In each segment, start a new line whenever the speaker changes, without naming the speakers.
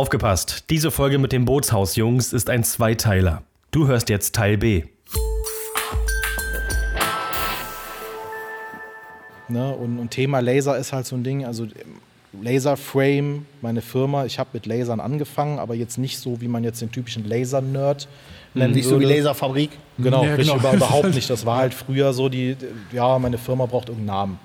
Aufgepasst, diese Folge mit den Bootshausjungs ist ein Zweiteiler. Du hörst jetzt Teil B.
Ne? Und, und Thema Laser ist halt so ein Ding, also Laserframe, meine Firma, ich habe mit Lasern angefangen, aber jetzt nicht so, wie man jetzt den typischen Laser-Nerd nennen
Nicht so wie
würde.
Laserfabrik.
Genau,
Ja, genau.
über- überhaupt nicht. Das war halt früher so, die, ja, meine Firma braucht irgendeinen Namen.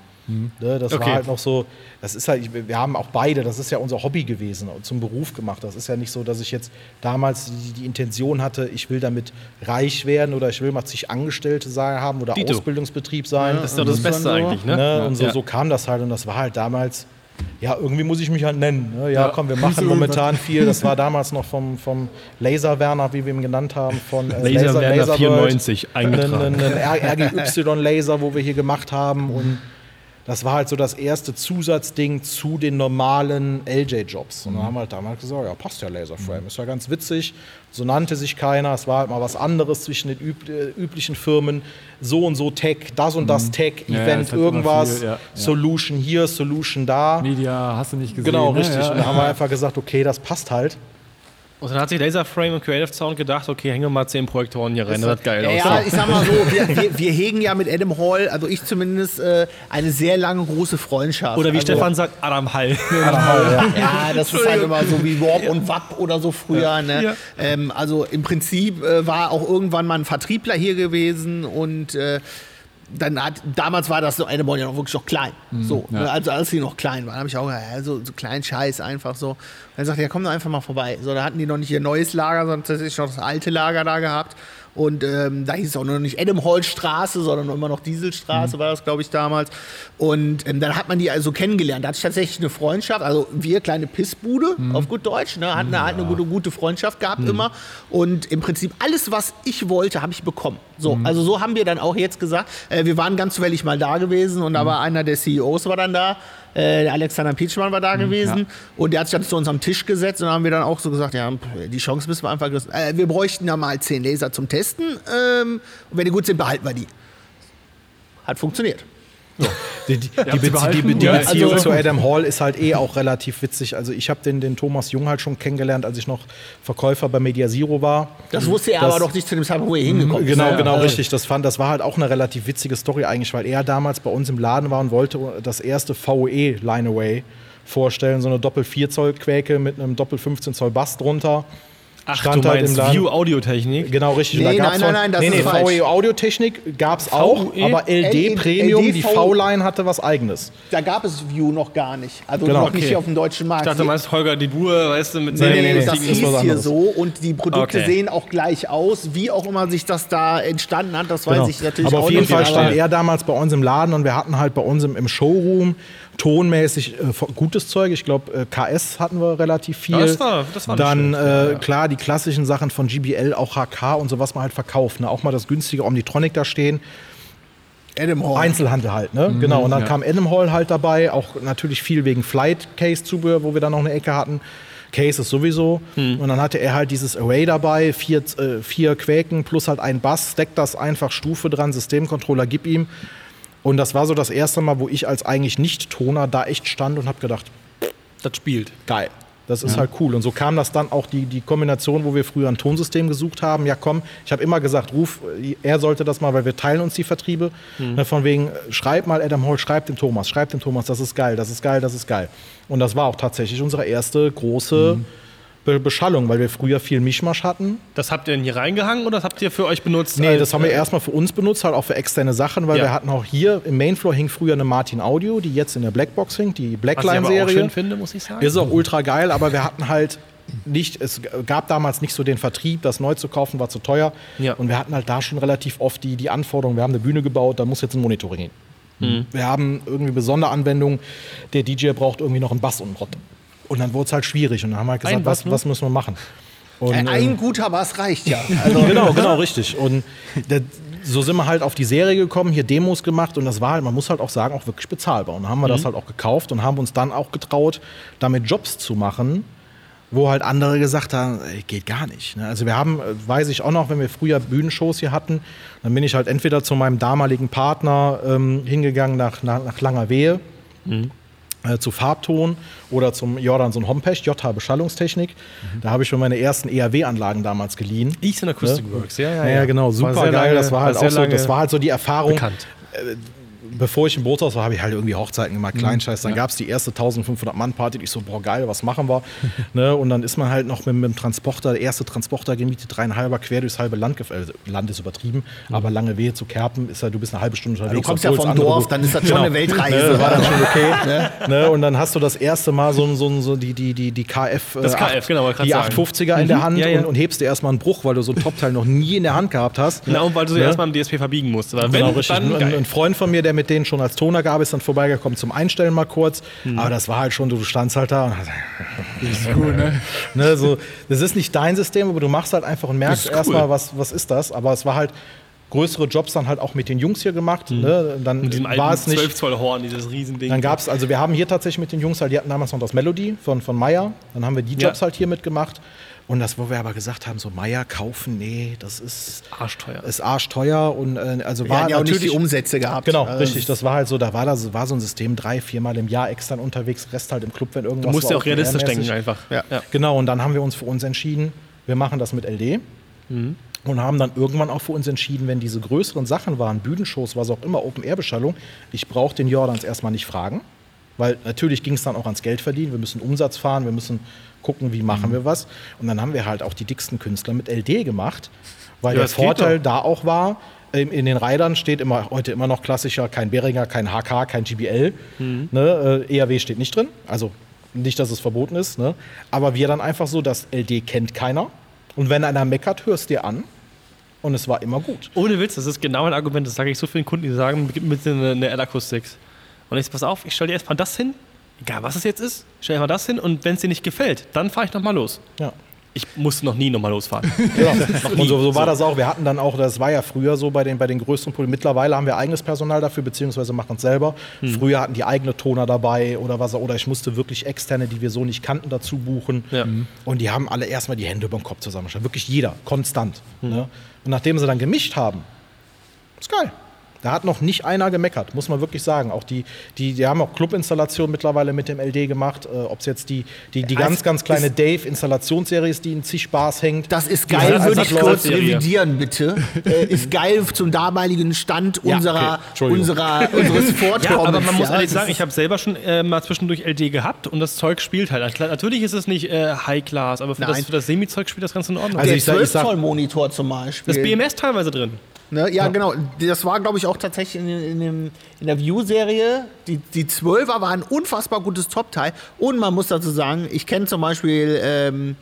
Ne, das
Okay.
war halt noch so, das ist halt, wir haben auch beide, das ist ja unser Hobby gewesen und zum Beruf gemacht. Das ist ja nicht so, dass ich jetzt damals die, die Intention hatte, ich will damit reich werden oder ich will mal zig Angestellte sein, haben oder
Dito.
Ausbildungsbetrieb sein.
Das ist doch das Beste eigentlich, ne?
Ne? Und so,
Ja.
so kam das halt und das war halt damals, ja, irgendwie muss ich mich halt nennen. Ne? Ja,
Ja.
komm, wir machen momentan viel. Das war damals noch vom, vom Laser Werner, wie wir ihn genannt haben, von äh,
Laser Werner
Laser
94 eingetragen.
Einen, einen RGY-Laser, wo wir hier gemacht haben und das war halt so das erste Zusatzding zu den normalen LJ-Jobs. Und dann haben wir halt damals gesagt, ja, passt ja Laserframe, ist ja ganz witzig. So nannte sich keiner, es war halt mal was anderes zwischen den üb äh, üblichen Firmen. So und so Tech, das und das Tech,
Ja,
Event, irgendwas,
viel, ja, ja.
Solution hier, Solution da.
Media hast du nicht gesehen.
Genau,
ne?
richtig. Und da haben wir einfach gesagt, okay, das passt halt.
Und dann hat sich Laserframe und Creative Sound gedacht, okay, hängen wir mal zehn Projektoren hier rein, das sieht geil
Ja,
aus.
ja, ich sag mal so, wir, wir, wir hegen ja mit Adam Hall, also ich zumindest, äh, eine sehr lange große Freundschaft.
Oder wie
also,
Stefan sagt, Adam Hall.
Ja, das ist halt immer so wie Warp und Wapp oder so früher. Ne?
Ja.
Ähm, also im Prinzip äh, war auch irgendwann mal ein Vertriebler hier gewesen und äh, dann hat, damals war das so eine Ball ja noch wirklich noch klein. so,
ja.
ne? also als sie noch klein war, habe ich auch gesagt, ja, so, so kleinen Scheiß einfach so. Und dann sagte er, ja, komm doch einfach mal vorbei. So, da hatten die noch nicht ihr neues Lager, sondern tatsächlich noch das alte Lager da gehabt. Und ähm, da hieß es auch noch nicht Adam Hall Straße, sondern immer noch Dieselstraße war das, glaube ich, damals. Und ähm, dann hat man die also kennengelernt. Da hatte ich tatsächlich eine Freundschaft. Also wir, kleine Pissbude, auf gut Deutsch, ne, hatten eine, halt eine gute, gute Freundschaft gehabt immer. Und im Prinzip alles, was ich wollte, habe ich bekommen. So, also so haben wir dann auch jetzt gesagt. Äh, wir waren ganz zufällig mal da gewesen und da war einer der CEOs war dann da. Äh, der Alexander Pietschmann war da gewesen und der hat sich dann zu uns am Tisch gesetzt und haben wir dann auch so gesagt, ja, die Chance müssen wir einfach, äh, wir bräuchten da mal zehn Laser zum Testen ähm, und wenn die gut sind, behalten wir die. Hat funktioniert.
Die, die, die, die, die
Ja,
Beziehung
also-
zu Adam Hall ist halt eh auch relativ witzig. Also ich habe den, den Thomas Jung halt schon kennengelernt, als ich noch Verkäufer bei Media Zero war.
Das wusste er
Das-
aber doch nicht zu dem Zeitpunkt, wo er hingekommen ist.
Genau,
Ja,
genau,
ja.
richtig. Das, fand, das war halt auch eine relativ witzige Story eigentlich, weil er damals bei uns im Laden war und wollte das erste VE Lineaway vorstellen, so eine Doppel 4 Zoll Quäke mit einem Doppel 15 Zoll Bass drunter.
Ach,
Stand
du
halt
meinst
im Laden.
View Audiotechnik?
Genau, richtig.
Nee,
da gab's
nein, nein, nein, das
nee, nee. VE Audiotechnik gab es auch, aber LD Premium, die V-Line hatte was eigenes.
Da gab es View noch gar nicht. Also
Genau,
noch nicht hier auf dem deutschen Markt.
Ich dachte, du meinst Holger die Bur, weißt du, mit
Nee,
seinen
nee, nee, das
das
ist hier so und die Produkte
Okay.
sehen auch gleich aus. Wie auch immer sich das da entstanden hat, das weiß
Genau.
ich natürlich
Aber
auch
auf jeden
nicht.
Fall
aber-
stand er damals bei uns im Laden und wir hatten halt bei uns im Showroom tonmäßig äh, gutes Zeug. Ich glaube, äh, KS hatten wir relativ viel.
Das war- das war
Dann äh, klar die klassischen Sachen von GBL, auch HK und so, was man halt verkauft. Ne? Auch mal das günstige Omnitronic da stehen.
Adam Hall.
Einzelhandel halt, ne? genau. Und dann
ja.
kam Adam Hall halt dabei, auch natürlich viel wegen Flight Case Zubehör, wo wir dann noch eine Ecke hatten. Cases sowieso. Und dann hatte er halt dieses Array dabei, vier, äh, vier Quäken plus halt ein Bass, steckt das einfach Stufe dran, Systemcontroller, gib ihm. Und das war so das erste Mal, wo ich als eigentlich Nicht-Toner da echt stand und habe gedacht,
Das spielt.
geil. Das ist halt cool. Und so kam das dann auch die, die Kombination, wo wir früher ein Tonsystem gesucht haben. Ja, komm, ich habe immer gesagt, ruf, er sollte das mal, weil wir teilen uns die Vertriebe. Ne, Von wegen, schreib mal Adam Hall, schreib dem Thomas, schreib dem Thomas, das ist geil, das ist geil, das ist geil. Und das war auch tatsächlich unsere erste große Be Beschallung, weil wir früher viel Mischmasch hatten.
Das habt ihr denn hier reingehangen oder das habt ihr für euch benutzt?
Nee, das haben wir erstmal für uns benutzt, halt auch für externe Sachen, weil
Ja.
wir hatten auch hier im Mainfloor hing früher eine Martin Audio, die jetzt in der Blackbox hing, die
Was ich auch
Blackline-Serie.
schön finde, muss ich sagen.
Ist auch ultra geil, aber wir hatten halt nicht, es gab damals nicht so den Vertrieb, das neu zu kaufen war zu teuer.
Ja.
Und wir hatten halt da schon relativ oft die, die Anforderung, wir haben eine Bühne gebaut, da muss jetzt ein Monitoring hin.
Mhm.
Wir haben irgendwie besondere Anwendungen, der DJ braucht irgendwie noch einen Bass und Rott. Und dann wurde es halt schwierig und dann haben wir halt gesagt, was,
nur?
was müssen wir machen? Und,
Ein,
ähm,
ein guter Bass reicht ja. Also,
genau, genau, richtig. Und der, so sind wir halt auf die Serie gekommen, hier Demos gemacht und das war halt, man muss halt auch sagen, auch wirklich bezahlbar. Und dann haben wir das halt auch gekauft und haben uns dann auch getraut, damit Jobs zu machen, wo halt andere gesagt haben, ey, geht gar nicht. ne? Also wir haben, äh, weiß ich auch noch, wenn wir früher Bühnenshows hier hatten, dann bin ich halt entweder zu meinem damaligen Partner ähm, hingegangen nach, nach, nach langer Wehe äh, zu Farbton oder zum Jordan so ein Hompesch, JH Beschallungstechnik. Da habe ich mir meine ersten ERW-Anlagen damals geliehen.
Eastern Acoustic Works, ja, ja.
Ja, genau, super geil. das war halt auch so, das war halt so die Erfahrung.
bekannt.
Bevor ich im Bootshaus war, habe ich halt irgendwie Hochzeiten gemacht,
Mhm.
Kleinscheiß. Dann gab es die erste 1500-Mann-Party. Ich so, boah, geil, was machen wir? ne? Und dann ist man halt noch mit, mit dem Transporter, der erste Transporter gemietet, dreieinhalber quer durchs halbe Land, äh, Land ist übertrieben,
Mhm.
aber lange Wehe zu Kerpen ist ja, du bist eine halbe Stunde unterwegs.
Du kommst ja vom Dorf, dann ist das schon eine Weltreise.
Ne, war dann schon okay. ne? Und dann hast du das erste Mal so, so, so die, die, die, die KF, äh,
Das KF, genau,
die
grad sagen.
850er in der Hand
ja, ja.
Und, und hebst dir erstmal einen Bruch, weil du so ein Topteil noch nie in der Hand gehabt hast.
Genau, weil du sie
Ne?
erstmal im DSP verbiegen musst. Wenn,
Genau, richtig.
dann
Ein, ein Freund von mir, der mit denen schon als Toner gab, ist dann vorbeigekommen zum Einstellen mal kurz.
Hm.
Aber das war halt schon, du, standst halt da und hast,
Ist cool, ne?
ne, so, das ist nicht dein System, aber du machst halt einfach und merkst
cool.
erstmal, was, was ist das. Aber es war halt größere Jobs dann halt auch mit den Jungs hier gemacht. Ne? Dann
mit diesem
war es nicht.
12 Zoll Horn, dieses Riesending.
Dann gab es, also wir haben hier tatsächlich mit den Jungs halt, die hatten damals noch das Melody von, von Meyer. Dann haben wir die
Ja.
Jobs halt hier mitgemacht. Und das, wo wir aber gesagt haben, so Meyer kaufen, nee, das ist,
arschteuer.
ist arschteuer. Und äh, also
Wir
war
hatten ja auch nicht die
natürlich
Umsätze gehabt.
Genau,
Also,
richtig. Das war halt so, da war das war so ein System, drei, viermal im Jahr extern unterwegs, Rest halt im Club, wenn irgendwas
Du musst
war,
ja auch realistisch denken einfach.
Ja.
Genau, und dann haben wir uns für uns entschieden, wir machen das mit LD.
Mhm.
Und haben dann irgendwann auch für uns entschieden, wenn diese größeren Sachen waren, Bühnenshows, was auch immer, Open-Air-Beschallung, ich brauche den Jordans erstmal nicht fragen. Weil natürlich ging es dann auch ans Geld verdienen. Wir müssen Umsatz fahren, wir müssen gucken, wie machen
Mhm.
wir was. Und dann haben wir halt auch die dicksten Künstler mit LD gemacht. Weil
Ja,
der Vorteil da auch war, ähm, in den Reitern steht immer heute immer noch klassischer, kein Behringer, kein HK, kein GBL.
Mhm.
Ne, äh, ERW steht nicht drin. Also nicht, dass es verboten ist. Ne? Aber wir dann einfach so, das LD kennt keiner. Und wenn einer meckert, hörst dir an. Und es war immer gut.
Ohne Witz, das ist genau ein Argument, das sage ich so vielen Kunden, die sagen, gib mir eine, eine L-Acoustics. Und ich so, pass auf, ich stelle dir erstmal das hin, egal was es jetzt ist, stell dir mal das hin und wenn es dir nicht gefällt, dann fahre ich nochmal los.
Ja.
Ich musste noch nie nochmal losfahren.
Genau. Und so, so war das auch. Wir hatten dann auch, das war ja früher so bei den, bei den größten Problemen. Mittlerweile haben wir eigenes Personal dafür, beziehungsweise machen es selber. Früher hatten die eigene Toner dabei oder was. Oder ich musste wirklich externe, die wir so nicht kannten, dazu buchen.
Ja.
Und die haben alle erstmal die Hände über den Kopf zusammengestellt. Wirklich jeder, konstant. Ne? Und nachdem sie dann gemischt haben, ist geil. Da hat noch nicht einer gemeckert, muss man wirklich sagen. Auch die, die, die haben auch Clubinstallationen mittlerweile mit dem LD gemacht. Äh, Ob es jetzt die, die, die
Ja,
ganz, ganz kleine Dave-Installationsserie ist, die in zig Spaß hängt.
Das ist geil,
halt
würde ich kurz revidieren, bitte. äh, ist geil zum damaligen Stand
Ja,
unserer,
okay. Entschuldigung.
unserer, unseres Vorkommens.
Ja, aber man muss
ja.
ehrlich sagen, ich habe selber schon äh, mal zwischendurch LD gehabt und das Zeug spielt halt. Klar, Natürlich ist es nicht äh, High Class, aber für
Nein.
das, für das Semi-Zeug spielt das ganz in Ordnung.
Also
der
ich sag- ich sag-
12-Zoll-Monitor zum Beispiel.
das BMS teilweise drin.
Ne? Ja, genau. Das war, glaube ich, auch tatsächlich in, in, dem, in der View-Serie. Die, die 12er war ein unfassbar gutes Top-Teil. Und man muss dazu sagen, ich kenne zum Beispiel ähm,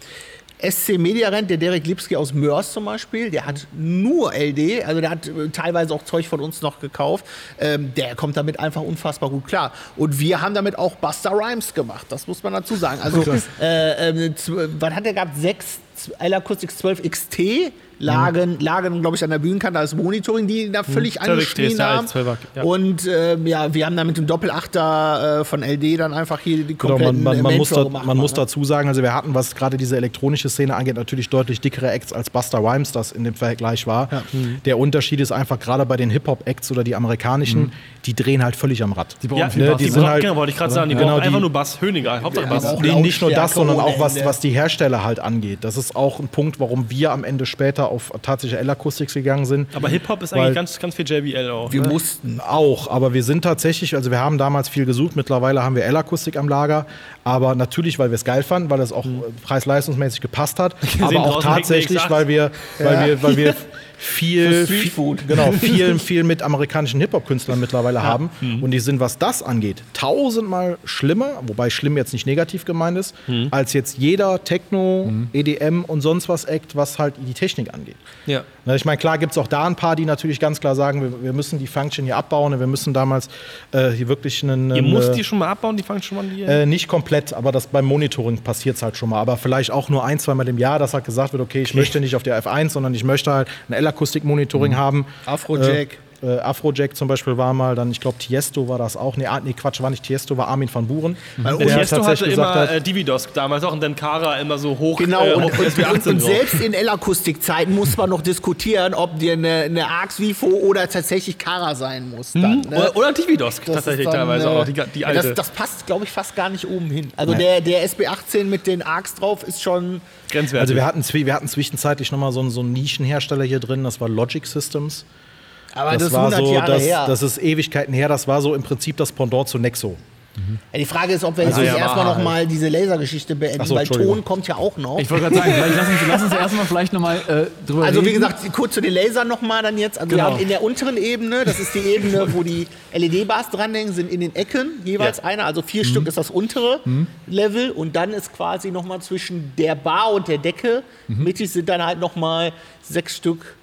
SC Media Rent, der Derek Lipski aus Mörs zum Beispiel, der hat nur LD, also der hat äh, teilweise auch Zeug von uns noch gekauft. Ähm, der kommt damit einfach unfassbar gut klar. Und wir haben damit auch Buster Rhymes gemacht, das muss man dazu sagen. Also, äh, zw- was hat der gehabt? Sechs L-Acoustics 12 XT lagen, lagen glaube ich, an der Bühnenkante als Monitoring, die da völlig
12 XT
angeschrien haben.
1,12er, ja.
Und ähm, ja, wir haben da mit dem Doppelachter äh, von LD dann einfach hier die
Genau,
kompletten
man, man, man,
äh,
muss, da,
gemacht,
man muss
ne?
dazu sagen, also wir hatten, was gerade diese elektronische Szene angeht, natürlich deutlich dickere Acts als Buster Rhymes das in dem Vergleich war. Der Unterschied ist einfach gerade bei den Hip-Hop-Acts oder die amerikanischen, die drehen halt völlig am Rad.
Die brauchen
Ja,
viel
ne,
Bass.
die
Die
sind halt-
genau, wollte ich gerade sagen, die
Genau,
brauchen einfach
die-
nur Bass, Höniger, Hauptsache
Ja,
Bass.
nicht nur das, sondern auch was, was die Hersteller halt angeht. Das ist auch ein Punkt, warum wir am Ende später auf tatsächliche L-Acoustics gegangen sind.
Aber Hip-Hop ist eigentlich ganz, ganz viel JBL auch.
Wir
ne?
mussten.
Auch, aber wir sind tatsächlich, also wir haben damals viel gesucht, mittlerweile haben wir L-Akustik am Lager, aber natürlich, weil wir es geil fanden, weil es auch äh, preis-leistungsmäßig gepasst hat, aber auch tatsächlich,
X8.
weil wir, weil wir, weil wir viel, viel, genau, viel, viel mit amerikanischen Hip-Hop-Künstlern mittlerweile haben
Mhm.
und die sind, was das angeht, tausendmal schlimmer, wobei schlimm jetzt nicht negativ gemeint ist,
Mhm.
als jetzt jeder Techno, EDM und sonst was Act, was halt die Technik angeht.
Ja.
Ich meine, klar gibt es auch da ein paar, die natürlich ganz klar sagen, wir, wir müssen die Function hier abbauen. Wir müssen damals äh, hier wirklich einen.
Ihr müsst
äh,
die schon mal abbauen, die schon mal. Die,
äh, nicht komplett, aber das beim Monitoring passiert es halt schon mal. Aber vielleicht auch nur ein, zweimal im Jahr, dass halt gesagt wird, okay, ich möchte nicht auf der F1, sondern ich möchte halt ein L-Akustik-Monitoring haben.
Afrojack.
Äh, Äh, Afrojack zum Beispiel war mal, dann ich glaube Tiesto war das auch. Nee, ah, nee, Quatsch, war nicht Tiesto, war Armin van Buren.
Weil
Der
Ja,
Tiesto hatte
tatsächlich
immer
hat-
äh, Dividosk damals auch und dann Kara immer so hoch
Genau,
äh,
und, und,
SB18
und, und selbst in L-Akustikzeiten muss man noch diskutieren, ob dir eine, eine Arx Vifo oder tatsächlich Kara sein muss. Dann, ne?
Oder, oder Dividosk
Das
tatsächlich
dann,
teilweise
äh,
auch, die, die alte.
Das, das passt, glaube ich, fast gar nicht oben hin. Also der, der SB18 mit den Arcs drauf ist schon.
grenzwertig.
Also wir hatten, wir hatten zwischenzeitlich nochmal so, einen- so einen Nischenhersteller hier drin, das war Logic Systems.
Aber das, ist
war
100
so,
Jahre
das,
her.
das ist Ewigkeiten her, das war so im Prinzip das Pendant zu Nexo.
ja, die Frage ist, ob wir
Also
jetzt
ja,
nicht erstmal
war
noch mal diese Lasergeschichte beenden,
so,
weil. Ton kommt ja auch noch.
Ich wollte gerade sagen, vielleicht lass uns, lass uns erstmal vielleicht nochmal äh, drüber
Also wie gesagt, kurz zu den Lasern nochmal dann jetzt. Also wir
Genau.
haben in der unteren Ebene, das ist die Ebene, wo die LED-Bars dranhängen, sind in den Ecken jeweils
Ja.
einer. Also vier Stück ist das untere Level und dann ist quasi nochmal zwischen der Bar und der Decke. Mittig sind dann halt nochmal sechs Stück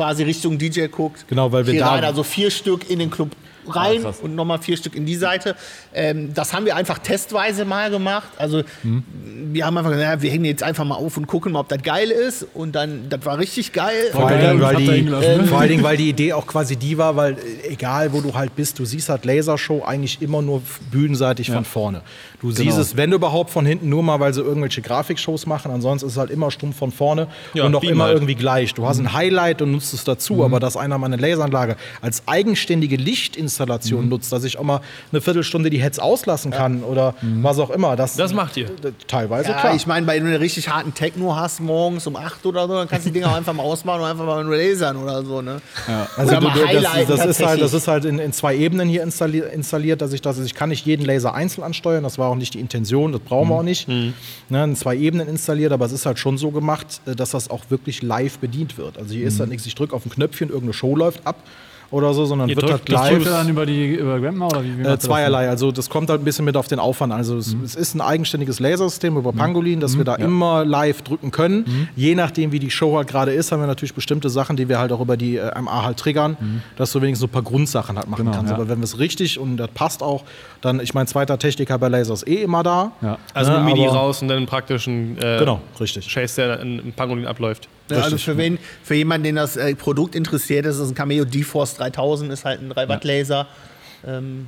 quasi Richtung DJ guckt.
Genau, weil wir
Hier
da-
rein, also vier Stück in den Club rein
Ah,
und nochmal vier Stück in die Seite. Ähm, das haben wir einfach testweise mal gemacht. Also wir haben einfach gesagt, ja, wir hängen jetzt einfach mal auf und gucken mal, ob das geil ist. Und dann, das war richtig geil.
Vor allen, Dingen, weil die,
ne?
vor allen Dingen, weil die Idee auch quasi die war, weil äh, egal wo du halt bist, du siehst halt Lasershow eigentlich immer nur bühnenseitig von vorne. Du siehst es, wenn überhaupt, von hinten nur mal, weil sie irgendwelche Grafikshows machen. Ansonsten ist es halt immer stumpf von vorne
Ja,
und auch immer
halt.
irgendwie gleich. Du hast ein Highlight und nutzt es dazu, aber dass einer mal eine Laseranlage als eigenständige Lichtinstallation nutzt, dass ich auch mal eine Viertelstunde die Heads auslassen kann oder was auch immer. Das,
Das macht ihr.
Teilweise,
Ja,
klar.
ich meine, wenn du einen richtig harten Techno hast, morgens um 8 oder so, dann kannst du die Dinger auch einfach mal ausmachen und einfach mal nur lasern oder so, ne?
Also
Oder
du, das, das, ist halt, das ist halt in, in zwei Ebenen hier installi installiert, dass ich das, also ich kann nicht jeden Laser einzeln ansteuern, das war auch nicht die Intention, das brauchen wir auch nicht. Ne, in zwei Ebenen installiert, aber es ist halt schon so gemacht, äh, dass das auch wirklich live bedient wird. Also hier ist halt nichts, ich drücke auf ein Knöpfchen, irgendeine Show läuft ab oder so, sondern
Ihr
wird
drückt-
halt
das
live.
Ihr dann über die über Grandma oder wie? wie
Äh,
das
zweierlei, also das kommt halt ein bisschen mit auf den Aufwand. Also es, es ist ein eigenständiges Lasersystem über Pangolin, dass wir da immer live drücken können. Je nachdem, wie die Show halt gerade ist, haben wir natürlich bestimmte Sachen, die wir halt auch über die äh, MA halt triggern, dass du wenigstens so ein paar Grundsachen halt machen
Genau,
kannst.
ja.
Aber wenn wir es richtig und das passt auch, dann, ich mein zweiter Techniker bei Lasers eh immer da.
Ja.
also
Ne,
ein MIDI raus und dann einen praktischen äh,
Genau, richtig.
Chase, der in, in Pangolin abläuft.
Ja, also für, wen, für jemanden, den das äh, Produkt interessiert, ist es ein Cameo D-Force 3000, ist halt ein 3 Watt Laser. Ähm,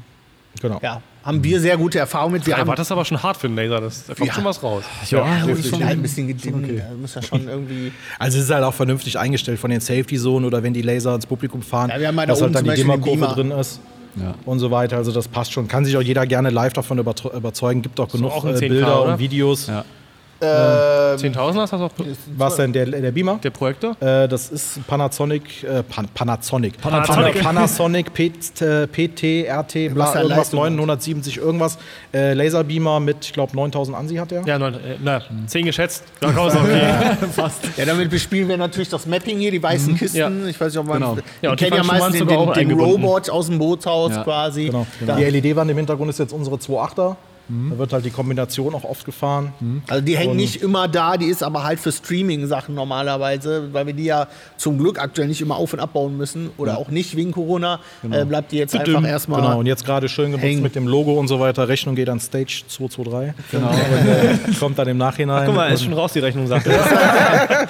Genau.
ja, haben wir sehr gute Erfahrungen mit. Wir
Ja,
haben
war das aber schon hart für einen Laser, das, da kommt
Ja.
schon was raus.
Ja,
ja,
das ist schon-
ein bisschen gedimmt. Da muss ja schon irgendwie.
Also es ist halt auch vernünftig eingestellt von den Safety Zonen oder wenn die Laser ins Publikum fahren,
Ja, wir haben halt da
dass halt
oben
dann die Dimmerkurve drin ist.
Ja.
Und so weiter, also das passt schon. Kann sich auch jeder gerne live davon überzeugen. Gibt auch genug
auch
äh,
10K,
Bilder
oder?
und Videos.
Ja.
Ähm,
10.000 hast du das auch
Was denn, der, der Beamer?
der Projektor?
Äh, das ist Panasonic, äh, Pan Panasonic.
Panasonic.
Pana- Panasonic P äh, PT, RT, bla, irgendwas,
Leistung hat.
970 irgendwas. Äh, Laserbeamer mit, ich glaube, 9000 ANSI hat der.
Ja, neun, äh, na, 10 geschätzt. Da raus, okay.
Ja, damit bespielen wir natürlich das Mapping hier, die weißen Kisten.
Ja.
Ich weiß nicht, ob man.
Genau.
Ja,
kennen ja meistens den, den, den. Robot aus dem Bootshaus
Ja.
quasi.
Genau,
Da-
Die LED-Wand im Hintergrund ist jetzt unsere 2.8er. Da wird halt die Kombination auch oft gefahren.
Also die hängt
Und-
nicht immer da, die ist aber halt für Streaming-Sachen normalerweise, weil wir die ja zum Glück aktuell nicht immer auf- und abbauen müssen oder auch nicht wegen Corona, äh, bleibt die jetzt einfach erstmal.
Genau, und jetzt gerade schön genutzt
hängen.
mit dem Logo und so weiter. Rechnung geht an Stage 223. Genau. Und, äh, kommt dann im Nachhinein.
Guck mal, ist schon raus, die Rechnung, sagt er.
ja,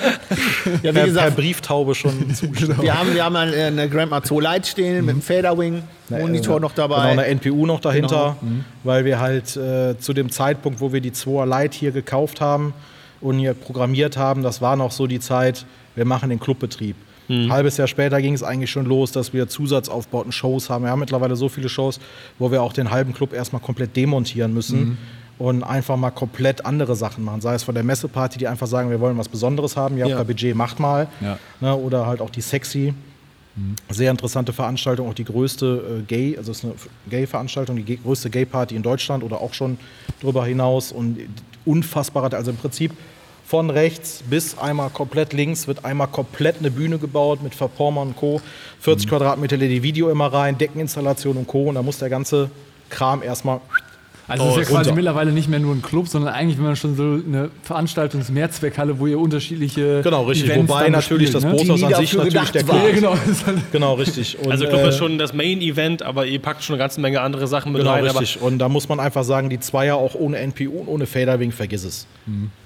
wie
per, per
gesagt,
Brieftaube schon zugeschickt.
wir haben, wir haben eine, Grandma 2 Lite stehen mit einem Faderwing, Monitor noch
Genau,
dabei.
eine NPU noch dahinter,
Genau.
weil wir halt äh, zu dem Zeitpunkt, wo wir die 2er Lite hier gekauft haben und hier programmiert haben, das war noch so die Zeit, wir machen den Clubbetrieb. Ein halbes Jahr später ging es eigentlich schon los, dass wir Zusatzaufbauten, Shows haben. Wir haben mittlerweile so viele Shows, wo wir auch den halben Club erstmal komplett demontieren müssen und einfach mal komplett andere Sachen machen. Sei es von der Messeparty, die einfach sagen, wir wollen was Besonderes haben, ihr habt
Ja.
da Budget, macht mal.
Ja.
Ne, oder halt auch die Sexy. Sehr interessante Veranstaltung, auch die größte äh, Gay, also es ist eine Gay-Veranstaltung, die größte Gay-Party in Deutschland oder auch schon darüber hinaus und unfassbar, also im Prinzip von rechts bis einmal komplett links wird einmal komplett eine Bühne gebaut mit Verpormer und Co. 40 Quadratmeter LED-Video immer rein, Deckeninstallation und Co. Und da muss der ganze Kram erstmal
Also es ist ja quasi
runter.
mittlerweile nicht mehr nur ein Club, sondern eigentlich wenn man schon so eine Veranstaltungs-Mehrzweckhalle, wo ihr unterschiedliche
Genau, richtig.
Events
Wobei
dann
natürlich
bespielt,
das
ne?
Boothaus
Die
an sich natürlich der Club.
Ja, genau.
Genau, richtig. Und,
Also Club
äh,
ist schon das Main-Event, aber ihr packt schon eine ganze Menge andere Sachen mit
Genau,
rein.
richtig. Und da muss man einfach sagen, die Zweier auch ohne NPU und ohne Faderwing, vergiss es.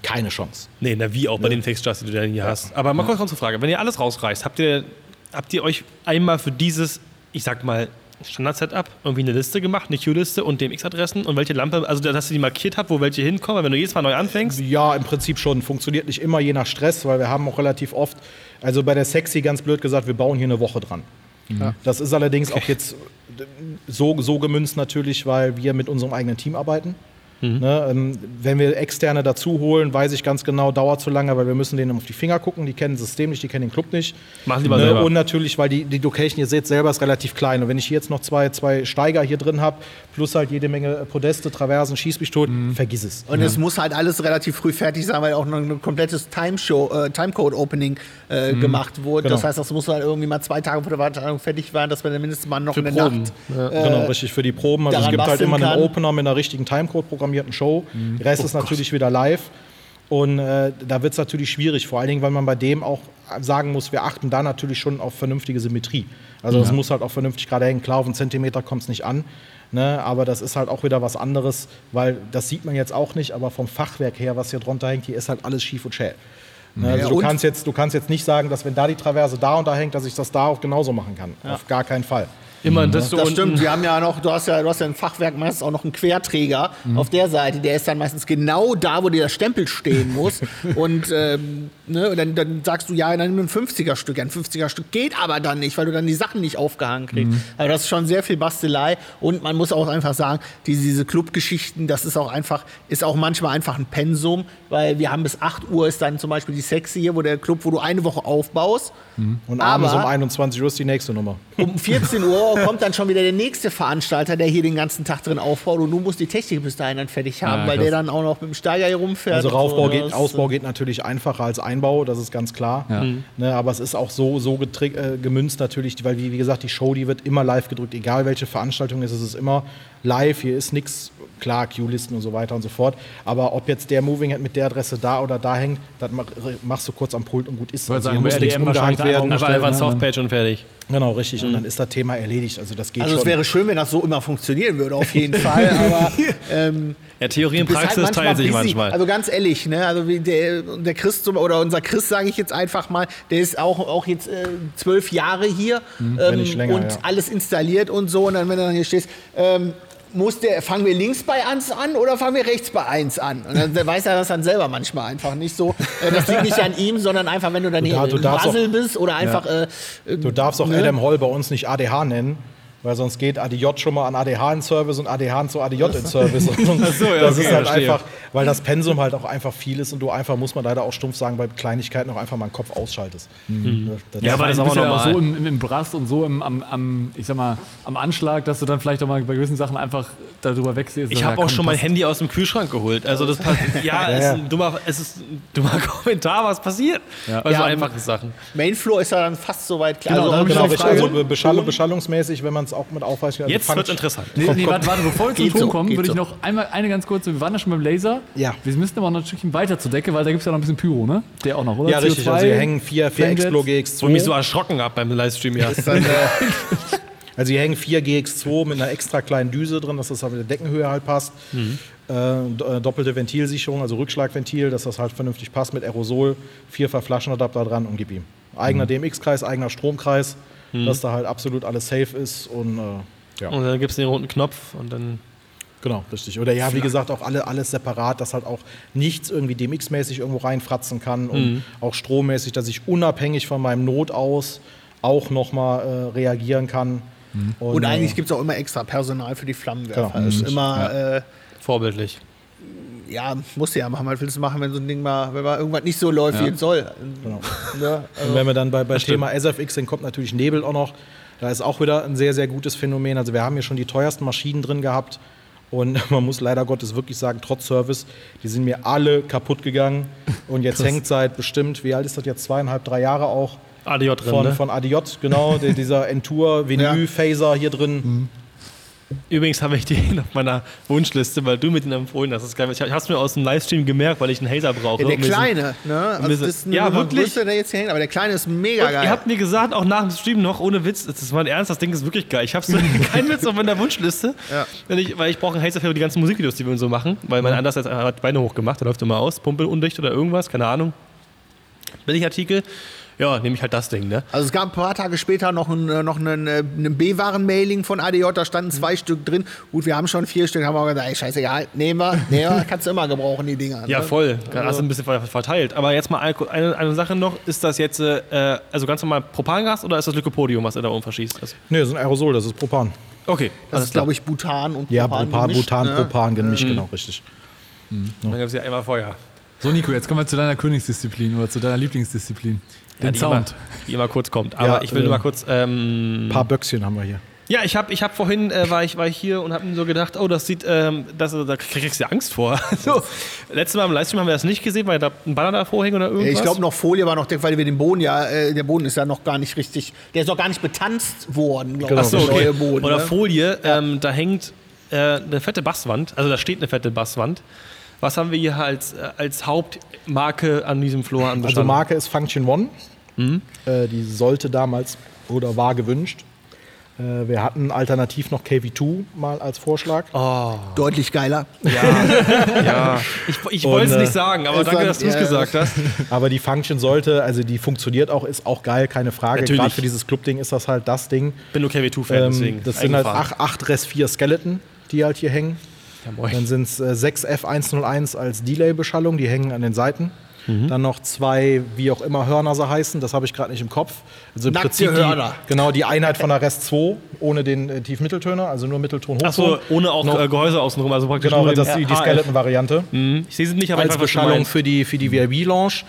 Keine Chance.
Nee, na wie auch bei den Fixstars, die du dann hier hast. Aber mal kurz noch zur Frage. Wenn ihr alles rausreißt, habt ihr habt ihr euch einmal für dieses, ich sag mal, Standard-Setup irgendwie eine Liste gemacht, eine Queue-Liste und DMX-Adressen und welche Lampe, also dass ihr die markiert habt, wo welche hinkommen, weil wenn du jedes Mal neu anfängst.
Ja, im Prinzip schon. Funktioniert nicht immer je nach Stress, weil wir haben auch relativ oft, also bei der Sexy ganz blöd gesagt, wir bauen hier eine Woche dran. Das ist allerdings auch jetzt so, so gemünzt natürlich, weil wir mit unserem eigenen Team arbeiten. Ne, ähm, wenn wir Externe dazu holen, weiß ich ganz genau, dauert zu lange, weil wir müssen denen auf die Finger gucken. Die kennen das System nicht, die kennen den Club nicht.
Machen lieber
Ne,
selber.
Und natürlich, weil die, die Location, ihr seht selber, ist relativ klein. Und wenn ich hier jetzt noch zwei, zwei Steiger hier drin habe, plus halt jede Menge Podeste, Traversen, schieß mich tot, vergiss es.
Und es muss halt alles relativ früh fertig sein, weil auch noch ein komplettes Timeshow, äh, Timecode-Opening äh, gemacht wurde.
Genau.
Das heißt, das muss halt irgendwie mal zwei Tage vor der Veranstaltung fertig werden, dass wir dann mindestens mal noch
Für
eine
Proben.
Nacht.
Ja.
äh,
Genau, richtig für die Proben. Also es gibt halt immer einen
kann.
Opener mit einer richtigen Timecode programmierten Show. Der Rest ist natürlich wieder live. Und äh, da wird es natürlich schwierig, vor allen Dingen, weil man bei dem auch sagen muss, wir achten da natürlich schon auf vernünftige Symmetrie. Also es muss halt auch vernünftig gerade hängen. Klar, auf einen Zentimeter kommt es nicht an. Ne, aber das ist halt auch wieder was anderes, weil das sieht man jetzt auch nicht, aber vom Fachwerk her, was hier drunter hängt, hier ist halt alles schief und schäl. Ne, also
Ja,
du
und-
kannst, jetzt, du kannst jetzt nicht sagen, dass wenn da die Traverse da und da hängt, dass ich das da auch genauso machen kann. Auf gar keinen Fall.
Immer Desto
Das
unten.
stimmt, wir haben ja noch, du hast ja, du hast ja ein Fachwerk meistens auch noch einen Querträger auf der Seite, der ist dann meistens genau da, wo dir der Stempel stehen muss. und ähm, ne, und dann, dann sagst du, ja, dann nimm ein 50er-Stück. Ja, ein 50er-Stück geht aber dann nicht, weil du dann die Sachen nicht aufgehangen kriegst. Also das ist schon sehr viel Bastelei und man muss auch einfach sagen, diese, diese Clubgeschichten, das ist auch einfach, ist auch manchmal einfach ein Pensum, weil wir haben bis 8 Uhr ist dann zum Beispiel die Sexy hier, wo der Club, wo du eine Woche aufbaust.
Und abends
Aber-
um 21 Uhr ist die nächste Nummer.
Um 14 Uhr kommt dann schon wieder der nächste Veranstalter, der hier den ganzen Tag drin aufbaut und du musst die Technik bis dahin dann fertig haben,
Ja,
weil der dann auch noch mit dem Steiger hier rumfährt.
Also Raufbau
so.
geht, Ausbau geht natürlich einfacher als Einbau, das ist ganz klar.
Ja.
Ne, aber es ist auch so, so äh, gemünzt natürlich, weil wie, wie gesagt, die Show, die wird immer live gedrückt, egal welche Veranstaltung es ist, es ist immer live, hier ist nichts, klar, Q-Listen und so weiter und so fort. Aber ob jetzt der Moving Head mit der Adresse da oder da hängt, das mach, machst du kurz am Pult und gut ist.
wollte
Also
sagen,
muss nichts umgehangt werden.
Aber einfach
ne?
Softpage und fertig.
Genau, richtig. Und dann ist das Thema erledigt. Also das geht
Also es
schon.
wäre schön, wenn das so immer funktionieren würde, auf jeden Fall. Aber ähm,
Ja, Theorie und
halt
Praxis teilen sich
busy.
manchmal.
Also ganz ehrlich, ne? Also wie der, der Chris zum- oder unser Chris, sage ich jetzt einfach mal, der ist auch, auch jetzt äh, zwölf Jahre hier
Mhm.
ähm,
länger,
und
ja.
alles installiert und so. Und dann, wenn du dann hier stehst, ähm, muss der, fangen wir links bei 1 an oder fangen wir rechts bei 1 an? Und dann weiß er das dann selber manchmal einfach nicht so. Äh, das liegt nicht an ihm, sondern einfach, wenn du dann hier
da- du
im
darfst
Puzzle bist oder einfach. Äh,
Du darfst auch
Ne?
Adam Hall bei uns nicht ADH nennen, weil sonst geht ADJ schon mal an ADH in Service und ADH zu ADJ in Service. Und
so, ja,
das
okay,
ist halt
verstehe.
einfach, weil das Pensum halt auch einfach viel ist und du einfach, muss man leider auch stumpf sagen, bei Kleinigkeiten auch einfach mal den Kopf ausschaltest. Das
Ja,
ist-
aber das ist aber
bist ja auch so im, im, im Brast und so im, am, am, ich sag mal, am Anschlag, dass du dann vielleicht auch mal bei gewissen Sachen einfach darüber wegsehst.
Ich
Ja,
habe auch schon mein. Handy aus dem Kühlschrank geholt. Also das passt. Ja, es ist ein dummer, es ist ein dummer Kommentar, was passiert.
Ja.
Bei so
Ja,
einfachen Sachen.
Mainfloor ist ja dann fast so weit klar.
Genau, ich
Genau.
Frage.
also be- Beschall beschallungsmäßig, wenn man es auch mit aufweist. Also
Jetzt wird interessant.
Nee, nee, warte, warte, bevor wir zum Ton
so,
kommen, würde ich
so.
noch einmal eine ganz kurze. Wir waren ja schon beim Laser.
Ja.
Wir müssen aber noch ein Stückchen weiter zur Decke, weil da gibt es ja noch ein bisschen Pyro, ne? Der auch noch, oder?
Ja, richtig.
CO2,
Also hier hängen vier, vier. Explo
Wo ich
GX2.
mich so erschrocken habe beim Livestream, ja.
Also hier hängen vier GX2 mit einer extra kleinen Düse drin, dass das halt mit der Deckenhöhe halt passt. Äh, do- äh, doppelte Ventilsicherung, also Rückschlagventil, dass das halt vernünftig passt mit Aerosol. Vier Verflaschenadapter dran und gib ihm. Eigener DMX-Kreis, eigener Stromkreis, dass da halt absolut alles safe ist und äh, ja.
Und dann gibt es den roten Knopf und dann.
Genau, richtig. Oder ja, wie gesagt, auch alle, alles separat, dass halt auch nichts irgendwie DMX-mäßig irgendwo reinfratzen kann und auch strommäßig, dass ich unabhängig von meinem Not aus auch nochmal äh, reagieren kann.
Und
äh,
eigentlich gibt es auch immer extra Personal für die Flammenwerfer.
Genau.
Ist
Mhm.
immer, äh,
Vorbildlich.
Ja, musst du ja machen. Was willst du machen, wenn so ein Ding mal, wenn mal irgendwas nicht so läuft, wie es soll?
Genau.
Ja, also,
Und wenn wir dann bei, bei. Thema SFX sind, kommt natürlich Nebel auch noch. Da ist auch wieder ein sehr, sehr gutes Phänomen. Also wir haben hier schon die teuersten Maschinen drin gehabt. Und man muss leider Gottes wirklich sagen, trotz Service, die sind mir alle kaputt gegangen. Und jetzt hängt seit bestimmt, wie alt ist das jetzt? Zweieinhalb, drei Jahre auch.
ADJ drin,
Von,
ne?
von ADJ, genau, dieser Entour Vinyl Phaser hier drin.
Übrigens habe ich den auf meiner Wunschliste, weil du mir den empfohlen hast. Das ist geil. Ich habe es mir aus dem Livestream gemerkt, weil ich einen Hazer brauche.
ja, der
so-
Kleine, ne? Also
so-
das ist eine
Ja, wirklich?
größer, der jetzt hier hängt, aber der Kleine ist mega
Und
geil.
ihr habt mir gesagt, auch nach dem Stream noch, ohne Witz, das ist mein Ernst, das Ding ist wirklich geil. Ich habe so keinen Witz auf meiner Wunschliste,
Ja.
wenn ich, weil ich brauche einen Hazer für die ganzen Musikvideos, die wir so machen, weil mein anders hat Beine hochgemacht, der läuft immer aus, Pumpe undicht oder irgendwas, keine Ahnung. Billigartikel. Ja, nehme ich halt das Ding, ne?
Also es gab ein paar Tage später noch ein, äh, noch einen, äh, einen B-Waren-Mailing von ADJ, da standen zwei Stück drin. Gut, wir haben schon vier Stück, haben wir gesagt, ey, scheißegal, nehmen wir, nehmen wir, kannst du immer gebrauchen, die Dinger.
Ja,
ne?
voll. Hast du ein bisschen ver- verteilt. Aber jetzt mal eine, eine, Sache noch. Ist das jetzt äh, also ganz normal Propangas oder ist das Lycopodium, was er da oben verschießt? Das-
Nee, das ist ein Aerosol, das ist Propan.
Okay.
Das ist, glaube ich, Butan und
Ja,
Propan
Propan,
gemischt,
Butan,
ne?
Propan gemischt, genau, richtig.
Dann gibt es ja einmal Feuer.
So, Nico, jetzt kommen wir zu deiner Königsdisziplin oder zu deiner Lieblingsdisziplin. Den
die
Sound.
Immer, die immer kurz kommt. Aber
Ja,
ich will
äh,
nur mal kurz. Ähm,
Ein paar Böckschen haben wir hier.
ja, ich habe ich hab vorhin äh, war, ich, war ich hier und habe mir so gedacht, oh, das sieht, ähm, das, da kriegst du ja Angst vor. so, letztes Mal im Livestream haben wir das nicht gesehen, weil da ein Banner davor hing oder
Ja,
irgendwas.
Ich glaube, noch Folie war noch, weil wir den Boden ja, äh, der Boden ist ja noch gar nicht richtig, der ist noch gar nicht betanzt worden, glaube
Genau.
ich,
Ach so,
der
okay.
Boden.
Oder
ne?
Folie, ähm, da hängt äh, eine fette Basswand, also da steht eine fette Basswand. Was haben wir hier als, äh, als Hauptmarke an diesem Floor
Also
anbestanden?
Marke ist Function One.
Mhm.
Äh, die sollte damals oder war gewünscht. Äh, wir hatten alternativ noch KV2 mal als Vorschlag.
Deutlich geiler.
ja, ich, ich wollte es
äh,
nicht sagen, aber danke, dass du es
ja,
gesagt hast.
Aber die Function sollte, also die funktioniert auch, ist auch geil, keine Frage.
Natürlich.
Gerade für dieses Club-Ding ist das halt das Ding.
Bin nur KW2-Fan,
Ähm,
deswegen.
das sind halt
eingefahren.
8, 8 Res 4 Skeleton, die halt hier hängen.
Ja.
Dann sind es äh, 6 F101 als Delay-Beschallung, die hängen an den Seiten.
Mhm.
Dann noch zwei, wie auch immer Hörner sie heißen, das habe ich gerade nicht im Kopf. Also im
Nackte
Prinzip
Hörner.
Die, genau, die Einheit von der Rest 2 ohne den äh, Tiefmitteltöner, also nur Mittelton Hochton.
Achso, ohne auch
Noch-
äh, Gehäuse außenrum, also praktisch
Genau,
nur
das
den
ist die, die. Skeleton-Variante.
Mhm. Ich sehe sie nicht, aber
Als Beschallung für die, für die VIB-Lounge.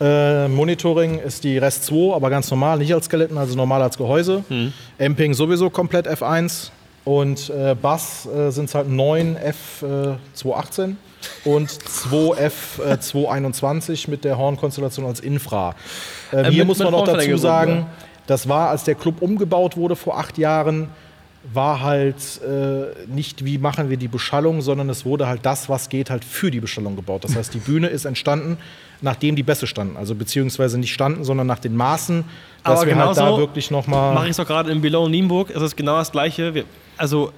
Äh, Monitoring ist die Rest 2, aber ganz normal, nicht als Skeleton, also normal als Gehäuse.
Mhm.
Amping sowieso komplett F1. Und äh, Bass äh, sind es halt 9 F218 und 2 F221 mit der Hornkonstellation als Infra. Äh,
Äh,
hier
mit-
muss man noch dazu sagen,
ja.
das war, als der Club umgebaut wurde vor acht Jahren, war halt äh, nicht, wie machen wir die Beschallung, sondern es wurde halt das, was geht, halt für die Beschallung gebaut. Das heißt, die Bühne ist entstanden, nachdem die Bässe standen. Also beziehungsweise nicht standen, sondern nach den Maßen, dass
Aber
wir halt da
genauso
wirklich nochmal...
Mache ich es doch gerade in Below Nienburg. Es ist genau das Gleiche. Wir, also,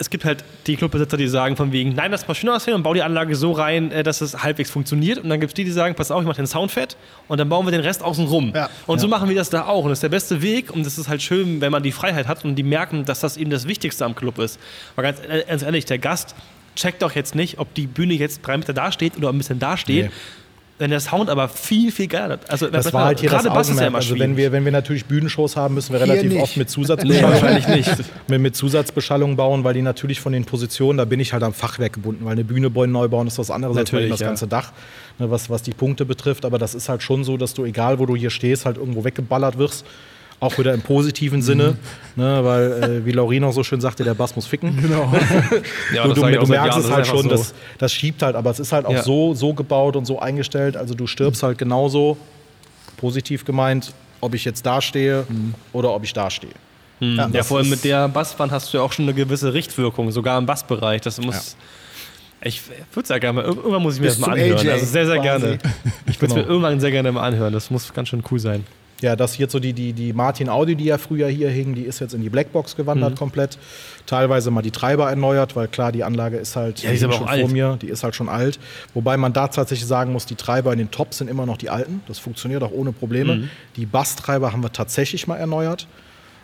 es gibt halt die Clubbesitzer, die sagen von wegen, nein, das muss schön aussehen und bau die Anlage so rein, äh, dass es halbwegs funktioniert. Und dann gibt es die, die sagen, pass auf, ich mache den Sound fett und dann bauen wir den Rest außen rum.
Ja.
Und so machen wir das da auch. Und das ist der beste Weg. Und das ist halt schön, wenn man die Freiheit hat und die merken, dass das eben das Wichtigste am Club ist. Aber ganz, äh, ganz ehrlich, der Gast checkt doch jetzt nicht, ob die Bühne jetzt drei Meter da steht oder ein bisschen da steht.
Nee.
Wenn der Sound aber viel, viel geiler ist. Also,
Das war halt hier das
gerade Bass ist ja
Augenmerk.
immer
Also wenn wir, wenn wir natürlich Bühnenshows haben, müssen wir
Hier
relativ
nicht.
oft mit
Nee,
Zusatzbeschallung,
wahrscheinlich nicht.
mit, mit Zusatzbeschallung bauen, weil die natürlich von den Positionen, da bin ich halt am Fachwerk gebunden, weil eine Bühne neu bauen ist was anderes als
Natürlich,
das
ja.
ganze Dach, ne, was, was die Punkte betrifft. Aber das ist halt schon so, dass du, egal wo du hier stehst, halt irgendwo weggeballert wirst. Auch wieder im positiven Sinne, ne, weil, äh, wie Laurino so schön sagte, der Bass muss ficken.
Genau.
Ja,
du, du, merkst es halt schon,
so.
das, das schiebt halt, aber es ist halt auch
Ja.
so, so gebaut und so eingestellt. Also du stirbst halt genauso, positiv gemeint, ob ich jetzt da stehe oder ob ich da stehe.
Ja,
das
vor allem mit der Basswand hast du ja auch schon eine gewisse Richtwirkung, sogar im Bassbereich. Das muss. Ich würde es ja gerne mal, irgendwann muss ich mir
Bis
das mal anhören.
AJ
also sehr, sehr
quasi.
gerne. Ich würde es
Genau.
mir irgendwann sehr gerne mal anhören. Das muss ganz schön cool sein.
Ja, das hier so die, die, die Martin Audi, die ja früher hier hing, die ist jetzt in die Blackbox
Mhm.
gewandert komplett. Teilweise mal die Treiber erneuert, weil klar, die Anlage ist halt
Ja, die ist aber
schon vor
alt.
mir, die ist halt schon alt. Wobei man da tatsächlich sagen muss, die Treiber in den Tops sind immer noch die alten. Das funktioniert auch ohne Probleme.
Mhm.
Die Basstreiber haben wir tatsächlich mal erneuert.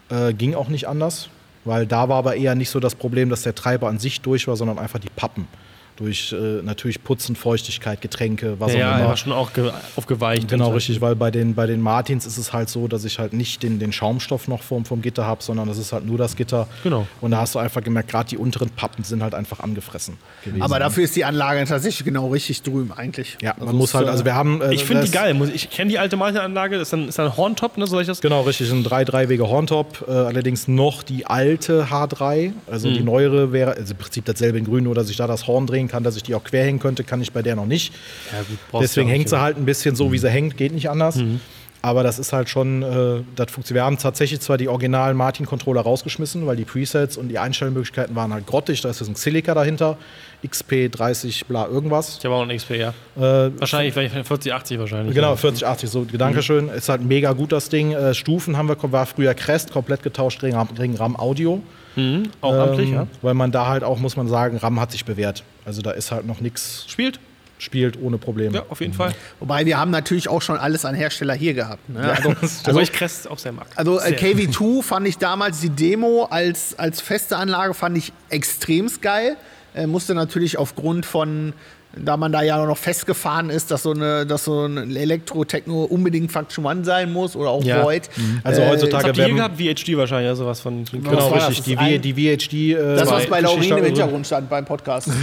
Äh, ging auch nicht anders, weil da war aber eher nicht so das Problem, dass der Treiber an sich durch war, sondern einfach die Pappen. Durch äh, natürlich Putzen, Feuchtigkeit, Getränke, was
Ja,
auch
ja,
immer.
er war schon auch ge aufgeweicht.
Genau, richtig, weil bei den, bei den Martins ist es halt so, dass ich halt nicht den, den Schaumstoff noch vom, vom Gitter habe, sondern das ist halt nur das Gitter.
Genau.
Und da hast du einfach gemerkt, gerade die unteren Pappen sind halt einfach angefressen gewesen.
Aber dafür ist die Anlage tatsächlich genau richtig drüben eigentlich.
Ja, man
Also
muss
es,
halt, also wir haben. äh,
Ich finde die geil. Muss- Ich kenne die alte Martin-Anlage. Das ist dann, ist dann Horntop, ne? Soll ich das?
Genau, richtig, ein 3-3-Wege Horntop, äh, allerdings noch die alte H3, also
Mhm.
die neuere wäre, also im Prinzip dasselbe in grün, nur dass ich da das Horn drehen kann, dass ich die auch quer hängen könnte, kann ich bei der noch nicht.
Ja, gut,
Deswegen hängt sie halt ein bisschen so,
Mhm.
wie sie hängt, geht nicht anders. Aber das ist halt schon, äh, das funktioniert. Wir haben tatsächlich zwar die originalen Martin-Controller rausgeschmissen, weil die Presets und die Einstellmöglichkeiten waren halt grottig. Da ist jetzt ein Xilica dahinter, XP30, bla, irgendwas.
Ich habe auch einen XP, ja.
Äh,
Wahrscheinlich, vielleicht 40, 80 wahrscheinlich.
Genau,
Ja.
4080, so, Dankeschön. Ist halt mega gut, das Ding. Äh, Stufen haben wir, war früher Crest, komplett getauscht, Ring, Ring RAM Audio.
Mhm. Auch amtlich,
Ähm,
ja.
Weil man da halt auch, muss man sagen, RAM hat sich bewährt. Also da ist halt noch nichts.
Spielt?
spielt ohne Probleme.
Ja, auf jeden Fall.
Wobei wir haben natürlich auch schon alles an Hersteller hier gehabt. Ne? Also,
Also ich Crest auch sehr mag.
also äh,
Sehr.
KV2 fand ich damals die Demo als, als feste Anlage fand ich extremst geil. Äh, musste natürlich aufgrund von, da man da ja noch festgefahren ist, dass so, eine, dass so ein Elektro-Techno unbedingt Function One sein muss oder auch
Ja.
Void.
Also
Äh,
heutzutage
habt ihr gehabt? VHD wahrscheinlich, also was von
genau
war
richtig,
das?
die,
Das
die VHD. Äh,
Das, was bei Laurin im Hintergrund stand beim Podcast.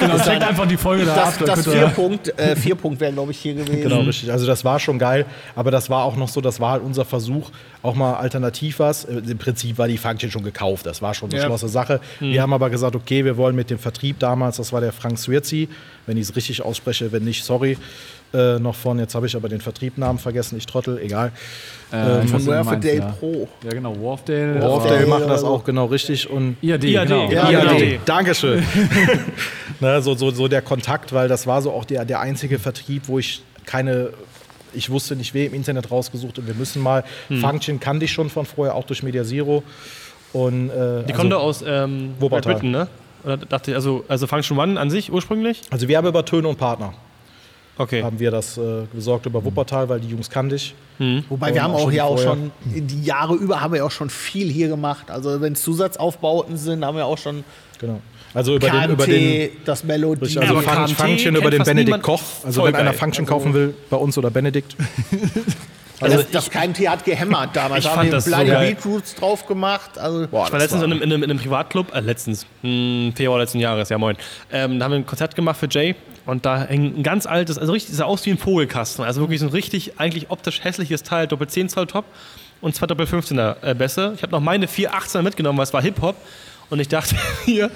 Genau, checkt einfach die Folge da
Das,
ab. da
das
könnt ihr-
Vierpunkt, äh, Vierpunkt wäre, glaube ich, hier gewesen.
Genau, richtig. Also das war schon geil, aber das war auch noch so, das war halt unser Versuch, auch mal alternativ was. Äh, Im Prinzip war die Function schon gekauft, das war schon eine
Ja.
Sache. Wir haben aber gesagt, okay, wir wollen mit dem Vertrieb damals, das war der Frank Swirzi, wenn ich es richtig ausspreche, wenn nicht, sorry, äh, noch von, jetzt habe ich aber den Vertriebnamen vergessen, ich trottel, egal.
Äh, weiß,
Von Wharfedale
ja.
Pro.
Ja, genau, Wharfdale.
Dorfdale
Äh,
macht das auch genau richtig und
IAD,
IAD,
genau.
Ja,
Ja,
genau.
nee, Dankeschön. ne, so, so, so der Kontakt, weil das war so auch der, der einzige Vertrieb, wo ich keine, ich wusste nicht, wer im Internet rausgesucht und wir müssen mal.
Hm.
Function kannte ich schon von vorher, auch durch Media Zero. Und, äh,
Die
also,
kommen da aus ähm,
Wuppertal.
Britain, ne? Oder dachte ich, also, also Function One an sich ursprünglich?
also wir haben über Töne und Partner
Okay.
haben wir das äh, besorgt über Wuppertal, weil die Jungs kannte ich.
Wobei
Und
wir haben
auch
auch
schon
ja auch schon, die Jahre über haben wir auch schon viel hier gemacht. Also wenn es Zusatzaufbauten sind, haben wir auch schon
Genau. Also über den,
KMT,
über den
das Melodie.
Also
KMT
Function über den Benedikt. Koch. Also wenn einer
geil.
Function kaufen will, bei uns oder Benedikt.
also das, das KMT hat gehämmert damals.
Ich
Da
fand
haben wir
so
Bloody
geil.
Beetroots drauf gemacht. Also,
Boah,
Ich war letztens in einem, in, einem, in einem Privatclub, äh, letztens, hm, Februar letzten Jahres, ja moin. Ähm, da haben wir ein Konzert gemacht für Jay und da hängt ein ganz altes, also richtig, sah aus wie ein Vogelkasten. Also wirklich so ein richtig, eigentlich optisch hässliches Teil, Doppel 10 Zoll Top und zwei Doppel 15er äh, Bässe. Ich habe noch meine 418er mitgenommen, weil es war Hip-Hop und ich dachte hier,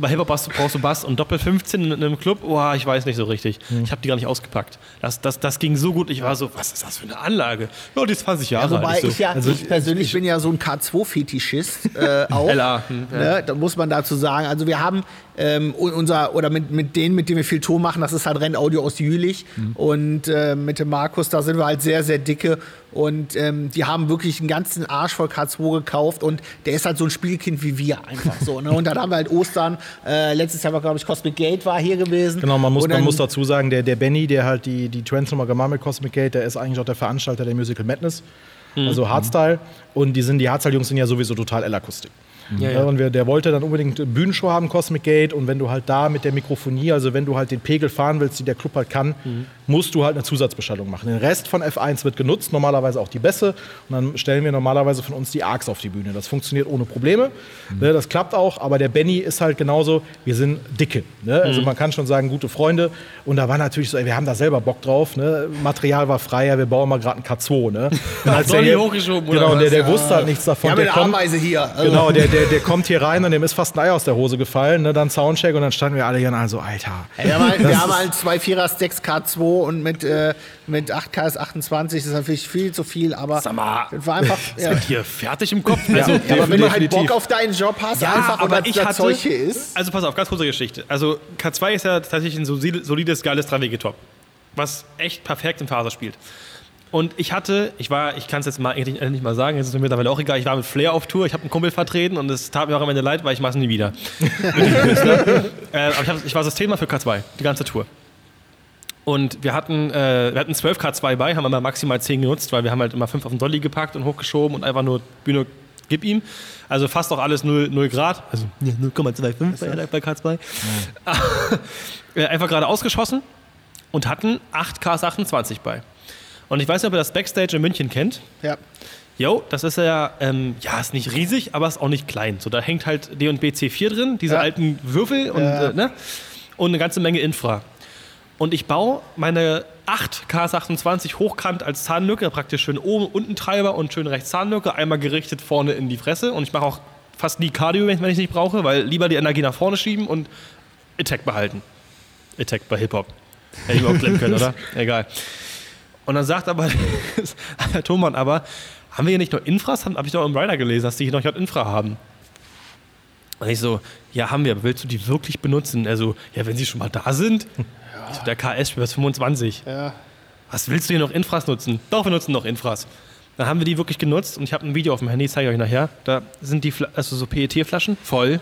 bei Hip-Hop brauchst du, brauchst du Bass und Doppel 15 in einem Club, oh, ich weiß nicht so richtig. Ich habe die gar nicht ausgepackt. Das, das, das ging so gut, ich war so, was ist das für eine Anlage? Ja, die ist 20 Jahre alt.
wobei
Ich so,
ich ja,
also
ich persönlich bin ja so ein K2-Fetischist äh, auch.
LA, hm, ja.
ne, da muss man dazu sagen. Also wir haben ähm, un- unser, oder mit, mit denen, mit denen wir viel Ton machen, das ist halt Rennaudio aus Jülich.
Mhm.
Und äh, mit dem Markus, da sind wir halt sehr, sehr dicke. Und ähm, die haben wirklich einen ganzen Arsch voll K2 gekauft und der ist halt so ein Spielkind wie wir einfach so. Ne? Und dann haben wir halt Ostern, äh, letztes Jahr war, glaube ich, Cosmic Gate war hier gewesen.
Genau, man muss,
Und
man
dann-
muss dazu sagen, der, der Benny, der halt die, die Trends nochmal gemacht mit Cosmic Gate, der ist eigentlich auch der Veranstalter der Musical Madness. Also Hardstyle. Und die, sind, die Hardstyle-Jungs sind ja sowieso total L-Akustik.
Ja,
Ja,
ja.
und wir, der wollte dann unbedingt eine Bühnenshow haben, Cosmic Gate. Und wenn du halt da mit der Mikrofonie, also wenn du halt den Pegel fahren willst, die der Club halt kann, musst du halt eine Zusatzbeschallung machen. Den Rest von F1 wird genutzt, normalerweise auch die Bässe. Und dann stellen wir normalerweise von uns die Arcs auf die Bühne. Das funktioniert ohne Probleme. Mhm. Das klappt auch. Aber der Benny ist halt genauso, wir sind dicke. Ne? Also mhm. man kann schon sagen, gute Freunde. Und da war natürlich so, ey, wir haben da selber Bock drauf. Ne? Material war freier. wir bauen mal gerade einen K2. Ne? Und als der, hier, genau, der, der wusste halt nichts davon.
Ja,
der
eine Ameise hier. Also.
Genau, der, der, der kommt hier rein und dem ist fast ein Ei aus der Hose gefallen. Ne? Dann Soundcheck und dann standen wir alle hier und so, Alter.
Ey, wir haben halt, halt zwei Vierer-Stacks K2 und mit, äh, mit 8K ist 28, das ist natürlich viel zu viel, aber
Sag mal,
das war einfach. Ja.
Sind hier fertig im Kopf? Also,
ja, aber wenn du halt Bock auf deinen Job hast, ja, einfach aber ich das hatte, Zeug hier ist.
Also pass auf, ganz kurze Geschichte. Also K2 ist ja tatsächlich ein solides, geiles 3-Wege-Top, was echt perfekt in Phase spielt. Und ich hatte, ich war, ich kann es jetzt mal endlich, endlich mal sagen, jetzt ist mir mittlerweile auch egal, ich war mit Flair auf Tour, ich habe einen Kumpel vertreten und es tat mir auch am Ende leid, weil ich mache es nie wieder. äh, aber ich, hab, ich war Systemler für K2, die ganze Tour. Und wir hatten, äh, wir hatten 12 K2 bei, haben immer maximal 10 genutzt, weil wir haben halt immer 5 auf den Dolly gepackt und hochgeschoben und einfach nur Bühne gib ihm. Also fast auch alles 0, 0 Grad. Also ja, 0,25 bei, bei K2. Äh, einfach gerade ausgeschossen und hatten 8 K28 bei. Und ich weiß nicht, ob ihr das Backstage in München kennt.
Ja.
Jo, das ist ja, ähm, ja, ist nicht riesig, aber ist auch nicht klein. So, da hängt halt D und BC4 drin, diese
Ja.
alten Würfel und,
Ja.
äh, ne? und eine ganze Menge Infra. Und ich baue meine 8 K28 hochkant als Zahnlücke, praktisch schön oben unten Treiber und schön rechts Zahnlücke, einmal gerichtet vorne in die Fresse. Und ich mache auch fast nie Cardio, wenn ich es nicht brauche, weil lieber die Energie nach vorne schieben und Attack behalten. Attack bei Hip-Hop. Hätte ich klemmen können, oder? Egal. Und dann sagt aber Herr Thomann aber, haben wir hier nicht noch Infras? Habe ich doch im Rider gelesen, dass die hier noch J-Infra haben. Und ich so, ja, haben wir, aber willst du die wirklich benutzen? Also, ja, wenn sie schon mal da sind. So, der KS spielt 25.
Ja.
Was willst du hier noch Infras nutzen? Doch, wir nutzen noch Infras. Dann haben wir die wirklich genutzt und ich habe ein Video auf dem Handy, zeige ich euch nachher. Da sind die Fla also so PET-Flaschen voll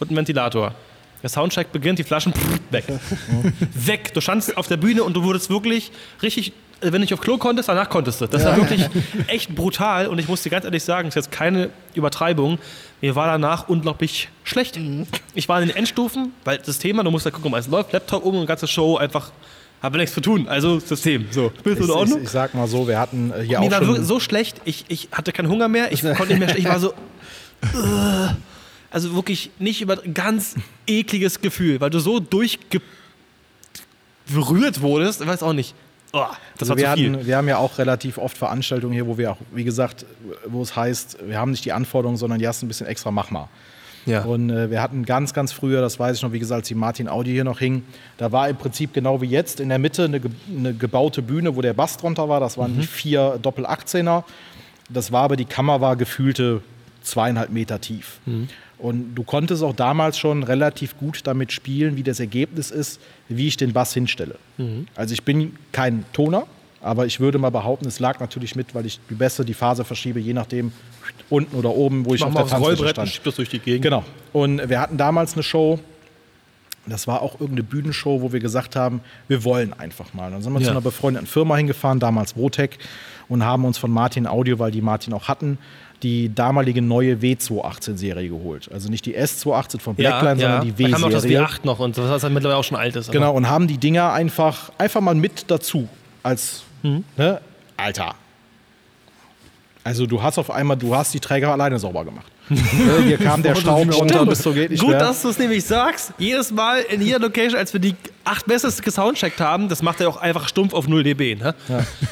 und ein Ventilator. Der Soundcheck beginnt, die Flaschen pff, weg. weg. Du standst auf der Bühne und du wurdest wirklich richtig, wenn du nicht auf Klo konntest, danach konntest du. Das war wirklich echt brutal und ich muss dir ganz ehrlich sagen, das ist jetzt keine Übertreibung. Mir war danach unglaublich schlecht. Ich war in den Endstufen, weil das Thema, du musst ja gucken, es läuft Laptop um und ganze Show einfach, habe nichts zu tun. Also System. So, bist du in
Ich, ich,
Ordnung?
ich sag mal so, wir hatten äh, hier
Mir
auch
war
schon.
wirklich so schlecht, ich, ich hatte keinen Hunger mehr, ich konnte nicht mehr, ich war so. äh, also wirklich nicht über ganz ekliges Gefühl, weil du so durchgerührt wurdest, ich weiß auch nicht. Oh, das
Also
war
wir,
zu viel.
hatten, wir haben ja auch relativ oft Veranstaltungen hier, wo wir auch, wie gesagt, wo es heißt, wir haben nicht die Anforderungen, sondern hast ein bisschen extra, mach mal.
ja.
Und äh, wir hatten ganz, ganz früher, das weiß ich noch, wie gesagt, als die Martin Audi hier noch hing, da war im Prinzip genau wie jetzt in der Mitte eine, ge eine gebaute Bühne, wo der Bass drunter war. Das waren die vier Doppel-18er. Das war aber, die Kammer war gefühlte zweieinhalb Meter tief. Und du konntest auch damals schon relativ gut damit spielen, wie das Ergebnis ist, wie ich den Bass hinstelle. Also ich bin kein Toner, aber ich würde mal behaupten, es lag natürlich mit, weil ich die Bässe, die Phase verschiebe, je nachdem unten oder oben, wo ich
Mach
auf der Tanzfläche
und
stand.
schieb das durch die Gegend.
Genau. Und wir hatten damals eine Show, das war auch irgendeine Bühnenshow, wo wir gesagt haben, wir wollen einfach mal. Dann sind wir
Ja.
zu einer befreundeten Firma hingefahren, damals Votec, und haben uns von Martin Audio, weil die Martin auch hatten, die damalige neue W218-Serie geholt. Also nicht die S218 von Blackline, sondern die
Da kam auch das
W-Serie.
W8 noch und das was mittlerweile auch schon alt ist.
Genau, und haben die Dinger einfach, einfach mal mit dazu. Als,
Mhm.
ne, Alter. Also du hast auf einmal, du hast die Träger alleine sauber gemacht. Ne, Hier kam der Staub runter bis so geht nicht
Gut,
mehr.
dass du es nämlich sagst. Jedes Mal in jeder Location, als wir die acht Bestes gesoundcheckt haben, das macht er auch einfach stumpf auf 0 dB. Ne?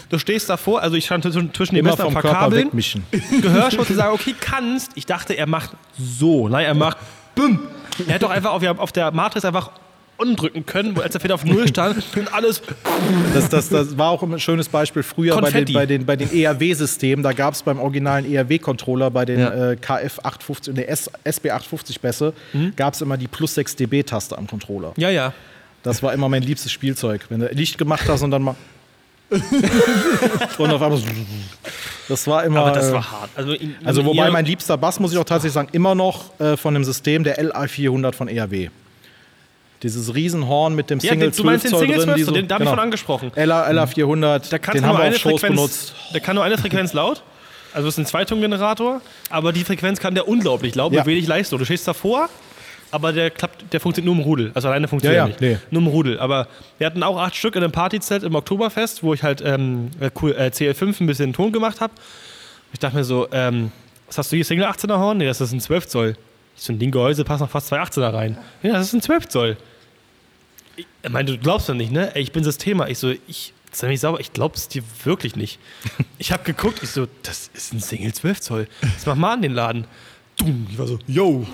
Du stehst davor, also ich stand zwischen den
Körper
Verkabeln. Gehörschutz und sage, okay, kannst. Ich dachte, er macht so. Nein, er macht BUM. Er hätte doch einfach auf, auf der Matrix einfach drücken können, wo- als er wieder auf Null stand und alles.
Das, das, das war auch ein schönes Beispiel früher bei den,
Konfetti.
bei den, bei den ERW-Systemen. Da gab es beim originalen ERW-Controller bei den
Ja.
äh, KF 850 und der S, SB 850 Bässe,
Mhm.
gab es immer die plus 6 dB-Taste am Controller.
Ja, ja.
Das war immer mein liebstes Spielzeug. Wenn du Licht gemacht hast und dann mal. und auf einmal. Das war immer.
Aber das
äh,
war hart. Also, in-
Also wobei
ihr-
mein liebster Bass, muss ich auch tatsächlich sagen, immer noch äh, von dem System der LA400 von ERW. Dieses Riesenhorn mit dem
ja,
Single
den, du meinst den
12 Zoll
Single
drin.
12,
die so-
den, da habe ich
genau.
von angesprochen.
LA, LA400,
Da kannst
den haben wir auf Shows
Frequenz,
benutzt.
Der kann nur eine Frequenz laut. Also es ist ein Zweitongenerator, aber die Frequenz kann der unglaublich laut
Ja.
mit wenig Leistung. Du stehst davor, aber der klappt, der funktioniert nur im Rudel. Also alleine funktioniert
Ja,
er
ja,
nicht.
nee.
Nur im Rudel. Aber wir hatten auch acht Stück in einem Partyzelt im Oktoberfest, wo ich halt ähm, äh, cool, äh, CL5 ein bisschen Ton gemacht habe. Ich dachte mir so, ähm, was hast du hier, Single 18er Horn? Nee, das ist ein 12 Zoll. Ich so ein Ding Gehäuse passt noch fast zwei 18er rein. Ja, das ist ein 12 Zoll. Ich meinte, du glaubst doch nicht, ne? Ey, ich bin Systemer. Ich so, ich, sei mich sauber, ich glaub's dir wirklich nicht. Ich habe geguckt, ich so, das ist ein Single 12 Zoll. Das mach mal an den Laden. Ich war so, yo.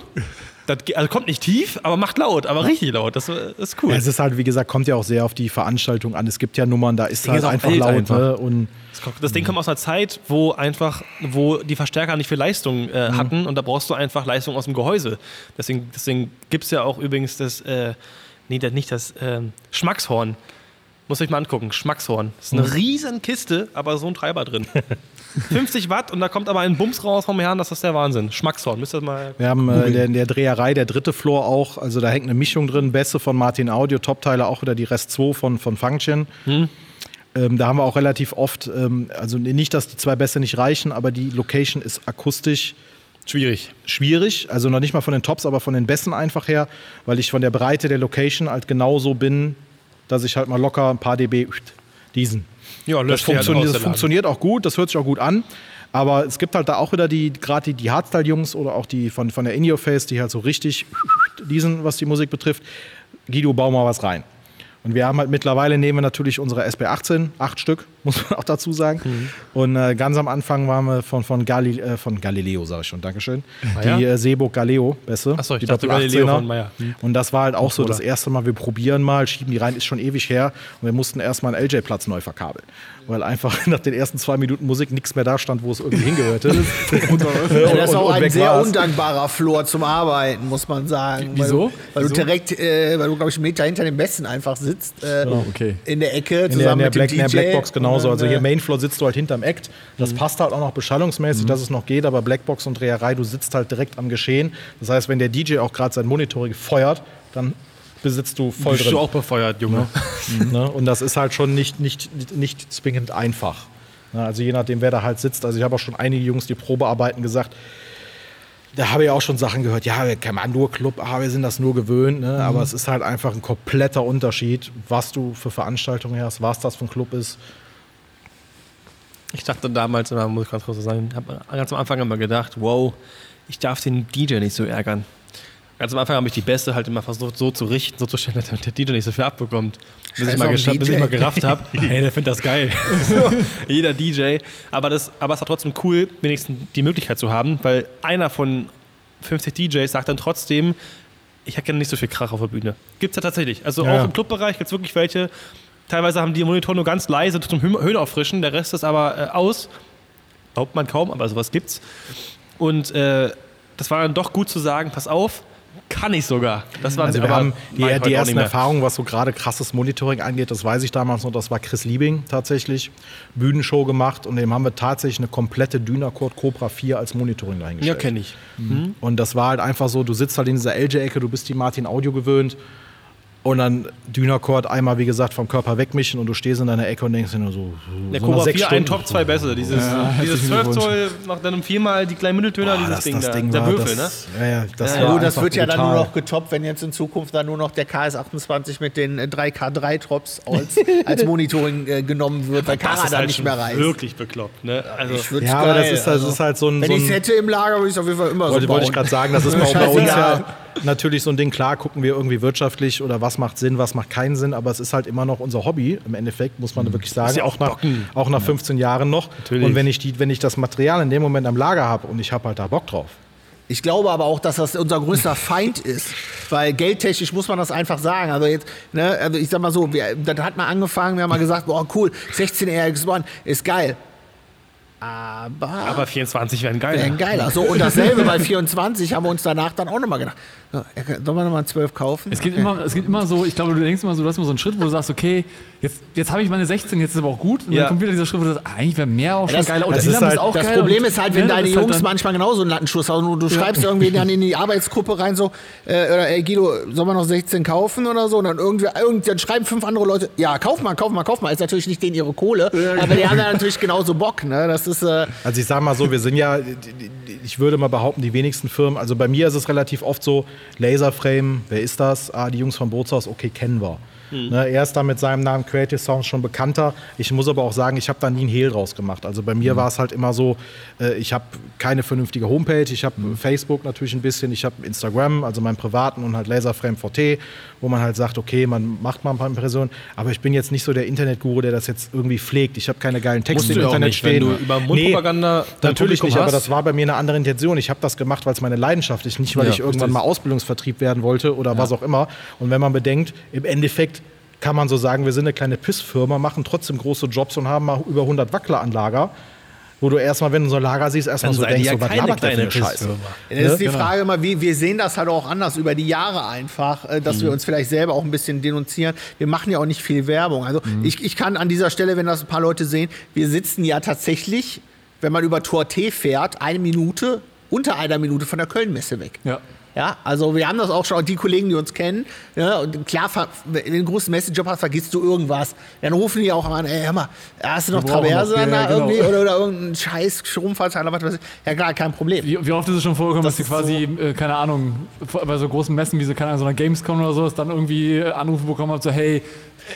Das, also kommt nicht tief, aber macht laut, aber richtig laut. Das, das ist cool.
Ja, es ist halt, wie gesagt, kommt ja auch sehr auf die Veranstaltung an. Es gibt ja Nummern, da ist
Ding
halt
ist
einfach laut.
einfach.
Ne? Und
Das, das Ding kommt aus einer Zeit, wo einfach, wo die Verstärker nicht viel Leistung äh, hatten und da brauchst du einfach Leistung aus dem Gehäuse. Deswegen, deswegen gibt es ja auch übrigens das, äh, nee, das, nicht das ähm, Schmackshorn. Muss euch mal angucken, Schmackshorn. Das ist eine riesen Kiste, aber so ein Treiber drin. 50 Watt und da kommt aber ein Bums raus vom Herrn, das ist der Wahnsinn. Schmackshorn, müsst ihr mal.
wir haben äh, in, der, in der Dreherei der dritte Floor auch, also da hängt eine Mischung drin, Bässe von Martin Audio, Topteile auch wieder die Rest 2 von, von Function.
Hm.
Ähm, da haben wir auch relativ oft, ähm, also nicht, dass die zwei Bässe nicht reichen, aber die Location ist akustisch
Schwierig.
schwierig, also noch nicht mal von den Tops, aber von den Bässen einfach her, weil ich von der Breite der Location halt genauso bin, dass ich halt mal locker ein paar dB diesen.
Ja,
Das,
halt
funktioniert, das funktioniert auch gut, das hört sich auch gut an. Aber es gibt halt da auch wieder die, gerade die, die Hardstyle-Jungs oder auch die von, von der In Your Face, die halt so richtig diesen, was die Musik betrifft. Guido, bau mal was rein. Und wir haben halt mittlerweile nehmen wir natürlich unsere SB18, acht Stück, muss man auch dazu sagen.
Mhm.
Und äh, ganz am Anfang waren wir von, von, Gali, äh, von Galileo, sage ich schon, Dankeschön.
ja?
Die äh, Seeburg Galileo, Bässe.
Achso, ich
die
dachte Galileo
18er.
von Meyer. Hm.
Und das war halt auch so das erste Mal, wir probieren mal, schieben die rein, ist schon ewig her. Und wir mussten erstmal einen LJ-Platz neu verkabeln. Weil einfach nach den ersten zwei Minuten Musik nichts mehr da stand, wo es irgendwie hingehörte.
Ja, das ist auch ein sehr
war's.
undankbarer Floor zum Arbeiten, muss man sagen.
Wieso?
Weil du, weil
Wieso?
du direkt, äh, weil du, glaube ich, einen Meter hinter dem Besten einfach sitzt. Äh,
Oh, okay.
In der Ecke,
In der, in der,
mit
Black,
dem
in
DJ.
der Blackbox, genau. genauso.
dann,
Also
äh,
hier Mainfloor sitzt du halt hinterm Act. Das passt halt auch noch beschallungsmäßig, dass es noch geht, aber Blackbox und Dreherei, du sitzt halt direkt am Geschehen. Das heißt, wenn der DJ auch gerade sein Monitoring feuert, dann besitzt du voll
bist
drin.
du auch befeuert, Junge.
Ne? Und das ist halt schon nicht, nicht, nicht zwingend einfach. Also je nachdem, wer da halt sitzt. Also ich habe auch schon einige Jungs, die Probearbeiten gesagt, da habe ich auch schon Sachen gehört, ja, wir kennen nur Club, ah, wir sind das nur gewöhnt, ne? aber es ist halt einfach ein kompletter Unterschied, was du für Veranstaltungen hast, was das für ein Club ist.
Ich dachte damals, immer, muss ich ganz kurz so sagen, habe ganz am Anfang immer gedacht, wow, ich darf den DJ nicht so ärgern. Ganz am Anfang habe ich die Beste halt immer versucht, so zu richten, so zu stellen, damit der DJ nicht so viel abbekommt. Bis ich, mal geschafft, bis ich mal gerafft habe, hey, der findet das geil. so, jeder DJ. Aber, das, aber es war trotzdem cool, wenigstens die Möglichkeit zu haben, weil einer von 50 DJs sagt dann trotzdem, ich hätte gerne nicht so viel Krach auf der Bühne. Gibt es ja tatsächlich. Also
Ja.
auch im Clubbereich gibt es wirklich welche. Teilweise haben die Monitor nur ganz leise zum Hö- Höhenauffrischen, der Rest ist aber äh, aus. Glaubt man kaum, aber sowas gibt's. Und äh, das war dann doch gut zu sagen, pass auf, kann ich sogar. Das war
Also wir haben die, die ersten. Erfahrungen, was so gerade krasses Monitoring angeht, das weiß ich damals noch, das war Chris Liebing tatsächlich, Bühnenshow gemacht und dem haben wir tatsächlich eine komplette Dynacort Cobra 4 als Monitoring
Ja,
dahingestellt.
kenne ich.
Und das war halt einfach so, du sitzt halt in dieser LJ-Ecke, du bist die Martin Audio gewöhnt und dann Dynacort einmal, wie gesagt, vom Körper wegmischen und du stehst in deiner Ecke und denkst dir nur so,
Der
so
Cobra
nach sechs
4 ein. Top 2 besser. Dieses,
Ja,
dieses
herzlichen
12
Glückwunsch.
Zoll, nach dann viermal die kleinen Mitteltöner,
Boah,
dieses
das,
Ding
das
da.
Ding
der
war,
Würfel,
das,
ne?
Ja, ja, das
Ja,
Ja, das wird ja dann
brutal.
nur noch getoppt, wenn jetzt in Zukunft dann nur noch der KS28 mit den äh, 3K3-Drops als, als Monitoring äh, genommen wird, weil Kara
Das
dann
halt
nicht mehr reißt.
wirklich bekloppt, ne? Also,
Ja, aber das
geil,
ist, das
also.
ist halt so ein.
Wenn
so
ich es hätte im Lager, würde ich es auf jeden Fall immer so
wollte ich gerade sagen, das ist bei, uns ja natürlich so ein Ding. Klar, gucken wir irgendwie wirtschaftlich oder was macht Sinn, was macht keinen Sinn, aber es ist halt immer noch unser Hobby. Im Endeffekt muss man wirklich sagen,
Ist ja auch
nach,
Bocken.
auch nach 15 Jahren noch.
Natürlich.
Und wenn ich, die, wenn ich das Material in dem Moment am Lager habe und ich habe halt da Bock drauf.
Ich glaube aber auch, dass das unser größter Feind ist, weil geldtechnisch muss man das einfach sagen. Also jetzt, ne, also ich sag mal so, wir, das hat mal angefangen, wir haben mal gesagt, boah cool, 16 RX1 ist geil. Aber,
aber 24 wären geil.
wären geiler. So, und dasselbe bei 24 haben wir uns danach dann auch nochmal gedacht, ja, sollen wir nochmal 12 kaufen?
Es gibt, immer, es gibt immer so, ich glaube, du denkst immer so, du hast immer so einen Schritt, wo du sagst, okay, jetzt, jetzt habe ich meine 16, jetzt ist aber auch gut. Und
Ja.
dann kommt wieder dieser Schritt, wo du sagst, eigentlich wäre mehr auch schon
das-
geiler. Und
das ist halt-
ist auch
Das
geil.
Problem ist halt, wenn
ne, das
deine
halt
Jungs
dann-
manchmal genauso einen Lattenschuss haben und du schreibst irgendwie dann in die Arbeitsgruppe rein so, äh, oder, ey Guido, sollen wir noch 16 kaufen oder so? Und dann, irgendwie, irgend, dann schreiben fünf andere Leute, ja, kauf mal, kauf mal, kauf mal. Ist natürlich nicht denen ihre Kohle, aber die haben dann natürlich genauso Bock. Ne? Das ist, äh,
Also ich sage mal so, wir sind ja, ich würde mal behaupten, die wenigsten Firmen, also bei mir ist es relativ oft so, Laserframe, wer ist das? Ah, die Jungs vom Bootshaus, okay, kennen wir. Ne, er ist da mit seinem Namen Creative Sounds schon bekannter. Ich muss aber auch sagen, ich habe da nie einen Hehl draus gemacht. Also bei mir war es halt immer so, äh, ich habe keine vernünftige Homepage, ich habe Facebook natürlich ein bisschen, ich habe Instagram, also meinen privaten und halt Laserframe VT, wo man halt sagt, okay, man macht mal ein paar Impressionen, aber ich bin jetzt nicht so der Internetguru, der das jetzt irgendwie pflegt. Ich habe keine geilen Texte im
ja
Internet
nicht,
stehen.
wenn du über Mundpropaganda dein
natürlich nicht, aber
hast.
das war bei mir eine andere Intention. Ich habe das gemacht, weil es meine Leidenschaft ist, nicht weil
Ja,
ich irgendwann mal Ausbildungsvertrieb werden wollte oder was auch immer. Und wenn man bedenkt, im Endeffekt kann man so sagen, wir sind eine kleine Pissfirma, machen trotzdem große Jobs und haben mal über 100 Wackler an Lager. Wo du erstmal, wenn du so ein Lager siehst, erstmal so denkst,
ja
so, was
keine
labert der für eine Scheiße?
Pissfirma.
Das ist die
Genau.
Frage immer, wie, wir sehen das halt auch anders über die Jahre einfach, äh, dass
Mhm.
wir uns vielleicht selber auch ein bisschen denunzieren. Wir machen ja auch nicht viel Werbung. Also
Mhm.
ich, ich kann an dieser Stelle, wenn das ein paar Leute sehen, wir sitzen ja tatsächlich, wenn man über Tor T fährt, eine Minute, unter einer Minute von der Kölnmesse weg.
Ja.
Ja, also wir haben das auch schon, die Kollegen, die uns kennen, ja, und klar, wenn du einen großen Messejob hast, vergisst du irgendwas. Dann rufen die auch an, ey, hör mal, hast du noch Traverse
ja,
da
genau.
irgendwie oder, oder irgendeinen scheiß Stromverteiler, was weiß ich. Ja klar, kein Problem.
Wie, wie oft ist es schon vorgekommen, dass
Das
sie
ist
quasi, äh, keine Ahnung, bei so großen Messen wie so, keine Ahnung, so einer Gamescom oder sowas, dann irgendwie äh, Anrufe bekommen haben, so, hey,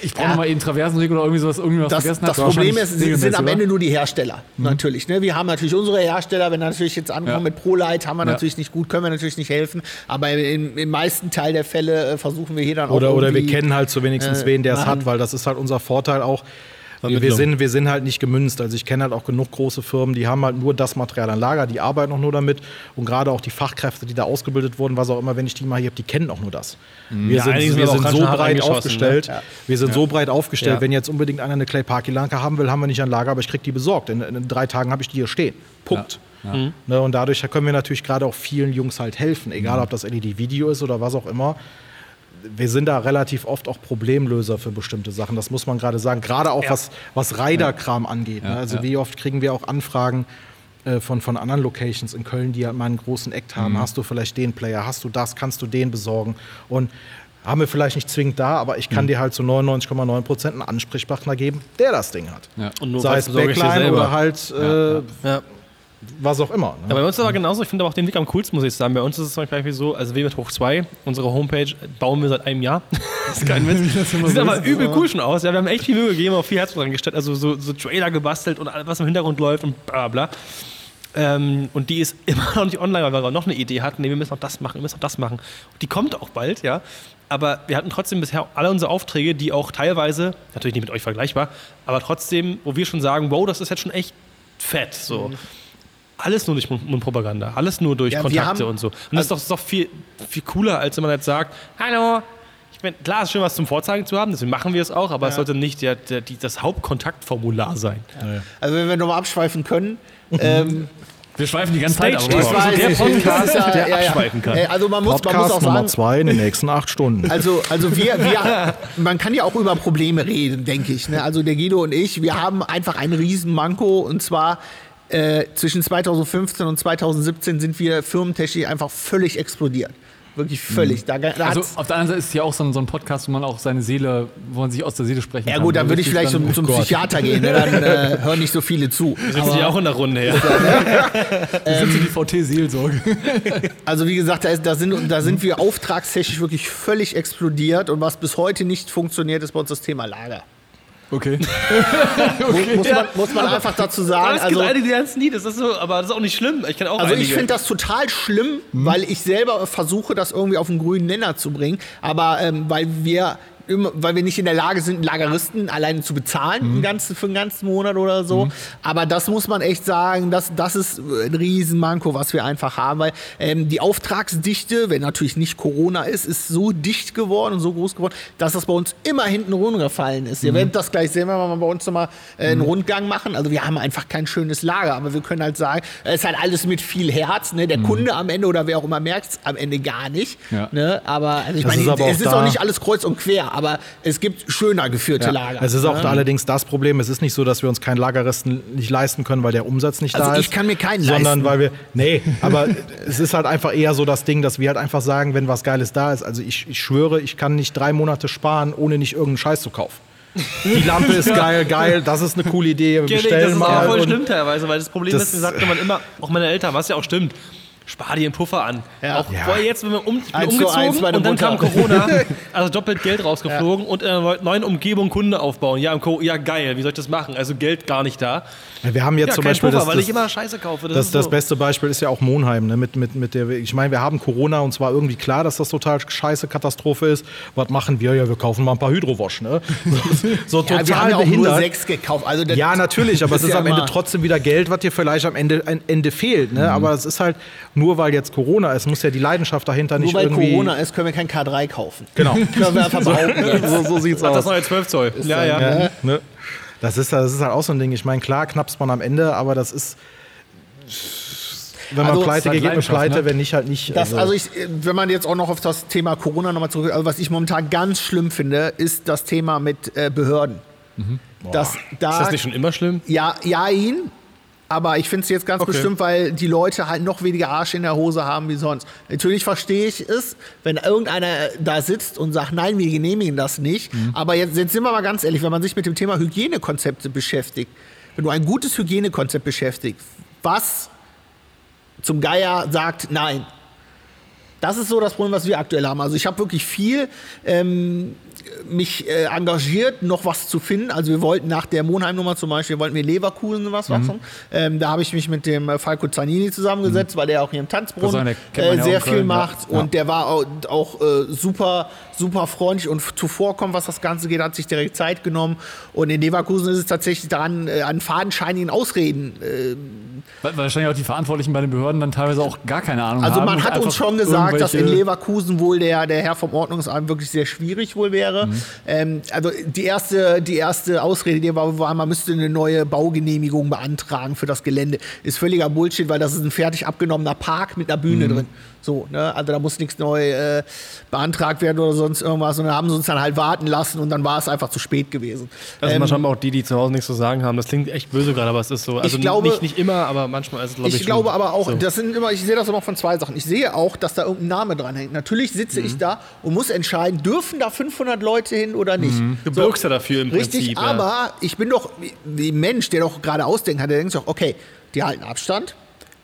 ich brauche
Ja.
noch mal eben Traversenring oder irgendwie sowas, irgendwas
Das,
vergessen
das
hat.
Problem ist, sie sind am
oder?
Ende nur die Hersteller, natürlich. Ne? Wir haben natürlich unsere Hersteller, wenn natürlich jetzt ankommen
Ja.
mit ProLight, haben wir
Ja.
natürlich nicht gut, können wir natürlich nicht helfen. Aber im, im meisten Teil der Fälle äh, versuchen wir hier dann auch
Oder, oder wir kennen halt so wenigstens
äh,
wen, der es hat, weil das ist halt unser Vorteil auch. Wir, wir,
Vermittlung.
sind, wir sind halt nicht gemünzt. Also ich kenne halt auch genug große Firmen, die haben halt nur das Material an Lager, die arbeiten auch nur damit. Und gerade auch die Fachkräfte, die da ausgebildet wurden, was auch immer, wenn ich die mal hier habe, die kennen auch nur das. Wir
Ja,
sind, wir sind so breit
eingeschossen,
aufgestellt.
ne? Ja.
Wir sind so breit aufgestellt,
Ja.
wenn jetzt unbedingt einer eine Clay Parky Lanka haben will, haben wir nicht an Lager, aber ich kriege die besorgt. In, in drei Tagen habe ich die hier stehen. Punkt. Ne, und dadurch können wir natürlich gerade auch vielen Jungs halt helfen, egal ob das LED-Video ist oder was auch immer wir sind da relativ oft auch Problemlöser für bestimmte Sachen. Das muss man gerade sagen. Gerade auch
Ja.
was, was Rider-Kram angeht. ne?
Ja,
Also
ja.
wie oft kriegen wir auch Anfragen äh, von, von anderen Locations in Köln, die halt mal einen großen Act
Mhm.
haben. Hast du vielleicht den Player? Hast du das? Kannst du den besorgen? Und haben wir vielleicht nicht zwingend da, aber ich
Mhm.
kann dir halt zu 99,9 Prozent einen Ansprechpartner geben, der das Ding hat.
Ja.
Und nur
Sei es Backline oder halt äh,
Ja.
Was auch immer. Ne?
Ja, bei uns ist aber genauso, ich finde aber auch den Weg am coolsten, muss ich sagen. Bei uns ist es zum Beispiel so, also WMT Hoch 2, unsere Homepage bauen wir seit einem Jahr. das ist kein Witz. Sieht aber übel cool schon aus. Ja, wir haben echt viel Mühe gegeben, auch viel Herz dran gestellt. Also so, so Trailer gebastelt und alles, was im Hintergrund läuft und bla bla. Ähm, und die ist immer noch nicht online, weil wir noch eine Idee hatten. Nee, wir müssen noch das machen, wir müssen noch das machen. Und die kommt auch bald, ja. Aber wir hatten trotzdem bisher alle unsere Aufträge, die auch teilweise, natürlich nicht mit euch vergleichbar, aber trotzdem, wo wir schon sagen, wow, das ist jetzt schon echt fett. So. Alles nur durch Mund- Mundpropaganda, alles nur durch
Ja,
Kontakte und so. Und das ist doch, ist doch viel, viel cooler, als wenn man jetzt sagt, hallo, ich bin, klar, es ist schön, was zum Vorzeigen zu haben, deswegen machen wir es auch, aber es sollte nicht der, der, die, das Hauptkontaktformular sein.
Also wenn wir nochmal abschweifen können. ähm,
Wir schweifen die ganze Zeit,
Stage
aber
Talk.
das war
der Podcast,
ja-
der
ja, ja.
abschweifen kann.
Also man muss, man muss
Podcast
auch
Nummer
sagen,
zwei in den nächsten acht Stunden.
Also, also wir, wir, man kann ja auch über Probleme reden, denke ich. Ne? Also der Guido und ich, wir haben einfach einen riesen Manko und zwar äh, zwischen 2015 und 2017 sind wir firmentechnisch einfach völlig explodiert. Wirklich völlig. Da, da
Also auf der anderen Seite ist es ja auch so ein, so ein Podcast, wo man auch seine Seele, wo man sich aus der Seele sprechen
ja
kann.
gut, dann würde ich vielleicht zum,
dann-
zum
Oh Gott.
Psychiater gehen, ne? dann äh, hören nicht so viele zu.
Sitzen die auch in der Runde, ja.
Wir sind so die VT-Seelsorge.
Also wie gesagt, da, ist, da, sind, da sind wir auftragstechnisch wirklich völlig explodiert und was bis heute nicht funktioniert, ist bei uns das Thema Lager.
Okay.
Muss, muss, man, muss man einfach dazu sagen.
es
Also,
gibt einige, die es nie, das ist so, aber das ist auch nicht schlimm. Ich
Also
einige.
ich finde das total schlimm, weil ich selber versuche, das irgendwie auf den grünen Nenner zu bringen. Aber ähm, weil wir immer, weil wir nicht in der Lage sind, Lageristen alleine zu bezahlen einen ganzen, für einen ganzen Monat oder so. Aber das muss man echt sagen, das, das ist ein Riesenmanko, was wir einfach haben. Weil ähm, die Auftragsdichte, wenn natürlich nicht Corona ist, ist so dicht geworden und so groß geworden, dass das bei uns immer hinten runtergefallen ist. Ihr werdet das gleich sehen, wenn wir mal bei uns nochmal äh, einen Rundgang machen. Also wir haben einfach kein schönes Lager, aber wir können halt sagen, es ist halt alles mit viel Herz. Ne? Der Kunde am Ende oder wer auch immer merkt es am Ende gar nicht.
Ja.
Ne? Aber also ich
Das
meine,
ist
es ist auch nicht alles kreuz und quer, aber es gibt schöner geführte Lager.
Es ist auch
ne?
allerdings das Problem, es ist nicht so, dass wir uns keinen Lagerresten nicht leisten können, weil der Umsatz nicht
Also
da
ich
ist.
kann mir keinen
Sondern
leisten.
weil wir, nee, aber es ist halt einfach eher so das Ding, dass wir halt einfach sagen, wenn was Geiles da ist. Also ich, ich schwöre, ich kann nicht drei Monate sparen, ohne nicht irgendeinen Scheiß zu kaufen. Die Lampe ist geil, geil, das ist eine coole Idee, wir
Ja, nee, das
bestellen
ist
mal.
auch voll schlimm teilweise, weil das Problem
Das-
ist, mir sagte man immer, auch meine Eltern, was ja auch stimmt, spar dir einen Puffer an.
Ja.
Auch
Ja.
vorher jetzt, wenn wir um, ich umgezogen und dann kam
Mutter.
Corona, also doppelt Geld rausgeflogen und in einer neu- neuen Umgebung Kunde aufbauen. Ja, im Co ja, geil, wie soll ich das machen? Also Geld gar nicht da.
Wir haben jetzt
Ja,
zum Beispiel
Puffer,
das,
weil
das,
ich immer Scheiße kaufe. Das,
Das,
ist
das
so.
beste Beispiel ist ja auch Monheim. Ne? Mit, mit, mit der, ich meine, wir haben Corona und zwar irgendwie klar, dass das total scheiße Katastrophe ist. Was machen wir? Ja, wir kaufen mal ein paar Hydrowasch. Ne? So, so
ja,
total
wir haben ja auch nur sechs gekauft. Also
Ja, natürlich, aber es
ist ja
am Ende trotzdem wieder Geld, was dir vielleicht am Ende, am Ende fehlt. Ne? Aber es ist halt, nur weil jetzt Corona ist, muss ja die Leidenschaft dahinter
Nur
nicht
weil
irgendwie.
Corona ist, können wir kein K3 kaufen.
Genau.
Können wir einfach behaupten.
so, so sieht's
Ach,
aus.
das neue 12 Zoll. Ja, ja.
Ja, ne? das, ist, das ist halt auch so ein Ding. Ich meine, klar knappst man am Ende, aber das ist. Wenn man
Also,
pleite
ist halt
geht,
Leidenschaft,
pleite,
ne?
wenn nicht, halt nicht.
Das, also ich, wenn man jetzt auch noch auf das Thema Corona nochmal zurück, also was ich momentan ganz schlimm finde, ist das Thema mit äh, Behörden. Das, da,
Ist das nicht schon immer schlimm?
Ja, ja, ihn. Aber ich finde es jetzt ganz
Okay.
bestimmt, weil die Leute halt noch weniger Arsch in der Hose haben wie sonst. Natürlich verstehe ich es, wenn irgendeiner da sitzt und sagt, nein, wir genehmigen das nicht. Aber jetzt, jetzt sind wir mal ganz ehrlich, wenn man sich mit dem Thema Hygienekonzepte beschäftigt, wenn du ein gutes Hygienekonzept beschäftigst, was zum Geier sagt nein. Das ist so das Problem, was wir aktuell haben. Also ich habe wirklich viel ähm, mich äh, engagiert, noch was zu finden. Also wir wollten nach der Monheim-Nummer zum Beispiel, wollten wir Leverkusen was machen. Ähm, da habe ich mich mit dem äh, Falco Zanini zusammengesetzt, weil der auch hier im Tanzbrunnen
man
äh,
ja
sehr viel
Köln, ja.
macht. Und der war auch, auch äh, super, super freundlich und zuvorkommt, was das Ganze geht, hat sich direkt Zeit genommen. Und in Leverkusen ist es tatsächlich daran, äh, an fadenscheinigen Ausreden äh,
Weil wahrscheinlich auch die Verantwortlichen bei den Behörden dann teilweise auch gar keine Ahnung
Also
haben.
man
und
hat uns schon gesagt, dass in Leverkusen wohl der, der Herr vom Ordnungsamt wirklich sehr schwierig wohl wäre.
Mhm.
Ähm, also die erste, die erste Ausrede, die war, war, man müsste eine neue Baugenehmigung beantragen für das Gelände. Ist völliger Bullshit, weil das ist ein fertig abgenommener Park mit einer Bühne
Mhm.
drin. So, ne? Also da muss nichts neu äh, beantragt werden oder sonst irgendwas. Und dann haben sie uns dann halt warten lassen und dann war es einfach zu spät gewesen.
Also
Ähm,
manchmal auch die, die zu Hause nichts zu sagen haben. Das klingt echt böse gerade, aber es ist so. Also
glaube-
nicht, nicht immer, aber manchmal ist es, glaube ich,
Ich glaube aber auch,
so.
das sind immer, ich sehe das immer von zwei Sachen. Ich sehe auch, dass da irgendein Name dran hängt. Natürlich sitze
Mhm.
ich da und muss entscheiden, dürfen da 500 Leute hin oder nicht.
Du bürgst ja dafür im
Richtig,
Prinzip. ja.
aber ich bin doch wie- wie ein Mensch, der doch gerade ausdenkt hat, der denkt sich auch, okay, die halten Abstand,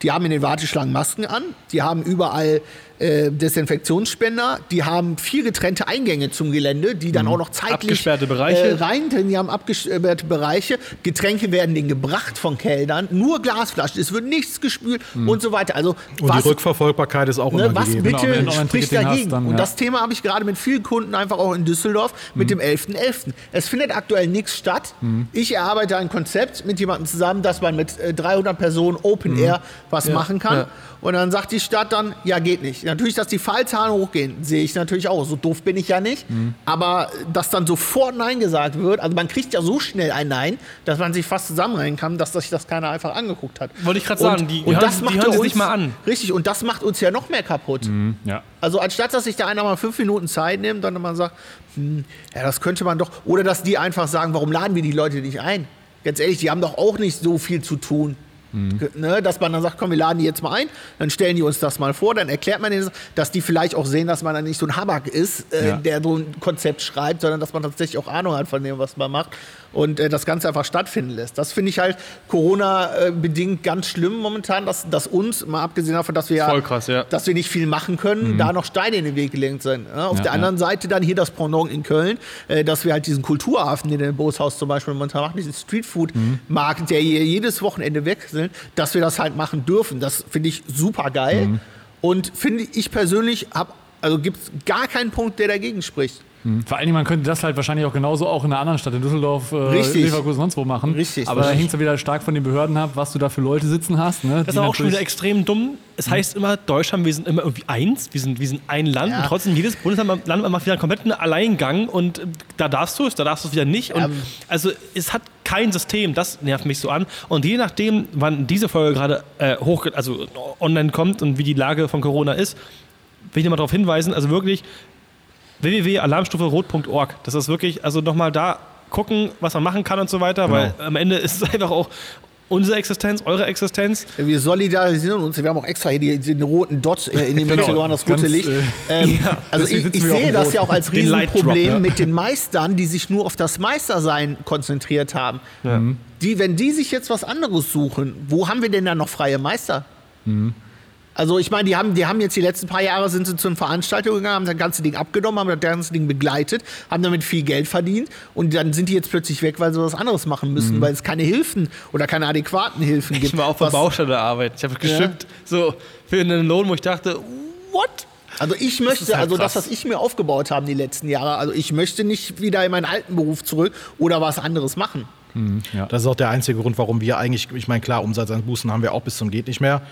die haben in den Warteschlangen Masken an, die haben überall äh, Desinfektionsspender, die haben vier getrennte Eingänge zum Gelände, die dann auch noch zeitlich
Mhm. Abgesperrte Bereiche.
Äh, rein, denn die haben abgesperrte Bereiche, Getränke werden denen gebracht von Kellnern, nur Glasflaschen, es wird nichts gespült und so weiter. Also
Und
was,
die Rückverfolgbarkeit ist auch
Ne,
immer
was
gegeben.
bitte
Genau,
spricht dagegen?
dann,
und
ja.
das Thema habe ich gerade mit vielen Kunden einfach auch in Düsseldorf mit
Mhm.
dem 11.11. Es findet aktuell nichts statt. Ich erarbeite ein Konzept mit jemandem zusammen, dass man mit äh, 300 Personen Open
Mhm.
Air was machen kann.
ja.
Und dann sagt die Stadt dann, ja geht nicht. Natürlich, dass die Fallzahlen hochgehen, sehe ich natürlich auch. So doof bin ich ja nicht.
Mhm.
Aber dass dann sofort Nein gesagt wird, also man kriegt ja so schnell ein Nein, dass man sich fast zusammenreihen kann, dass sich das keiner einfach angeguckt hat.
Wollte ich gerade sagen, die
und
hören-
das
die
macht
hören
ja
sich
uns,
nicht mal an.
Richtig, und das macht uns ja noch mehr kaputt.
Ja.
Also anstatt, dass sich da einer mal fünf Minuten Zeit nimmt dann mal sagt, hm, ja, das könnte man doch. Oder dass die einfach sagen, warum laden wir die Leute nicht ein? Ganz ehrlich, die haben doch auch nicht so viel zu tun. Ge- Ne, dass man dann sagt, komm, wir laden die jetzt mal ein, dann stellen die uns das mal vor, dann erklärt man denen, das, dass die vielleicht auch sehen, dass man dann nicht so ein Habak ist, äh,
Ja.
der so ein Konzept schreibt, sondern dass man tatsächlich auch Ahnung hat von dem, was man macht und äh, das Ganze einfach stattfinden lässt. Das finde ich halt Corona-bedingt ganz schlimm momentan, dass, dass uns, mal abgesehen davon, dass wir ja
krass, ja.
dass wir nicht viel machen können, da noch Steine in den Weg gelenkt sind. Ja, auf der anderen Seite dann hier das Pendant in Köln, äh, dass wir halt diesen Kulturhafen, den der Bootshaus zum Beispiel momentan macht, diesen Streetfood-Markt, der hier jedes Wochenende wechselt, dass wir das halt machen dürfen. Das finde ich super geil. Und finde ich persönlich, hab, also gibt es gar keinen Punkt, der dagegen spricht.
Vor allen Dingen, man könnte das halt wahrscheinlich auch genauso auch in einer anderen Stadt, in Düsseldorf, äh. Leverkusen, sonst wo machen.
Richtig.
Aber da hängt es ja wieder stark von den Behörden ab, was du da für Leute sitzen hast. Ne?
Das ist auch schon wieder extrem dumm. Es heißt immer, Deutschland, wir sind immer irgendwie eins, wir sind, wir sind ein Land
Ja.
und trotzdem jedes Bundesland Land macht wieder einen kompletten Alleingang und äh, da darfst du es, da darfst du es wieder nicht. Und
Ähm.
also es hat kein System, das nervt mich so an. Und je nachdem, wann diese Folge gerade äh, hoch, also online kommt und wie die Lage von Corona ist, will ich nochmal darauf hinweisen, also wirklich www.alarmstufe-rot.org. Das ist wirklich, also nochmal da gucken, was man machen kann und so weiter, weil am Ende ist es einfach auch unsere Existenz, eure Existenz.
Wir solidarisieren uns. Wir haben auch extra hier die, den roten Dot äh, in dem
Genau.
München das
Ganz,
Licht.
äh,
Ähm, also
deswegen
ich, ich sehe das ja auch als Riesenproblem
ja.
mit den Meistern, die sich nur auf das Meistersein konzentriert haben. Die, wenn die sich jetzt was anderes suchen, wo haben wir denn dann noch freie Meister? Also ich meine, die haben, die haben jetzt die letzten paar Jahre sind sie zu einer Veranstaltung gegangen, haben das ganze Ding abgenommen, haben das ganze Ding begleitet, haben damit viel Geld verdient und dann sind die jetzt plötzlich weg, weil sie was anderes machen müssen, weil es keine Hilfen oder keine adäquaten Hilfen gibt.
Ich war auf der Baustelle arbeiten. Ich habe geschippt, so für einen Lohn, wo ich dachte, what?
Also ich möchte,
halt
also das, was ich mir aufgebaut habe die letzten Jahre, also ich möchte nicht wieder in meinen alten Beruf zurück oder was anderes machen.
Das ist auch der einzige Grund, warum wir eigentlich, ich meine, klar, Umsatzeinbußen haben wir auch bis zum geht nicht mehr.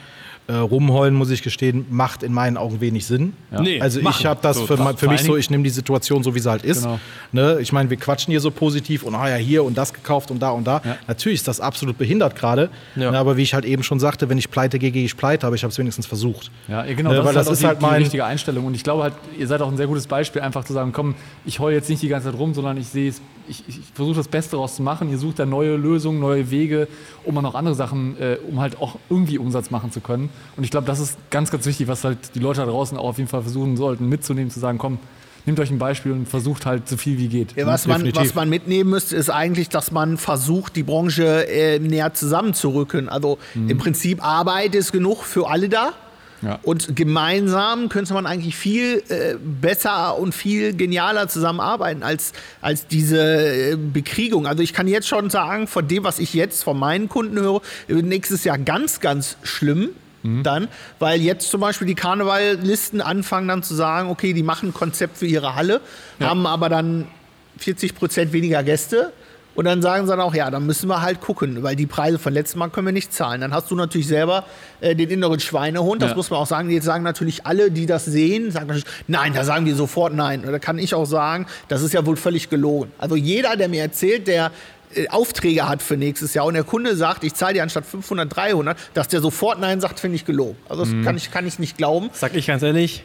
Äh, rumheulen, muss ich gestehen, macht in meinen Augen wenig Sinn.
Ja.
Nee,
also ich
machen.
habe das
So,
für,
das-
für mich so, ich nehme die Situation so, wie sie halt ist.
Genau.
Ne? Ich meine, wir quatschen hier so positiv und ah ja, hier und das gekauft und da und da.
Ja.
Natürlich ist das absolut behindert gerade.
Ja.
Ne, aber wie ich halt eben schon sagte, wenn ich pleite gehe, gehe ich pleite, aber ich habe es wenigstens versucht.
Ja, genau,
Ne,
das
weil
ist
das
halt,
ist
auch
halt
die, die
mein-
richtige Einstellung. Und ich glaube halt, ihr seid auch ein sehr gutes Beispiel, einfach zu sagen, komm, ich heule jetzt nicht die ganze Zeit rum, sondern ich sehe es, ich, ich versuche das Beste daraus zu machen. Ihr sucht da neue Lösungen, neue Wege, um auch noch andere Sachen, äh, um halt auch irgendwie Umsatz machen zu können. Und ich glaube, das ist ganz, ganz wichtig, was halt die Leute da draußen auch auf jeden Fall versuchen sollten, mitzunehmen, zu sagen, komm, nehmt euch ein Beispiel und versucht halt so viel wie geht.
Ja, was, man, was man mitnehmen müsste, ist eigentlich, dass man versucht, die Branche äh, näher zusammenzurücken. Also im Prinzip Arbeit ist genug für alle da.
Ja.
Und gemeinsam könnte man eigentlich viel äh, besser und viel genialer zusammenarbeiten als, als diese äh, Bekriegung. Also ich kann jetzt schon sagen, von dem, was ich jetzt von meinen Kunden höre, wird nächstes Jahr ganz, ganz schlimm. Dann, weil jetzt zum Beispiel die Karnevallisten anfangen dann zu sagen, okay, die machen ein Konzept für ihre Halle, haben aber dann 40 Prozent weniger Gäste Und dann sagen sie dann auch, ja, dann müssen wir halt gucken, weil die Preise von letztem Mal können wir nicht zahlen. Dann hast du natürlich selber äh, den inneren Schweinehund, das
Ja.
muss man auch sagen. Jetzt sagen natürlich alle, die das sehen, sagen natürlich, nein, da sagen die sofort nein. Da kann ich auch sagen, das ist ja wohl völlig gelogen. Also jeder, der mir erzählt, der Aufträge hat für nächstes Jahr und der Kunde sagt, ich zahle dir anstatt 500 300, dass der sofort Nein sagt, finde ich gelogen. Also
Mhm.
das kann, ich, kann ich nicht glauben.
Sag ich ganz ehrlich,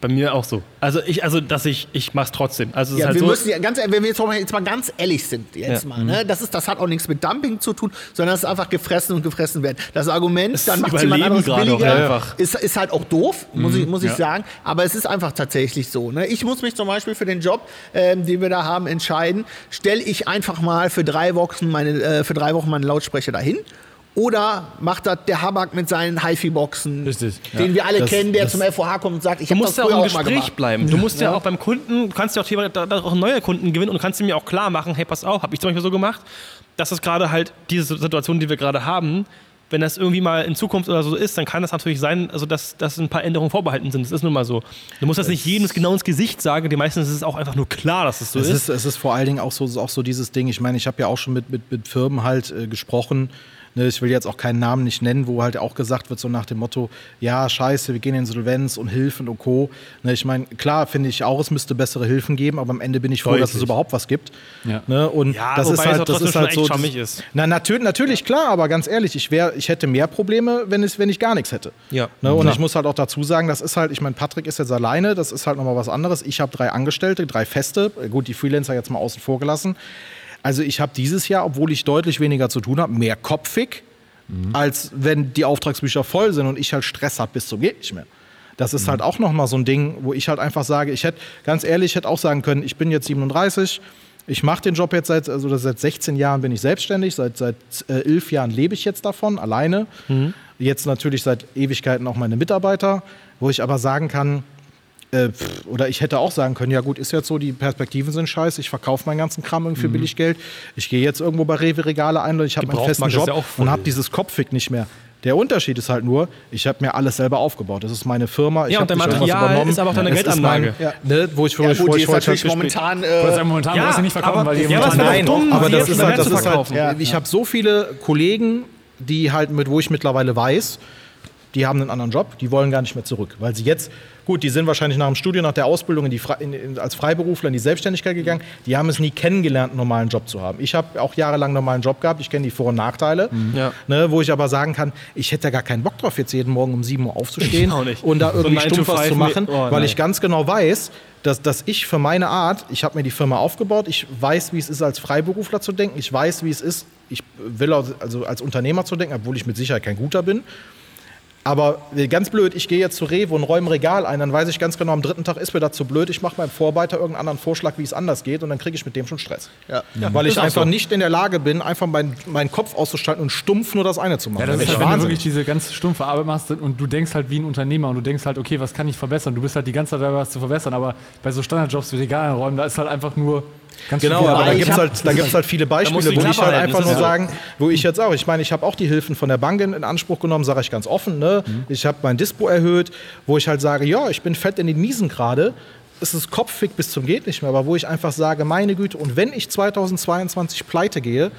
bei mir auch so. Also ich, also dass ich, ich mach's trotzdem. Also
Ja,
ist halt
wir
so,
müssen ja ganz, wenn wir jetzt mal, jetzt mal ganz ehrlich sind, jetzt
Ja.
mal, ne? das, ist, das hat auch nichts mit Dumping zu tun, sondern es ist einfach gefressen und gefressen werden. Das Argument,
Es
dann macht jemand anderes billiger,
einfach.
ist, ist halt auch doof, muss ich, muss ich
ja.
sagen. Aber es ist einfach tatsächlich so. Ne? Ich muss mich zum Beispiel für den Job, ähm, den wir da haben, entscheiden. Stelle ich einfach mal für drei Wochen meine, äh, für drei Wochen meinen Lautsprecher dahin? Oder macht das der Habak mit seinen HiFi-Boxen,
Richtig,
den wir alle
Das-
kennen, der
das-
zum FOH kommt und sagt, ich habe das
ja
früher
auch im
auch mal
Gespräch bleiben. Du musst ja,
Ja.
auch beim Kunden, du kannst ja auch, Thema- da, da auch neue Kunden gewinnen und kannst ihm ja auch klar machen, hey, pass auf, habe ich zum Beispiel so gemacht, dass es gerade halt diese Situation, die wir gerade haben, wenn das irgendwie mal in Zukunft oder so ist, dann kann das natürlich sein, also dass, dass ein paar Änderungen vorbehalten sind. Das ist nun mal so. Du musst das nicht jedem genau ins Gesicht sagen, die meisten ist es auch einfach nur klar, dass es so
Es
ist.
ist, es ist vor allen Dingen auch so, auch so dieses Ding. Ich meine, ich habe ja auch schon mit, mit, mit Firmen halt äh, gesprochen. Ne, ich will jetzt auch keinen Namen nicht nennen, wo halt auch gesagt wird, so nach dem Motto: Ja, scheiße, wir gehen in Insolvenz und Hilfen und Co. Ne, ich meine, klar finde ich auch, es müsste bessere Hilfen geben, aber am Ende bin ich froh, dass es
Deutlich.
überhaupt was gibt.
Ja.
Ne, und
Ja,
das
wobei
ist halt, das ist halt
echt
so.
ist.
Na, natürlich, natürlich, klar, aber ganz ehrlich, ich, wär, ich hätte mehr Probleme, wenn, es, wenn ich gar nichts hätte.
Ja.
Ne, und
Klar.
ich muss halt auch dazu sagen, das ist halt, ich meine, Patrick ist jetzt alleine, das ist halt nochmal was anderes. Ich habe drei Angestellte, drei Feste, gut, die Freelancer jetzt mal außen vor gelassen. Also ich habe dieses Jahr, obwohl ich deutlich weniger zu tun habe, mehr kopfig, als wenn die Auftragsbücher voll sind und ich halt Stress habe bis zum geht nicht mehr. Das ist halt auch nochmal so ein Ding, wo ich halt einfach sage, ich hätte, ganz ehrlich, ich hätte auch sagen können, ich bin jetzt 37, ich mache den Job jetzt seit, also seit 16 Jahren bin ich selbstständig, seit, seit äh, 11 Jahren lebe ich jetzt davon, alleine. Jetzt natürlich seit Ewigkeiten auch meine Mitarbeiter, wo ich aber sagen kann, äh, pff, oder ich hätte auch sagen können, ja gut, ist jetzt so, die Perspektiven sind scheiße, ich verkaufe meinen ganzen Kram irgendwie für billig Geld, ich gehe jetzt irgendwo bei Rewe-Regale ein und ich habe meinen festen Job
ja
und habe dieses Kopfig nicht mehr. Der Unterschied ist halt nur, ich habe mir alles selber aufgebaut. Das ist meine Firma. Ich
Ja, und dein Material
übernommen.
ist aber auch deine
Es
Geldanlage.
Mein, ne, wo ich, wo
Ja,
ich,
gut,
wo
die
ich
ist
vorhin
natürlich
schon
momentan.
Ja
Äh,
momentan
Ja,
du nicht verkaufen,
aber-
weil
ja, wäre
Nein,
dumm,
aber
die
das ist halt, das ist halt
verkaufen.
Ja.
ich habe so viele Kollegen, die halt mit, wo ich mittlerweile weiß, die haben einen anderen Job, die wollen gar nicht mehr zurück, weil sie jetzt, gut, die sind wahrscheinlich nach dem Studium, nach der Ausbildung in die, in, in, als Freiberufler in die Selbstständigkeit gegangen, die haben es nie kennengelernt, einen normalen Job zu haben. Ich habe auch jahrelang einen normalen Job gehabt, ich kenne die Vor- und Nachteile,
Ja.
ne, wo ich aber sagen kann, ich hätte gar keinen Bock drauf, jetzt jeden Morgen um 7 Uhr aufzustehen und da
So
irgendwie
9 to
stumpf was
5,
zu machen.
Oh,
weil ich ganz genau weiß, dass, dass ich für meine Art, ich habe mir die Firma aufgebaut, ich weiß, wie es ist, als Freiberufler zu denken, ich weiß, wie es ist, ich will also als Unternehmer zu denken, obwohl ich mit Sicherheit kein guter bin. Aber äh, ganz blöd, ich gehe jetzt zu Rewe und räume ein Regal ein, dann weiß ich ganz genau, am dritten Tag ist mir das zu blöd, ich mache meinem Vorarbeiter irgendeinen anderen Vorschlag, wie es anders geht und dann kriege ich mit dem schon Stress.
Ja.
Weil
Ist
ich einfach
so.
nicht in der Lage bin, einfach meinen, meinen Kopf auszuschalten und stumpf nur das eine zu machen.
Ja, das ist
echt
halt, wenn du
Wahnsinn.
wirklich diese ganz stumpfe Arbeit machst und du denkst halt wie ein Unternehmer und du denkst halt, okay, was kann ich verbessern? Du bist halt die ganze Zeit dabei, was zu verbessern, aber bei so Standardjobs wie Regalräumen, da ist halt einfach nur ganz
Genau, aber da gibt es halt, da gibt's halt viele Beispiele, wo ich halt einfach nur
so.
sagen, wo ich jetzt auch, ich meine, ich habe auch die Hilfen von der Bank in, in Anspruch genommen, sage ich ganz offen. Ne? Ich habe mein Dispo erhöht, wo ich halt sage, ja, ich bin fett in den Miesen gerade. Es ist kopfig bis zum geht nicht mehr, aber wo ich einfach sage, meine Güte, und wenn ich 2022 pleite gehe,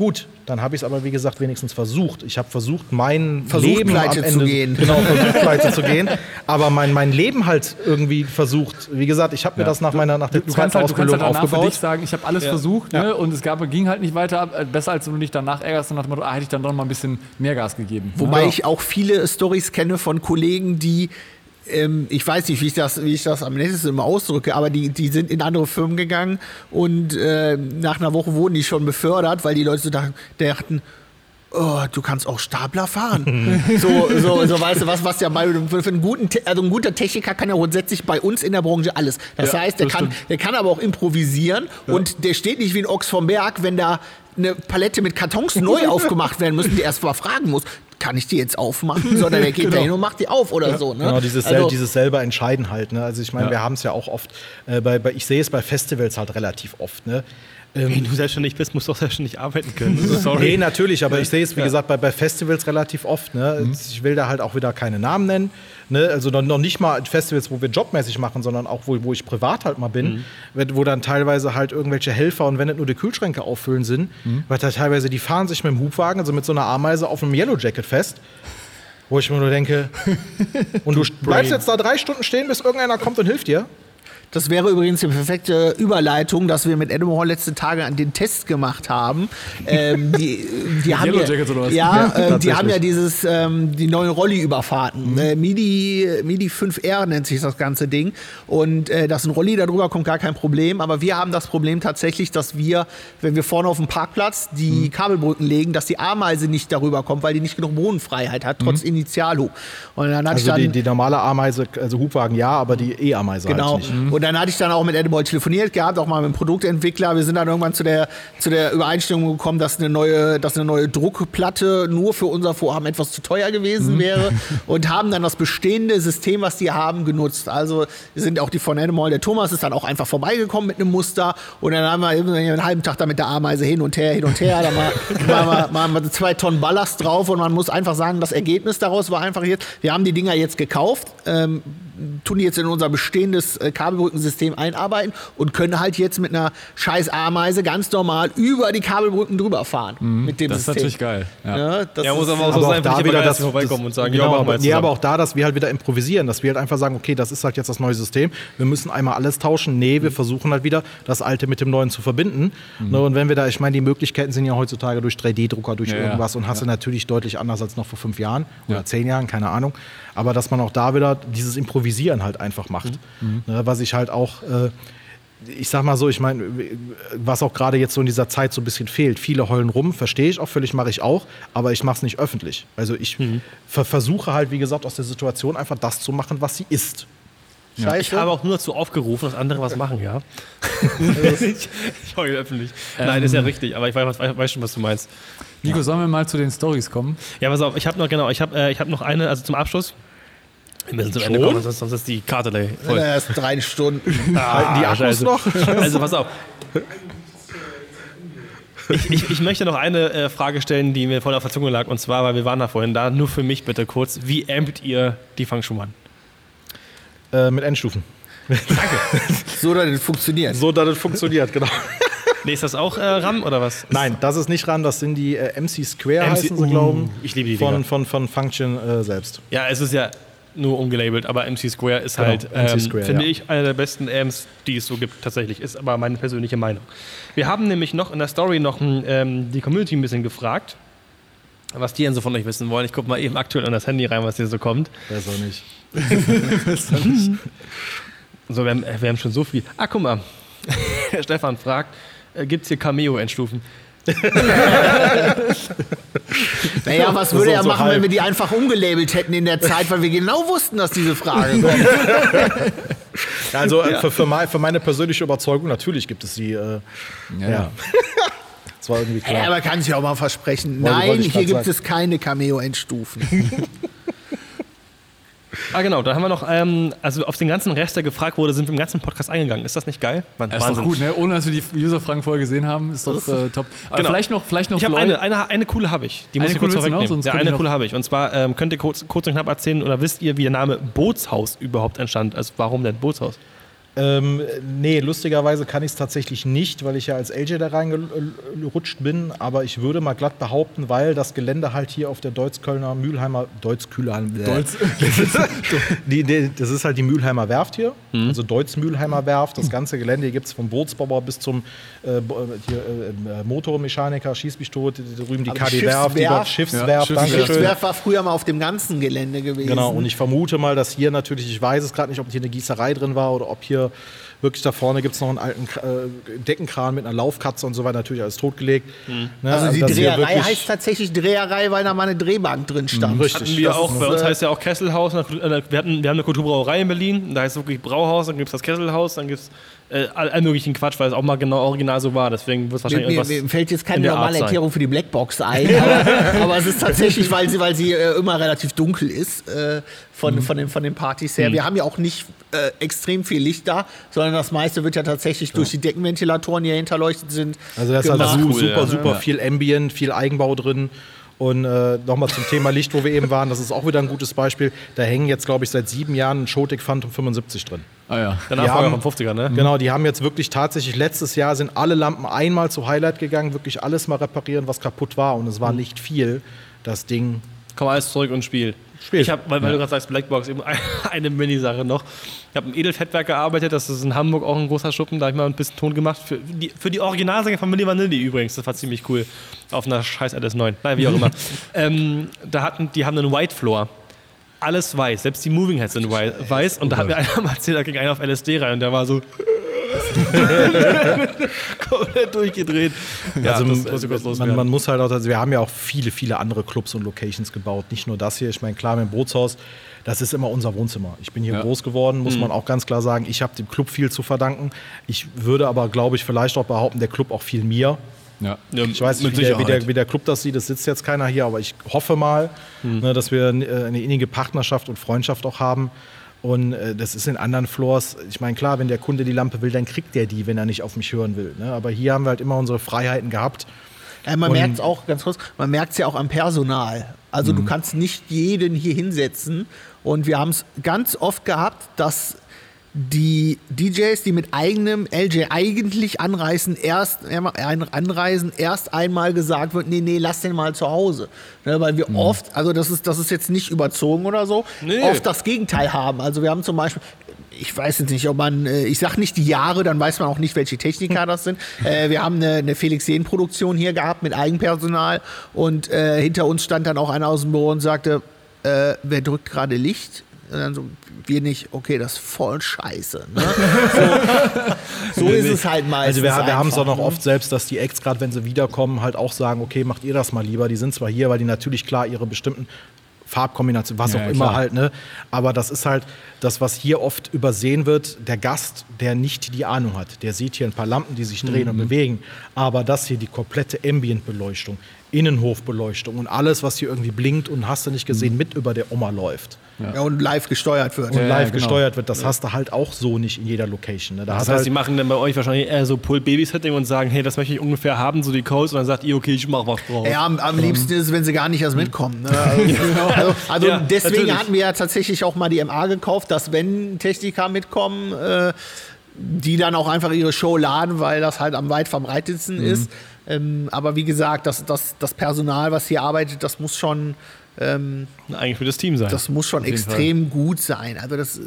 gut, dann habe ich es aber wie gesagt wenigstens versucht. Ich habe versucht, mein
Versucht,
Leben
pleite
am
zu
Ende,
gehen.
genau, versucht pleite zu gehen, aber mein, mein Leben halt irgendwie versucht. Wie gesagt, ich habe mir
Ja.
das nach meiner nach der
Du
zweiten
kannst halt, du kannst
Ausbildung
halt danach für
aufgebaut.
dich sagen, ich habe alles versucht ne? und es gab, ging halt nicht weiter. Äh, Besser als wenn du dich danach ärgerst und nach dem Motto, ah, hätte ich dann doch mal ein bisschen mehr Gas gegeben.
Wobei
Ja.
ich auch viele Stories kenne von Kollegen, die ähm, ich weiß nicht, wie ich das, wie ich das am nettesten immer ausdrücke, aber die, die sind in andere Firmen gegangen und äh, nach einer Woche wurden die schon befördert, weil die Leute so dachten, Oh, du kannst auch Stapler fahren. so, so, so, weißt du, was, was ja bei für einen guten, Te- also ein guter Techniker kann ja grundsätzlich bei uns in der Branche alles. Das
Ja,
heißt, der
das
kann, der kann aber auch improvisieren und der steht nicht wie ein Ochs vom Berg, wenn da eine Palette mit Kartons neu aufgemacht werden müssen, die erst mal fragen muss, kann ich die jetzt aufmachen? Sondern der geht da hin und macht die auf oder so. Ne?
Genau, dieses,
Also-
dieses selber entscheiden halt. Ne? Also ich meine,
Ja.
wir haben es ja auch oft, äh, bei, bei, ich sehe es bei Festivals halt relativ oft. Ne?
Wenn du selbstständig bist, musst du auch selbstständig arbeiten können. Also, sorry.
Nee, natürlich, aber ich sehe es, wie
Ja.
gesagt, bei, bei Festivals relativ oft. Ne?
Mhm.
Ich will da halt auch wieder keine Namen nennen. Ne? Also noch, noch nicht mal Festivals, wo wir jobmäßig machen, sondern auch, wo, wo ich privat halt mal bin,
Mhm.
wo dann teilweise halt irgendwelche Helfer und wenn es nur die Kühlschränke auffüllen sind,
Mhm.
weil da teilweise, die fahren sich mit dem Hubwagen, also mit so einer Ameise auf einem Yellow Jacket fest. Wo ich mir nur denke, und du bleibst jetzt da drei Stunden stehen, bis irgendeiner kommt und hilft dir.
Das wäre übrigens die perfekte Überleitung, dass wir mit Adam Hall letzte Tage an den Test gemacht haben. ähm, die, die haben ja,
Jackets oder was?
ja,
Ja,
äh, die haben ja dieses ähm, die neuen Rolli-Überfahrten. Äh, MIDI MIDI 5R nennt sich das ganze Ding und äh, dass ein Rolli darüber kommt gar kein Problem. Aber wir haben das Problem tatsächlich, dass wir, wenn wir vorne auf dem Parkplatz die Kabelbrücken legen, dass die Ameise nicht darüber kommt, weil die nicht genug Bodenfreiheit hat, trotz Initialhub. Und dann hatte ich
Also
dann
die, die normale Ameise, also Hubwagen ja, aber die E-Ameise
Genau.
halt nicht.
Und dann hatte ich dann auch mit Edible telefoniert gehabt, auch mal mit dem Produktentwickler. Wir sind dann irgendwann zu der, zu der Übereinstimmung gekommen, dass eine neue, dass eine neue Druckplatte nur für unser Vorhaben etwas zu teuer gewesen wäre und haben dann das bestehende System, was die haben, genutzt. Also sind auch die von Animal, der Thomas ist dann auch einfach vorbeigekommen mit einem Muster und dann haben wir einen halben Tag da mit der Ameise hin und her, hin und her. Mal, mal, mal zwei Tonnen Ballast drauf und man muss einfach sagen, das Ergebnis daraus war einfach jetzt, wir haben die Dinger jetzt gekauft, ähm, tun die jetzt in unser bestehendes äh, Kabelbrückensystem einarbeiten und können halt jetzt mit einer scheiß Ameise ganz normal über die Kabelbrücken drüber fahren. Mit dem
Das ist
System.
natürlich geil. Ja.
Ja, das
Ja, muss
ist-
aber auch so sein,
da wieder das
vorbeikommen und sagen,
genau,
ja,
aber, nee, aber auch da, dass wir halt wieder improvisieren, dass wir halt einfach sagen, okay, das ist halt jetzt das neue System. Wir müssen einmal alles tauschen. Nee,
Mhm.
wir versuchen halt wieder das Alte mit dem Neuen zu verbinden. Ne, und wenn wir da, ich meine, die Möglichkeiten sind ja heutzutage durch 3D-Drucker, durch
Ja, ja.
irgendwas und hast du natürlich deutlich anders als noch vor fünf Jahren oder
Ja.
zehn Jahren, keine Ahnung. Aber dass man auch da wieder dieses Improvisieren halt einfach macht.
Mhm.
Ne, was ich halt auch äh, ich sag mal so, ich meine, was auch gerade jetzt so in dieser Zeit so ein bisschen fehlt. Viele heulen rum, verstehe ich auch völlig, mache ich auch, aber ich mache es nicht öffentlich. Also ich
Mhm.
ver versuche halt, wie gesagt, aus der Situation einfach das zu machen, was sie ist.
Scheiße.
Ich habe auch nur dazu aufgerufen, dass andere was machen, ja. ich, ich heule öffentlich. Nein, ist ja richtig, aber ich weiß, weiß, weiß schon, was du meinst.
Nico, sollen wir mal zu den Stories kommen?
Ja, pass auf, ich habe noch, genau, ich habe äh, ich hab noch eine, also zum Abschluss. Wir müssen zum Ende kommen, sonst, sonst ist die Karte leer. Voll.
erst drei Stunden.
Ah,
die Akkus
scheiße.
noch?
Also pass auf. Ich, ich, ich möchte noch eine äh, Frage stellen, die mir vorhin auf der Zunge lag. Und zwar, weil wir waren da vorhin da, nur für mich bitte kurz. Wie ampt ihr die Fang Schumann?
Äh, mit Endstufen.
So, dass das funktioniert.
So, dass es funktioniert, genau.
Nee, ist das auch äh, RAM oder was?
Nein, das ist nicht ran, das sind die äh, MC Square,
MC
heißen sie,
uh,
glauben.
ich liebe die
von, von, von Function äh, selbst.
Ja, es ist ja nur umgelabelt, aber MC Square ist
Genau,
halt, ähm,
Square,
finde
ja.
ich, einer der besten Amps, die es so gibt, tatsächlich. Ist aber meine persönliche Meinung. Wir haben nämlich noch in der Story noch ein, ähm, die Community ein bisschen gefragt, was die denn so von euch wissen wollen. Ich gucke mal eben aktuell an das Handy rein, was hier so kommt.
Besser nicht.
So, wir haben, äh, wir haben schon so viel. Ah, guck mal. Herr Stefan fragt, äh, gibt es hier Cameo-Endstufen?
Naja, was
Das
würde er
so
machen,
halb.
wenn wir die einfach umgelabelt hätten in der Zeit, weil wir genau wussten, dass diese Frage kommt.
Also äh, für, für, mein, für meine persönliche Überzeugung, natürlich gibt es die. Äh, ja. Das war irgendwie
Ja,
klar.
aber kann sich auch mal versprechen.
Wollte-
Nein,
wollte ich
hier gibt
sagen.
es keine Cameo-Endstufen.
Ah, genau, da haben wir noch, ähm, also auf den ganzen Rest, der gefragt wurde, sind wir im ganzen Podcast eingegangen. Ist das nicht geil? Mann,
Das ist doch gut, ne? Ohne dass wir die User-Fragen vorher gesehen haben, ist doch äh, top. Aber
Genau.
vielleicht noch, vielleicht noch
Ich habe eine, eine, eine coole habe ich. Die muss
Eine
ich kurz vorwegnehmen.
Sonst
Ja, eine coole habe ich. Und zwar ähm, könnt ihr kurz, kurz und knapp erzählen oder wisst ihr, wie der Name Bootshaus überhaupt entstand? Also warum denn Bootshaus?
Ähm, nee, lustigerweise kann ich es tatsächlich nicht, weil ich ja als LJ da reingerutscht bin. Aber ich würde mal glatt behaupten, weil das Gelände halt hier auf der Deutz-Kölner Mühlheimer, Deutz-Kühler,
Deutz-
die, die, das ist halt die Mühlheimer Werft hier,
Mhm.
also Deutz-Mühlheimer Werft. Das ganze Gelände hier gibt es vom Bootsbauer bis zum äh, Bo- hier, äh, Motormechaniker, Schieß mich tot, da drüben die
Aber
KD Werft, die
Schiffswerft?
Schiffswerft,
Ja. Schiffswerft
war früher mal auf dem ganzen Gelände gewesen.
Genau, und ich vermute mal, dass hier natürlich, ich weiß es gerade nicht, ob hier eine Gießerei drin war oder ob hier wirklich da vorne gibt es noch einen alten äh, Deckenkran mit einer Laufkatze und so weiter, natürlich alles totgelegt. Ne,
also die
dass hier
Dreherei heißt tatsächlich Dreherei, weil da mal eine Drehbank drin stand.
Richtig.
Hatten wir
das
auch, bei uns heißt ja auch Kesselhaus. äh, Wir, hatten, wir haben eine Kulturbrauerei in Berlin, da heißt es wirklich Brauhaus, dann gibt es das Kesselhaus, dann gibt es äh, all, möglichen Quatsch, weil es auch mal genau original so war. Deswegen wird wahrscheinlich
mir,
irgendwas.
mir fällt jetzt
in
keine normale. Erklärung für die Blackbox ein, aber, aber es ist tatsächlich, weil sie, weil sie äh, immer relativ dunkel ist äh, von,
Mhm.
von, den, von den Partys her. Wir haben ja auch nicht äh, extrem viel Licht da, sondern das meiste wird ja tatsächlich durch die Deckenventilatoren, die ja hinterleuchtet sind.
Also da ist halt su-
Cool,
super,
ja.
super viel Ambient, viel Eigenbau drin. Und äh, nochmal zum Thema Licht, wo wir eben waren, das ist auch wieder ein gutes Beispiel. Da hängen jetzt, glaube ich, seit sieben Jahren ein Shotik Phantom 75 drin.
Ah ja.
Der
Die
Nachfolger
haben-
vom 50er, ne?
Genau, die haben jetzt wirklich tatsächlich, letztes Jahr sind alle Lampen einmal zu Highlight gegangen, wirklich alles mal reparieren, was kaputt war. Und es war nicht viel. Das Ding
Komm alles zurück und spiel.
Spiel.
Ich habe, weil, weil du gerade sagst, Blackbox, eben ein- eine Mini-Sache noch. Ich habe im Edelfettwerk gearbeitet, das ist in Hamburg auch ein großer Schuppen, da habe ich mal ein bisschen Ton gemacht. Für die, für die Originalsänger von Milli Vanilli übrigens, das war ziemlich cool. Auf einer scheiß LS9, nein, wie auch immer. ähm, da hatten, die haben einen White Floor. Alles weiß, selbst die Moving Heads sind wei- weiß. Und da hat mir einer mal erzählt, da ging einer auf LSD rein und der war so komplett durchgedreht. Ja,
also
das muss ich kurz
man, man muss halt auch, also wir haben ja auch viele, viele andere Clubs und Locations gebaut. Nicht nur das hier. Ich meine, klar, mein Bootshaus, das ist immer unser Wohnzimmer. Ich bin hier
Ja.
groß geworden, muss
Mhm.
man auch ganz klar sagen. Ich habe dem Club viel zu verdanken. Ich würde aber, glaube ich, vielleicht auch behaupten, der Club auch viel mir.
ja.
Ich weiß nicht, wie der, wie, der, wie der Club das sieht, es sitzt jetzt keiner hier, aber ich hoffe mal,
Hm.
ne, dass wir äh, eine innige Partnerschaft und Freundschaft auch haben. Und äh, das ist in anderen Floors, ich meine, klar, wenn der Kunde die Lampe will, dann kriegt der die, wenn er nicht auf mich hören will. Ne? Aber hier haben wir halt immer unsere Freiheiten gehabt.
Ja, man merkt es auch ganz kurz, man merkt es ja auch am Personal. Also
Mhm.
du kannst nicht jeden hier hinsetzen. Und wir haben es ganz oft gehabt, dass die DJs, die mit eigenem LJ eigentlich anreisen, erst äh, anreisen, erst einmal gesagt wird, nee, nee, lass den mal zu Hause. Ne, weil
Mhm.
wir oft, also das ist, das ist jetzt nicht überzogen oder so,
Nee.
oft das Gegenteil haben. Also wir haben zum Beispiel, ich weiß jetzt nicht, ob man, äh, ich sag nicht die Jahre, dann weiß man auch nicht, welche Techniker das sind. Äh, wir haben eine, eine Felix Sehn-Produktion hier gehabt mit Eigenpersonal und äh, hinter uns stand dann auch einer aus dem Büro und sagte, äh, wer drückt gerade Licht? Und dann so, wir nicht, okay, das ist voll scheiße. Ne? So, so ist es halt meistens.
Also wir, wir haben es auch noch
ne?
oft selbst, dass die Acts, gerade wenn sie wiederkommen, halt auch sagen, okay, macht ihr das mal lieber. Die sind zwar hier, weil die natürlich klar ihre bestimmten Farbkombinationen, was
Ja,
auch immer
klar.
halt, ne? Aber das ist halt das, was hier oft übersehen wird. Der Gast, der nicht die Ahnung hat, der sieht hier ein paar Lampen, die sich drehen und
Mhm.
bewegen. Aber das hier, die komplette Ambient-Beleuchtung, Innenhofbeleuchtung und alles, was hier irgendwie blinkt und hast du nicht gesehen, mit über der Oma läuft
Ja, und live gesteuert wird.
und
Ja,
live
genau.
gesteuert wird, das hast du halt auch so nicht in jeder Location. Ne? Da
Das heißt,
halt
die machen dann bei euch wahrscheinlich eher so Pull-Babysitting und sagen, hey, das möchte ich ungefähr haben, so die Codes, und dann sagt ihr, okay, ich mach was draus.
Ja, am, am liebsten ist es, wenn sie gar nicht erst mitkommen. Ne? Also, also, also
Ja,
deswegen
natürlich.
hatten wir ja tatsächlich auch mal die MA gekauft, dass wenn Techniker mitkommen, äh, die dann auch einfach ihre Show laden, weil das halt am weit verbreitetsten
Mhm.
ist. Ähm, aber wie gesagt, das, das, das Personal, was hier arbeitet, das muss schon, ähm,
Eigentlich für das Team sein.
das muss schon extrem gut sein. Also das,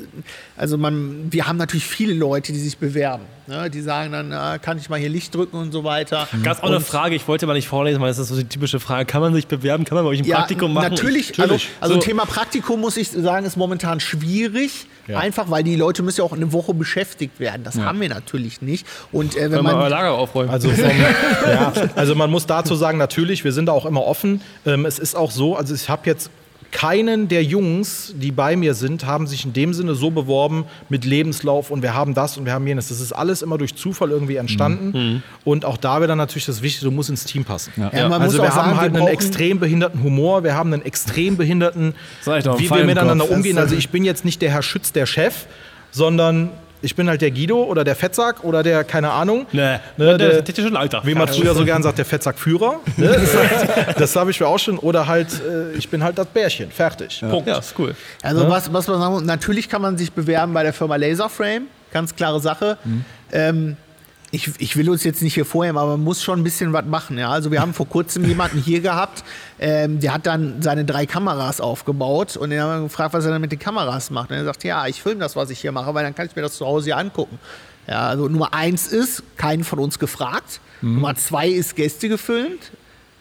also man, wir haben natürlich viele Leute, die sich bewerben. Ne? Die sagen dann, ah, kann ich mal hier Licht drücken und so weiter.
Ganz auch eine Frage, ich wollte mal nicht vorlesen, weil das ist so die typische Frage. Kann man sich bewerben? Kann man bei euch ein Praktikum machen?
Natürlich,
Ich-
also, also
So,
Thema Praktikum muss ich sagen, ist momentan schwierig.
Ja.
Einfach, weil die Leute müssen ja auch eine Woche beschäftigt werden. Das haben wir natürlich nicht. Und äh, wenn
Wenn man
man.
Lager aufräumen.
Also, vom, ja, also man muss dazu sagen, natürlich, wir sind da auch immer offen. Ähm, es ist auch so, also ich habe jetzt keinen der Jungs, die bei mir sind, haben sich in dem Sinne so beworben mit Lebenslauf und wir haben das und wir haben jenes. Das ist alles immer durch Zufall irgendwie entstanden. Und auch da wäre dann natürlich das Wichtige, du musst ins Team passen.
Ja.
Ja,
also
muss
wir
auch
haben
sagen,
halt
wir
einen extrem behinderten Humor, wir haben einen extrem behinderten, wie
Fall
wir miteinander
Kopf.
umgehen. Also ich bin jetzt nicht der Herr Schütz, der Chef, sondern ich bin halt der Guido oder der Fettsack oder der, keine Ahnung.
nee,
Ne,
der,
der-
der, der schon Alter.
Wie man früher so gern sagt, der Fettsackführer. Ne? Das, habe ich mir auch schon. Oder halt, äh, ich bin halt das Bärchen. Fertig. Punkt.
ja, ist cool.
Also was, was man sagen muss, natürlich kann man sich bewerben bei der Firma Laserframe, ganz klare Sache. Ähm, ich, ich will uns jetzt nicht hier vorheben, aber man muss schon ein bisschen was machen. Ja? Also wir haben vor kurzem jemanden hier gehabt, ähm, der hat dann seine drei Kameras aufgebaut und den haben wir gefragt, was er dann mit den Kameras macht. Und er sagt, ja, ich filme das, was ich hier mache, weil dann kann ich mir das zu Hause hier angucken. Ja, also Nummer eins ist, keinen von uns gefragt. Nummer zwei ist Gäste gefilmt.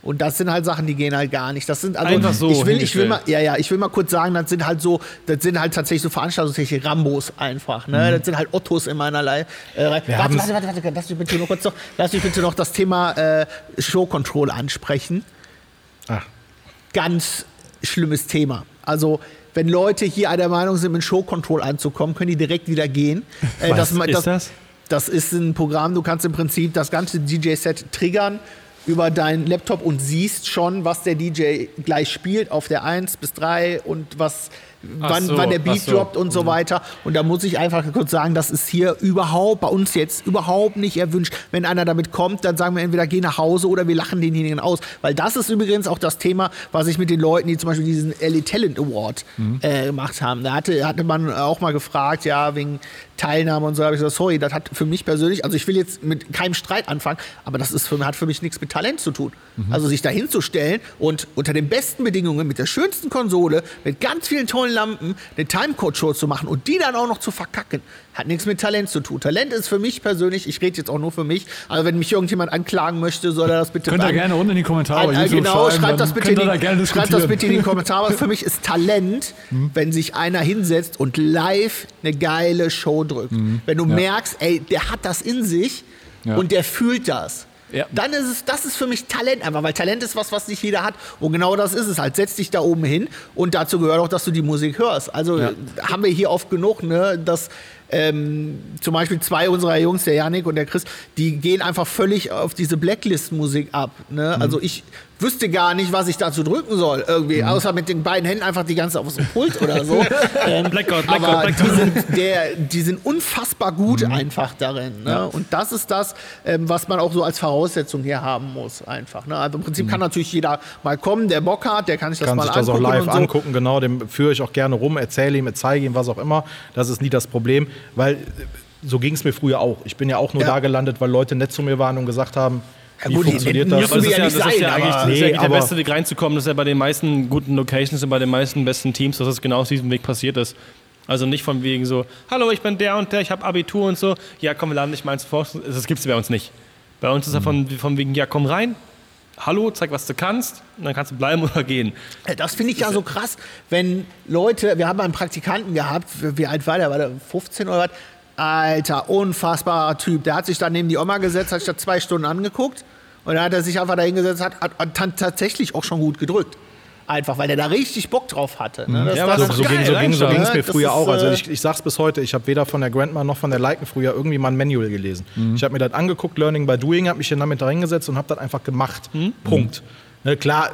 Und das sind halt Sachen, die gehen halt gar nicht. Das sind also
Einfach so
ich will, ich will mal, ja, ja, ich will mal kurz sagen, das sind halt so, das sind halt tatsächlich so Veranstaltungstechnik Rambos einfach, ne? Das sind halt Ottos in meiner Reihe. Äh, warte, warte, warte, warte, lass mich bitte noch kurz noch, lass mich bitte noch das Thema äh, Show Control ansprechen.
Ach,
Ganz schlimmes Thema. Also wenn Leute hier der Meinung sind, mit Show Control anzukommen, können die direkt wieder gehen. Äh,
Was ist das?
Das ist ein Programm, du kannst im Prinzip das ganze DJ-Set triggern über deinen Laptop und siehst schon, was der DJ gleich spielt auf der 1 bis 3 und was wann,
so,
wann der Beat
so.
droppt und so weiter. Und da muss ich einfach kurz sagen, das ist hier überhaupt, bei uns jetzt überhaupt nicht erwünscht. Wenn einer damit kommt, dann sagen wir entweder geh nach Hause oder wir lachen denjenigen aus. Weil das ist übrigens auch das Thema, was ich mit den Leuten, die zum Beispiel diesen Ellie Talent Award äh, gemacht haben. Da hatte, hatte man auch mal gefragt, ja, wegen Teilnahme und so, habe ich gesagt, sorry, das hat für mich persönlich, also ich will jetzt mit keinem Streit anfangen, aber das ist für, hat für mich nichts mit Talent zu tun. Also sich da hinzustellen und unter den besten Bedingungen, mit der schönsten Konsole, mit ganz vielen tollen Lampen, eine Timecode-Show zu machen und die dann auch noch zu verkacken, hat nichts mit Talent zu tun. Talent ist für mich persönlich, ich rede jetzt auch nur für mich, also wenn mich irgendjemand anklagen möchte, soll er das bitte
Könnt ihr gerne unten in die Kommentare
an,
YouTube
genau,
schreiben,
schreibt das, bitte in die,
da
schreibt das bitte in die Kommentare. Für mich ist Talent, wenn sich einer hinsetzt und live eine geile Show drückt. Wenn du
Ja.
merkst, ey, der hat das in sich
Ja.
und der fühlt das.
Ja.
Dann ist es, das ist für mich Talent einfach, weil Talent ist was, was nicht jeder hat. Und genau das ist es halt. Setz dich da oben hin und dazu gehört auch, dass du die Musik hörst. Also
Ja.
haben wir hier oft genug, ne, dass ähm, zum Beispiel zwei unserer Jungs, der Janik und der Chris, die gehen einfach völlig auf diese Blacklist-Musik ab. Ne?
Mhm.
Also ich wüsste gar nicht, was ich dazu drücken soll, irgendwie, außer mit den beiden Händen einfach die ganze auf dem Pult oder so. ähm,
Blackout, Blackout,
aber
Blackout.
Die, sind der, die sind unfassbar gut
Mhm.
einfach darin. Ne? Und das ist das, ähm, was man auch so als Voraussetzung hier haben muss, einfach. Ne? Also im
Mhm.
Prinzip kann natürlich jeder mal kommen, der Bock hat, der kann sich das
kann
mal
sich das auch
angucken
live
und so.
angucken, genau, dem führe ich auch gerne rum, erzähle ihm, zeige ihm, was auch immer. Das ist nie das Problem, weil äh, so ging es mir früher auch. Ich bin ja auch nur
Ja.
da gelandet, weil Leute nett zu mir waren und gesagt haben,
Ja,
wie
gut,
funktioniert das?
das ist
ja
ja,
nicht
das ist
sein,
ja eigentlich, das ist
Nee,
ja eigentlich der beste Weg reinzukommen. Das ist ja bei den meisten guten Locations und bei den meisten besten Teams, dass es genau aus diesem Weg passiert ist. Also nicht von wegen so, hallo, ich bin der und der, ich habe Abitur und so. Ja, komm, wir laden dich mal ins Vor. Das gibt es bei uns nicht. Bei uns ist ja von, von wegen, ja, komm rein, hallo, zeig, was du kannst, und dann kannst du bleiben oder gehen.
Ja, Das finde ich ja so krass, wenn Leute, wir haben einen Praktikanten gehabt, wie alt war der? War der 15 oder was? Alter, unfassbarer Typ. Der hat sich dann neben die Oma gesetzt, hat sich da zwei Stunden angeguckt und dann hat er sich einfach da hingesetzt, hat, hat, hat dann tatsächlich auch schon gut gedrückt. Einfach, weil der da richtig Bock drauf hatte. Ne? Das
Ja,
So, so ging so ging, so es
ne?
mir früher
ist,
auch. Also
äh,
ich, ich sag's bis heute, ich habe weder von der Grandma noch von der Liken früher irgendwie mal ein Manual gelesen.
Mhm.
Ich habe mir das angeguckt, Learning by Doing, habe mich hier damit da hingesetzt und habe das einfach gemacht.
Mhm.
Punkt. Ne, klar,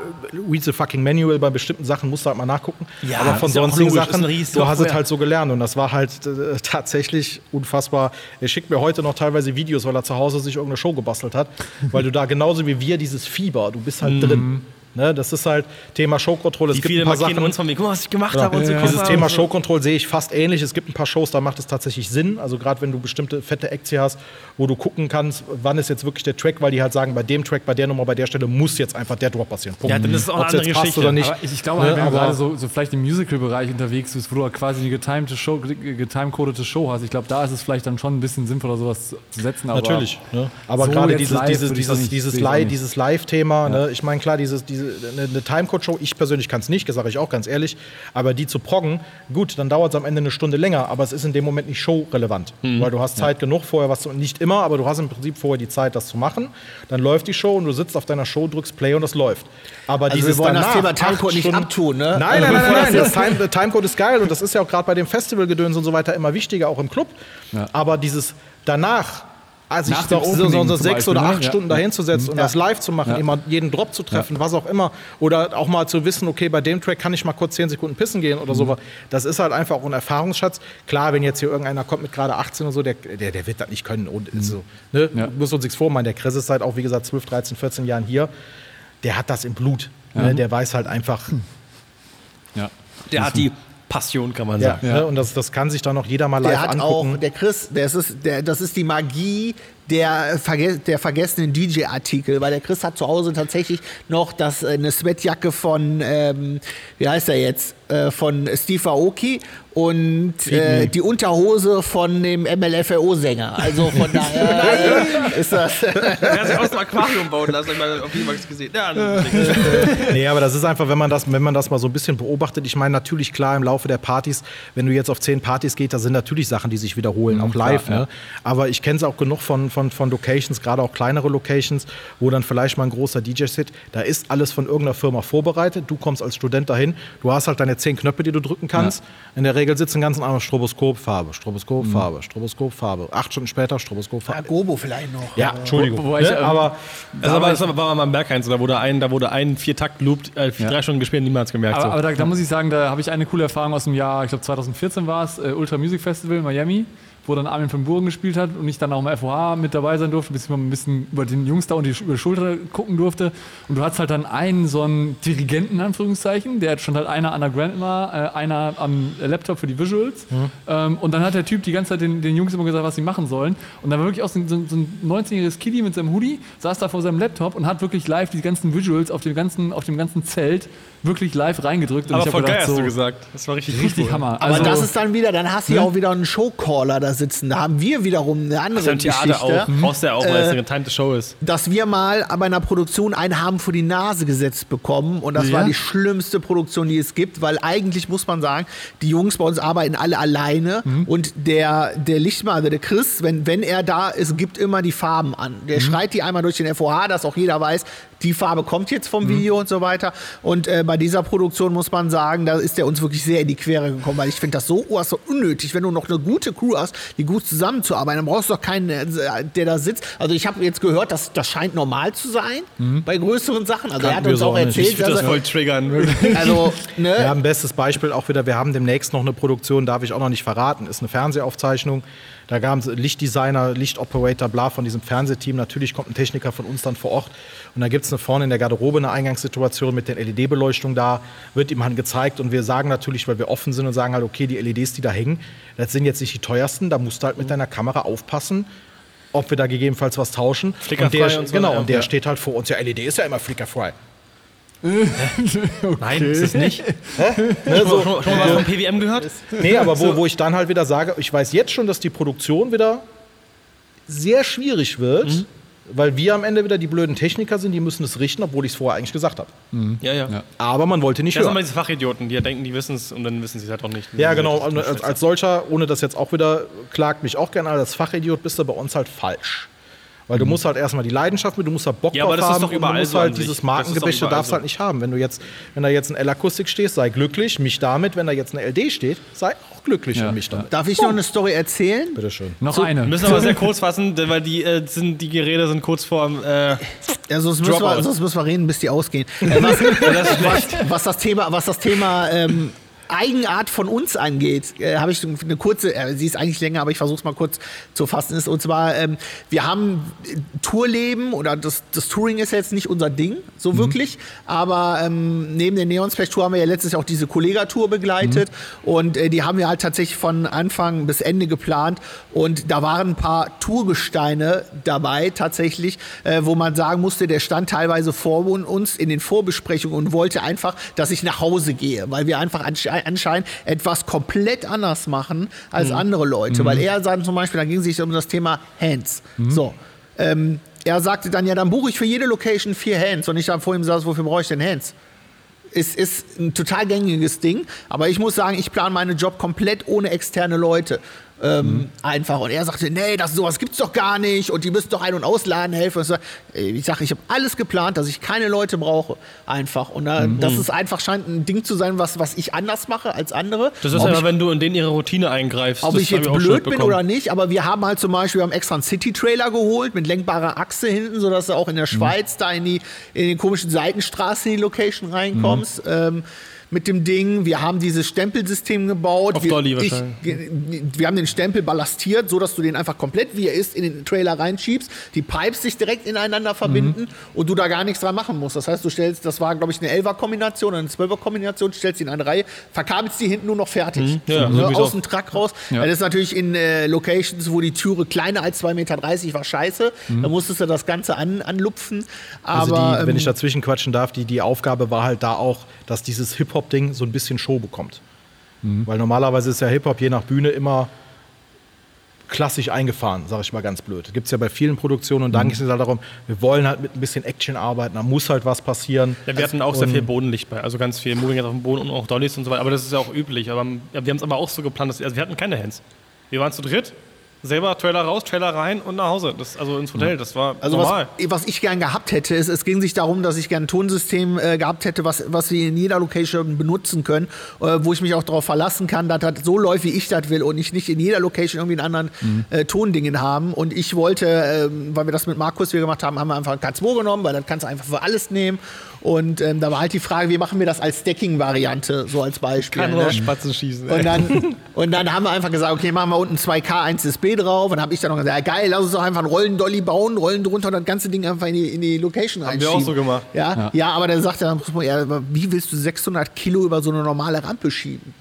read the fucking manual, bei bestimmten Sachen musst du halt mal nachgucken.
Ja,
aber von sonstigen Sachen, du hast es halt so gelernt. Und das war halt äh, tatsächlich unfassbar. Er schickt mir heute noch teilweise Videos, weil er zu Hause sich irgendeine Show gebastelt hat. weil du da genauso wie wir dieses Fieber, du bist halt drin. Ne, das ist halt Thema Showkontrolle. Es
Die
gibt
viele
ein paar Sachen,
uns von wegen, guck mal, was ich gemacht
ja.
habe und so. guck
Dieses Thema
und so.
Show Control sehe ich fast ähnlich. Es gibt ein paar Shows, da macht es tatsächlich Sinn. Also gerade wenn du bestimmte fette Acts hier hast, wo du gucken kannst, wann ist jetzt wirklich der Track, weil die halt sagen, bei dem Track, bei der Nummer, bei der Stelle muss jetzt einfach der Drop passieren. Punkt.
Ja, dann ist es auch eine
Ob's
andere Geschichte.
oder nicht.
Aber ich, ich glaube,
Ne,
halt, wenn du gerade so, so vielleicht im Musical-Bereich unterwegs bist, wo du halt quasi eine getimte Show, getimecodete Show hast, ich glaube, da ist es vielleicht dann schon ein bisschen sinnvoller, sowas zu setzen. Aber
Natürlich. Ne? Aber
so
gerade dieses,
live
dieses, dieses, dieses, dieses Live-Thema, ne? ich meine, klar, dieses, diese, eine, eine Timecode-Show, ich persönlich kann es nicht, das sage ich auch ganz ehrlich, aber die zu proggen, gut, dann dauert es am Ende eine Stunde länger, aber es ist in dem Moment nicht showrelevant,
Mhm.
weil du hast Zeit genug vorher, was zu, nicht immer, aber du hast im Prinzip vorher die Zeit, das zu machen, dann läuft die Show und du sitzt auf deiner Show, drückst Play und das läuft. Aber
Also
dieses
wir wollen das
danach,
Thema
acht
Timecode nicht abtun, ne?
Nein,
Also
nein, nein,
bevor
nein,
das
das Time, Timecode ist geil und das ist ja auch gerade bei dem Festivalgedöns und so weiter immer wichtiger, auch im Club.
Ja.
Aber dieses danach, also
Nach
ich da
dem
so, so, sechs
Beispiel,
oder
ne?
acht
Ja.
Stunden dahin zu setzen und das live zu machen,
Ja.
immer jeden Drop zu treffen, was auch immer. Oder auch mal zu wissen, okay, bei dem Track kann ich mal kurz zehn Sekunden pissen gehen oder so. Das ist halt einfach auch ein Erfahrungsschatz. Klar, wenn jetzt hier irgendeiner kommt mit gerade 18 oder so, der, der, der wird das nicht können. Und ist so, ne?
Ja.
Muss uns nichts vormachen. Der Chris ist seit auch, wie gesagt, 12, 13, 14 Jahren hier. Der hat das im Blut. Ne? Der weiß halt einfach,
ja.
Der hat die Passion, kann man
ja,
sagen.
Ne? und das, das kann sich dann noch jeder mal live
Der hat
angucken.
auch, der Chris, der ist, der, das ist die Magie der, verge der vergessenen DJ-Artikel, weil der Chris hat zu Hause tatsächlich noch das, äh, eine Sweatjacke von, ähm, wie heißt er jetzt, äh, von Steve Aoki und äh, die Unterhose von dem MLFRO-Sänger. Also von daher äh, ist das.
Er hat sich aus dem Aquarium bauen lassen, hab ich mal auf Videomax gesehen. Ja,
Nee, aber das ist einfach, wenn man das, wenn man das mal so ein bisschen beobachtet, ich meine natürlich klar im Laufe der Partys, wenn du jetzt auf zehn Partys geht, da sind natürlich Sachen, die sich wiederholen, auch live.
klar,
ne? Aber ich kenne es auch genug von, von von, von Locations, gerade auch kleinere Locations, wo dann vielleicht mal ein großer DJ sitzt. Da ist alles von irgendeiner Firma vorbereitet. Du kommst als Student dahin, du hast halt deine zehn Knöpfe, die du drücken kannst. In der Regel sitzen ganz einfach Stroboskop, Farbe, Stroboskop,
Mhm.
Farbe, Stroboskop, Farbe. Acht Stunden später Stroboskop,
Ja,
Farbe.
Gobo vielleicht noch.
Ja, Entschuldigung.
Wo- wobei ich,
ne?
ähm,
aber
Das war, das war mal am Bergheinz, da wurde ein, da wurde ein Vier-Takt-Loop, äh,
Ja.
drei Stunden gespielt, niemals gemerkt.
Aber,
so.
aber da, da muss ich sagen, da habe ich eine coole Erfahrung aus dem Jahr, ich glaube 2014 war es, äh, Ultra Music Festival in Miami, wo dann Armin von Buuren gespielt hat und ich dann auch im FOH mit dabei sein durfte, bis ich mal ein bisschen über den Jungs da und die, über die Schulter gucken durfte. Und du hattest halt dann einen so einen Dirigenten, in Anführungszeichen, der stand halt einer an der Grand immer, äh, einer am Laptop für die Visuals. Ähm, und dann hat der Typ die ganze Zeit den, den Jungs immer gesagt, was sie machen sollen. Und dann war wirklich auch so ein, so so ein 19-jähriges Kiddie mit seinem Hoodie, saß da vor seinem Laptop und hat wirklich live die ganzen Visuals auf dem ganzen, auf dem ganzen Zelt wirklich live reingedrückt. Und
aber
ich hab
voll geil,
gedacht,
hast
so,
du gesagt. Das war richtig,
Richtig
cool.
Hammer.
Aber
Also-
das ist dann wieder, dann hast du ja auch wieder einen Showcaller da sitzen. Da haben wir wiederum eine
Das
andere
Theater
Geschichte.
auch. Brauchst du ja auch, weil es eine getimte Show ist.
dass wir mal bei einer Produktion einen haben vor die Nase gesetzt bekommen. Und das
Ja?
war die schlimmste Produktion, die es gibt, weil eigentlich muss man sagen, die Jungs bei uns arbeiten alle alleine. Und der, der Lichtmann, also der Chris, wenn, wenn er da ist, gibt immer die Farben an. Der schreit die einmal durch den FOH, dass auch jeder weiß, die Farbe kommt jetzt vom Video und so weiter. Und äh, bei dieser Produktion muss man sagen, da ist der uns wirklich sehr in die Quere gekommen, weil ich finde das so, oh, so unnötig, wenn du noch eine gute Crew hast, die gut zusammenzuarbeiten, dann brauchst du doch keinen, äh, der da sitzt. Also ich habe jetzt gehört, dass das scheint normal zu sein bei größeren Sachen. Also er hat
Kannten
uns auch
nicht.
erzählt,
Ich würde das voll triggern.
er, also ne,
Wir haben ein bestes Beispiel auch wieder, wir haben demnächst noch eine Produktion, darf ich auch noch nicht verraten, ist eine Fernsehaufzeichnung. Da gab es Lichtdesigner, Lichtoperator, bla von diesem Fernsehteam. Natürlich kommt ein Techniker von uns dann vor Ort. Und da gibt es eine vorne in der Garderobe eine Eingangssituation mit der LED-Beleuchtung da, wird ihm halt gezeigt. Und wir sagen natürlich, weil wir offen sind und sagen halt, okay, die LEDs, die da hängen, das sind jetzt nicht die teuersten, da musst du halt mit deiner Kamera aufpassen. Ob wir da gegebenfalls was tauschen.
Flickerfrei
und der,
und so,
genau,
ja.
und der steht halt vor uns. Ja, LED ist ja immer flickerfrei.
Nein, ist es nicht.
Ne, so,
Schon, schon mal was vom PWM gehört?
Nee, aber wo, wo ich dann halt wieder sage, ich weiß jetzt schon, dass die Produktion wieder sehr schwierig wird, weil wir am Ende wieder die blöden Techniker sind, die müssen es richten, obwohl ich es vorher eigentlich gesagt habe.
Ja, ja.
Ja.
Aber man wollte nicht
Das sind
hören.
immer diese Fachidioten, die ja denken, die wissen es und dann wissen sie es halt auch nicht.
Ja, genau.
Das ist
als, als solcher, ohne das jetzt auch wieder, klagt mich auch gerne, als Fachidiot bist du bei uns halt falsch. Weil du musst halt erstmal die Leidenschaft mit, du musst da Bock
Ja, aber
drauf
das ist
haben
doch
und du musst
so
halt dieses
Das
Markengebäsche darfst
so.
halt nicht haben. Wenn du jetzt, wenn da jetzt ein L-Akustik stehst, sei glücklich, mich damit. Wenn da jetzt eine LD steht, sei auch glücklich
Ja,
und mich damit.
darf ich noch eine Story erzählen?
Bitteschön.
Noch
Wir
eine.
müssen aber sehr kurz fassen, denn- weil die, äh, sind, die Geräte sind kurz vorm. Äh,
Ja, sonst müssen, wir, sonst müssen wir reden, bis die ausgehen. Äh, was, was, was das Thema, was das Thema ähm, Eigenart von uns angeht, äh, habe ich eine kurze, äh, sie ist eigentlich länger, aber ich versuche es mal kurz zu fassen. Ist, und zwar, ähm, wir haben äh, Tourleben oder das, das Touring ist jetzt nicht unser Ding, so wirklich. Aber ähm, neben der Neon Splash Tour haben wir ja letztes Jahr auch diese Kollega-Tour begleitet. Und äh, die haben wir halt tatsächlich von Anfang bis Ende geplant. Und da waren ein paar Tourgesteine dabei, tatsächlich, äh, wo man sagen musste, der stand teilweise vor uns in den Vorbesprechungen und wollte einfach, dass ich nach Hause gehe, weil wir einfach ansche anscheinend etwas komplett anders machen als andere Leute. Weil er sagt zum Beispiel, da ging es sich um das Thema Hands. So. Ähm, er sagte dann, ja, dann buche ich für jede Location vier Hands. Und ich habe vor ihm gesagt, wofür brauche ich denn Hands? ist, ist ein total gängiges Ding. Aber ich muss sagen, ich plane meinen Job komplett ohne externe Leute. Ähm, Einfach. Und er sagte, nee, das, sowas gibt's doch gar nicht. Und die müssen doch ein- und ausladen helfen. Und so. Ich sage, ich habe alles geplant, dass ich keine Leute brauche. Einfach. Und da, das ist einfach, scheint ein Ding zu sein, was, was ich anders mache als andere.
das ist
Ob
einfach,
ich,
wenn du in denen ihre Routine eingreifst.
ob ich jetzt blöd bin oder nicht, aber wir haben halt zum Beispiel, wir haben extra einen City-Trailer geholt mit lenkbarer Achse hinten, sodass du auch in der Schweiz da in die, in die komischen Seitenstraßen in die Location reinkommst. Ähm, mit dem Ding, wir haben dieses Stempelsystem gebaut.
Auf
wir,
Dolly
ich, wir haben den Stempel ballastiert, sodass du den einfach komplett, wie er ist, in den Trailer reinschiebst, die Pipes sich direkt ineinander verbinden
Mhm.
und du da gar nichts dran machen musst. Das heißt, du stellst, das war, glaube ich, eine 11er-Kombination, eine 12er-Kombination, stellst die in eine Reihe, verkabelst die hinten nur noch fertig.
Mhm. Ja,
ne,
so wie es
aus dem Truck raus.
Ja.
Das ist natürlich in äh, Locations, wo die Türe kleiner als 2,30 Meter war, scheiße. Da musstest du das Ganze an, anlupfen.
Also
Aber
die, wenn
ähm,
ich dazwischen quatschen darf, die, die Aufgabe war halt da auch, dass dieses Hip-Hop-Ding so ein bisschen Show bekommt. Weil normalerweise ist ja Hip-Hop je nach Bühne immer klassisch eingefahren, sage ich mal ganz blöd. Gibt es ja bei vielen Produktionen und dann geht es halt darum, wir wollen halt mit ein bisschen Action arbeiten, da muss halt was passieren.
Ja, wir hatten auch sehr viel Bodenlicht bei, also ganz viel Moving auf dem Boden und auch Dollys und so weiter. Aber das ist ja auch üblich. Aber wir haben es aber auch so geplant, dass also wir hatten keine Hands. Wir waren zu dritt selber Trailer raus, Trailer rein und nach Hause. Das, also ins Hotel. Das war
Also
normal.
was, was ich gern gehabt hätte, ist, es ging sich darum, dass ich gern ein Tonsystem äh, gehabt hätte, was, was wir in jeder Location benutzen können, äh, wo ich mich auch darauf verlassen kann, dass das so läuft, wie ich das will und ich nicht in jeder Location irgendwie einen anderen äh, Tondingen haben. Und ich wollte, ähm, weil wir das mit Markus wir gemacht haben, haben wir einfach ein K2 genommen, weil das kannst du einfach für alles nehmen. Und ähm, da war halt die Frage, wie machen wir das als Stacking-Variante, so als Beispiel.
Kann
ne?
Spatzen schießen.
Und dann, und dann haben wir einfach gesagt, okay, machen wir unten 2K 1SB drauf. Und dann habe ich dann noch gesagt, ja, geil, lass uns doch einfach einen Rollendolly bauen, Rollen drunter und das ganze Ding einfach in die, in die Location
Haben wir
reinschieben.
auch so gemacht.
Ja, ja. aber dann sagt er, dann muss man, ja, wie willst du 600 Kilo über so eine normale Rampe schieben?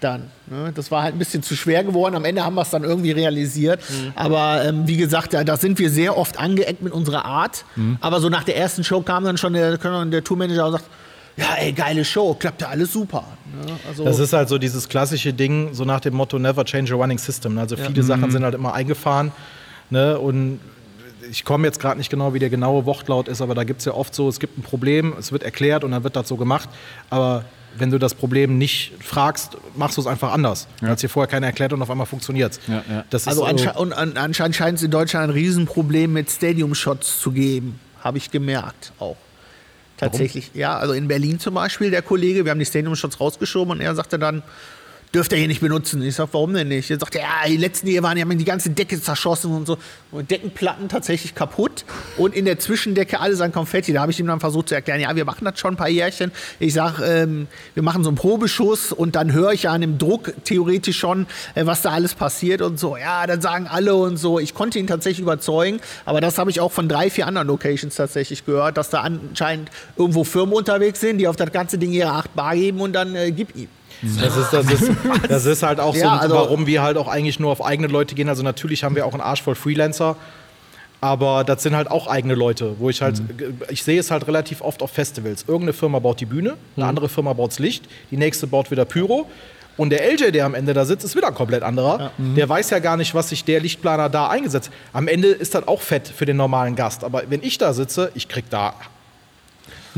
Dann. Ne? Das war halt ein bisschen zu schwer geworden. Am Ende haben wir es dann irgendwie realisiert.
Mhm.
Aber ähm, wie gesagt, da, da sind wir sehr oft angeeckt mit unserer Art.
Mhm.
Aber so nach der ersten Show kam dann schon der, der Tourmanager und sagt, ja, ey, geile Show, klappt ja alles super. Ne? Also,
Das ist halt so dieses klassische Ding, so nach dem Motto Never change a running system. ne? Also viele Sachen sind halt immer eingefahren. Ne? Und ich komme jetzt gerade nicht genau, wie der genaue Wortlaut ist, aber da gibt es ja oft so, es gibt ein Problem, es wird erklärt und dann wird das so gemacht. Aber wenn du das Problem nicht fragst, machst du es einfach anders. Ja. Als dir vorher keiner erklärt und auf einmal funktioniert es.
Ja, ja.
Also
so-
ansche und an anscheinend scheint es in Deutschland ein Riesenproblem mit Stadium-Shots zu geben. Habe ich gemerkt auch. Tatsächlich. Ja, also in Berlin zum Beispiel, der Kollege, wir haben die Stadium-Shots rausgeschoben und er sagte dann, dürft ihr hier nicht benutzen. Ich sag, warum denn nicht? Er sagte, ja, die letzten, hier waren, die haben die ganze Decke zerschossen und so. Und Deckenplatten tatsächlich kaputt. Und in der Zwischendecke alles an Konfetti. Da habe ich ihm dann versucht zu erklären, ja, wir machen das schon ein paar Jährchen. Ich sag, ähm, wir machen so einen Probeschuss und dann höre ich ja an dem Druck theoretisch schon, äh, was da alles passiert und so. Ja, dann sagen alle und so. Ich konnte ihn tatsächlich überzeugen, aber das habe ich auch von drei, vier anderen Locations tatsächlich gehört, dass da anscheinend irgendwo Firmen unterwegs sind, die auf das ganze Ding ihre 8 Bar geben und dann äh, gib ihm.
Das ist, das, ist, das ist halt auch so,
Ja, also-
warum wir halt auch eigentlich nur auf eigene Leute gehen. Also natürlich haben wir auch einen Arsch voll Freelancer, aber das sind halt auch eigene Leute, wo ich halt, ich sehe es halt relativ oft auf Festivals. Irgendeine Firma baut die Bühne, eine andere Firma baut das Licht, die nächste baut wieder Pyro. Und der LJ, der am Ende da sitzt, ist wieder ein komplett anderer. Der weiß ja gar nicht, was sich der Lichtplaner da eingesetzt. Am Ende ist das auch fett für den normalen Gast. Aber wenn ich da sitze, ich krieg da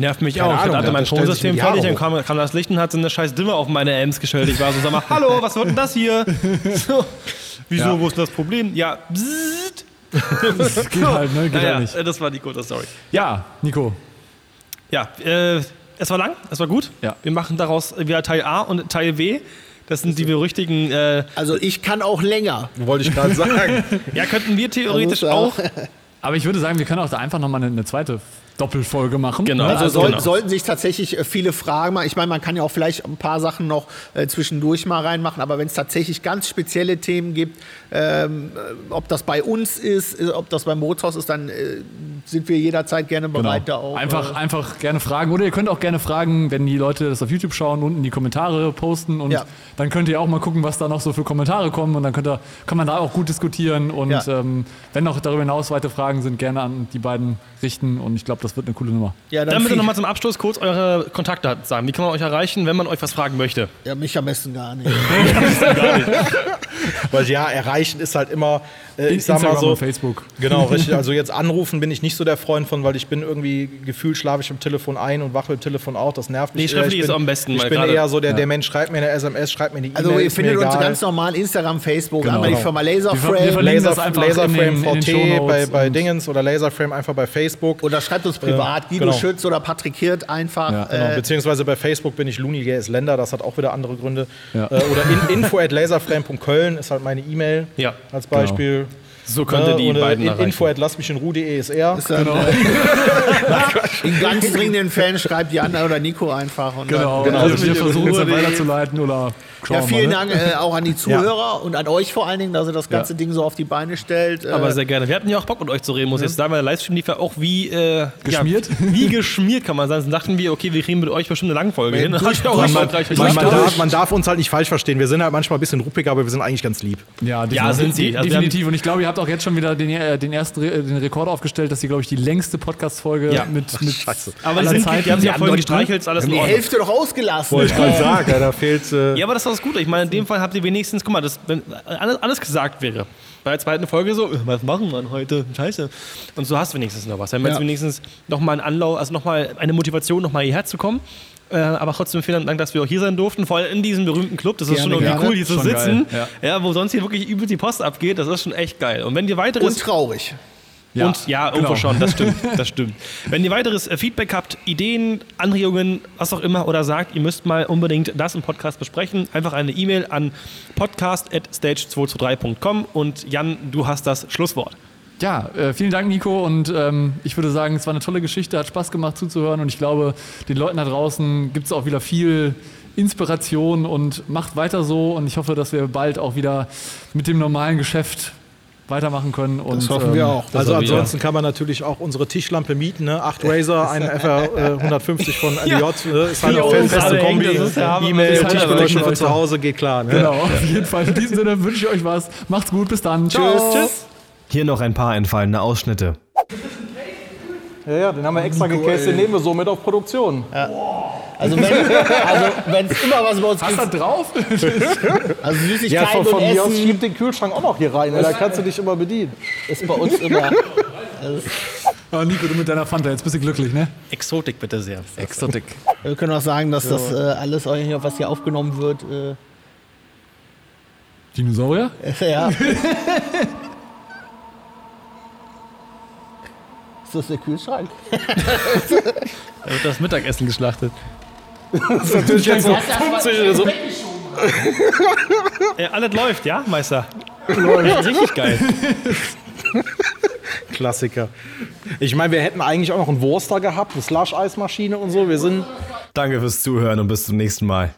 Nervt mich
Keine
auch. Ich
Ahnung,
hatte
ja,
mein
Haare
fertig, dann kam, kam das Licht und hat so eine scheiß Dimmer auf meine Amps gestellt. Ich war so, sag mal, hallo, was wird denn das hier? So, wieso,
Ja.
wo ist denn das Problem? Ja, bzzzt.
Das geht halt, ne? Geht
Naja,
halt nicht.
äh, das war die gute Story.
Ja, Nico.
Ja, äh, es war lang, es war gut.
Ja.
Wir machen daraus wieder Teil A und Teil B. Das sind die berüchtigen. Äh,
Also ich kann auch länger.
wollte ich gerade sagen.
ja, könnten wir theoretisch auch.
er-
Aber ich würde sagen, wir können auch da einfach nochmal eine, eine zweite Doppelfolge machen.
Genau.
Also, soll,
genau.
sollten sich tatsächlich äh, viele Fragen machen. Ich meine, man kann ja auch vielleicht ein paar Sachen noch äh, zwischendurch mal reinmachen, aber wenn es tatsächlich ganz spezielle Themen gibt, ähm, äh, ob das bei uns ist, äh, ob das beim Bootshaus ist, dann äh, sind wir jederzeit gerne
Genau.
bereit, da auch.
einfach,
äh,
einfach gerne fragen. Oder ihr könnt auch gerne fragen, wenn die Leute das auf YouTube schauen, unten die Kommentare posten. Und
Ja.
dann könnt ihr auch mal gucken, was da noch so für Kommentare kommen. Und dann könnt ihr, kann man da auch gut diskutieren. Und
Ja.
ähm, wenn noch darüber hinaus weitere Fragen sind, gerne an die beiden richten. Und ich glaube, das wird eine coole Nummer.
ja, dann
Dann bitte nochmal zum Abschluss kurz eure Kontaktdaten sagen. Wie kann man euch erreichen, wenn man euch was fragen möchte?
ja, mich am besten gar nicht.
Weil ja, erreichen ist halt immer, äh, ich sag mal so.
und Facebook.
Genau, richtig. Also jetzt anrufen bin ich nicht so der Freund von, weil ich bin irgendwie gefühlt schlafe ich im Telefon ein und wache im Telefon auf. Das nervt mich.
Nee, schriftlich
eher. Ich
ist am besten,
Ich bin
gerade-
eher so der, der Mensch schreibt mir eine SMS, schreibt mir eine E-Mail.
Also ihr findet uns
egal.
ganz normal Instagram, Facebook,
Genau.
einmal die Firma
Wir- wir
Laserframe.
verlinken
Laser, Laserframe
in den
VT bei, bei Dingens oder Laserframe einfach bei Facebook.
oder schreibt uns privat, Guido
genau.
Schütz oder Patrick Hirt einfach.
Ja,
Genau,
äh,
beziehungsweise bei Facebook bin ich Looney Gay ist Länder, das hat auch wieder andere Gründe.
Ja.
Äh, oder in, info at laserframe.köln ist halt meine E-Mail
Ja.
als Beispiel.
So könnt ihr
Ne,
die
oder
beiden
in,
erreichen.
info at lass mich in Ruhe.de ist er.
ist
Genau.
in ganz dringenden Fällen schreibt Jana oder Nico einfach. Und
Genau,
Dann,
also
Also
wir versuchen es dann weiterzuleiten oder schauen
ja, vielen
mal, ne?
Dank äh, auch an die Zuhörer und an euch vor allen Dingen, dass ihr das ganze
Ja.
Ding so auf die Beine stellt. Äh,
Aber sehr gerne. Wir hatten ja auch Bock mit euch zu reden, muss ich jetzt sagen, weil der Livestream lief ja auch wie äh,
Geschmiert?
Ja, wie geschmiert, kann man sagen. Dann dachten wir, okay, wir kriegen mit euch bestimmt eine Langfolge hin. Ja
Man, darf, uns halt nicht falsch verstehen. Wir sind halt manchmal ein bisschen ruppig, aber wir sind eigentlich ganz lieb.
Ja,
Ja, sind sie. Also
definitiv. Und ich glaube, ihr habt auch jetzt schon wieder den, äh, den ersten Re den Rekord aufgestellt, dass ihr, glaube ich, die längste Podcast-Folge
Ja.
mit, mit
Scheiße.
Aber die,
aller
sind,
Zeiten.
die haben sich ja
doch-
gestreichelt, ist alles in
die
Ordnung.
Hälfte doch ausgelassen.
Wollte ich gerade sagen, da fehlt. Äh,
Ja, aber das war das Gute. Ich meine, in dem Fall habt ihr wenigstens, guck mal, das, wenn alles, alles gesagt wäre. Bei der zweiten Folge so, äh, was machen wir heute? Scheiße. Und so hast du wenigstens noch was. Wir haben
Ja.
jetzt wenigstens nochmal einen Anlauf, also nochmal eine Motivation, nochmal hierher zu kommen. Äh, aber trotzdem vielen Dank, dass wir auch hier sein durften. Vor allem in diesem berühmten Club. Das ist
Gerne,
schon irgendwie
gerne.
cool, hier zu
Schon
sitzen.
geil,
Ja. wo sonst hier wirklich übel die Post abgeht. Das ist schon echt geil. Und wenn ihr weiteres.
Und traurig.
Ja,
und ja, irgendwo
genau.
schon, das stimmt, das stimmt. Wenn ihr weiteres äh, Feedback habt, Ideen, Anregungen, was auch immer, oder sagt, ihr müsst mal unbedingt das im Podcast besprechen, einfach eine E-Mail an podcast.stage223.com und Jan, du hast das Schlusswort.
Ja, äh, vielen Dank, Nico. Und ähm, ich würde sagen, es war eine tolle Geschichte, hat Spaß gemacht zuzuhören. Und ich glaube, den Leuten da draußen gibt es auch wieder viel Inspiration und macht weiter so. Und ich hoffe, dass wir bald auch wieder mit dem normalen Geschäft weitermachen können. Und,
Das hoffen wir auch.
Also
auch wieder.
ansonsten kann man natürlich auch unsere Tischlampe mieten, ne? 8 Razer, ein FR äh, 150 von LJ, ne? ist halt eine
Jungs
feste Kombi,
hängen, das ist ja-
E-Mail,
halt
Tischbeleuchtung für zu Hause, geht klar. Ne?
Genau, auf jeden Fall. In diesem Sinne wünsche ich euch was. Macht's gut, bis dann. Tschüss. Tschüss.
Hier noch ein paar entfallende Ausschnitte.
Ja, ja, den haben wir extra gecased, den nehmen wir so mit auf Produktion.
Also wenn also wenn's immer was bei uns
Hast du
gibt,
da drauf?
also
Ja,
Süßigkeiten
von, von
und
mir aus
Essen,
schieb den Kühlschrank auch noch hier rein, ne? da kannst du dich immer bedienen.
ist bei uns immer.
Oh, Nico, du mit deiner Fanta, jetzt bist du glücklich, ne?
Exotik bitte sehr.
Exotik.
Wir können auch sagen, dass das äh, alles, was hier aufgenommen wird, äh,
Dinosaurier?
ja. ist das der Kühlschrank?
Da wird das Mittagessen geschlachtet.
Das ist natürlich jetzt so 50 so.
Ja, alles läuft, ja, Meister? Läuft. Richtig geil.
Klassiker. Ich meine, wir hätten eigentlich auch noch einen Wurster gehabt, eine Slush-Eismaschine und so. Wir sind
Danke fürs Zuhören und bis zum nächsten Mal.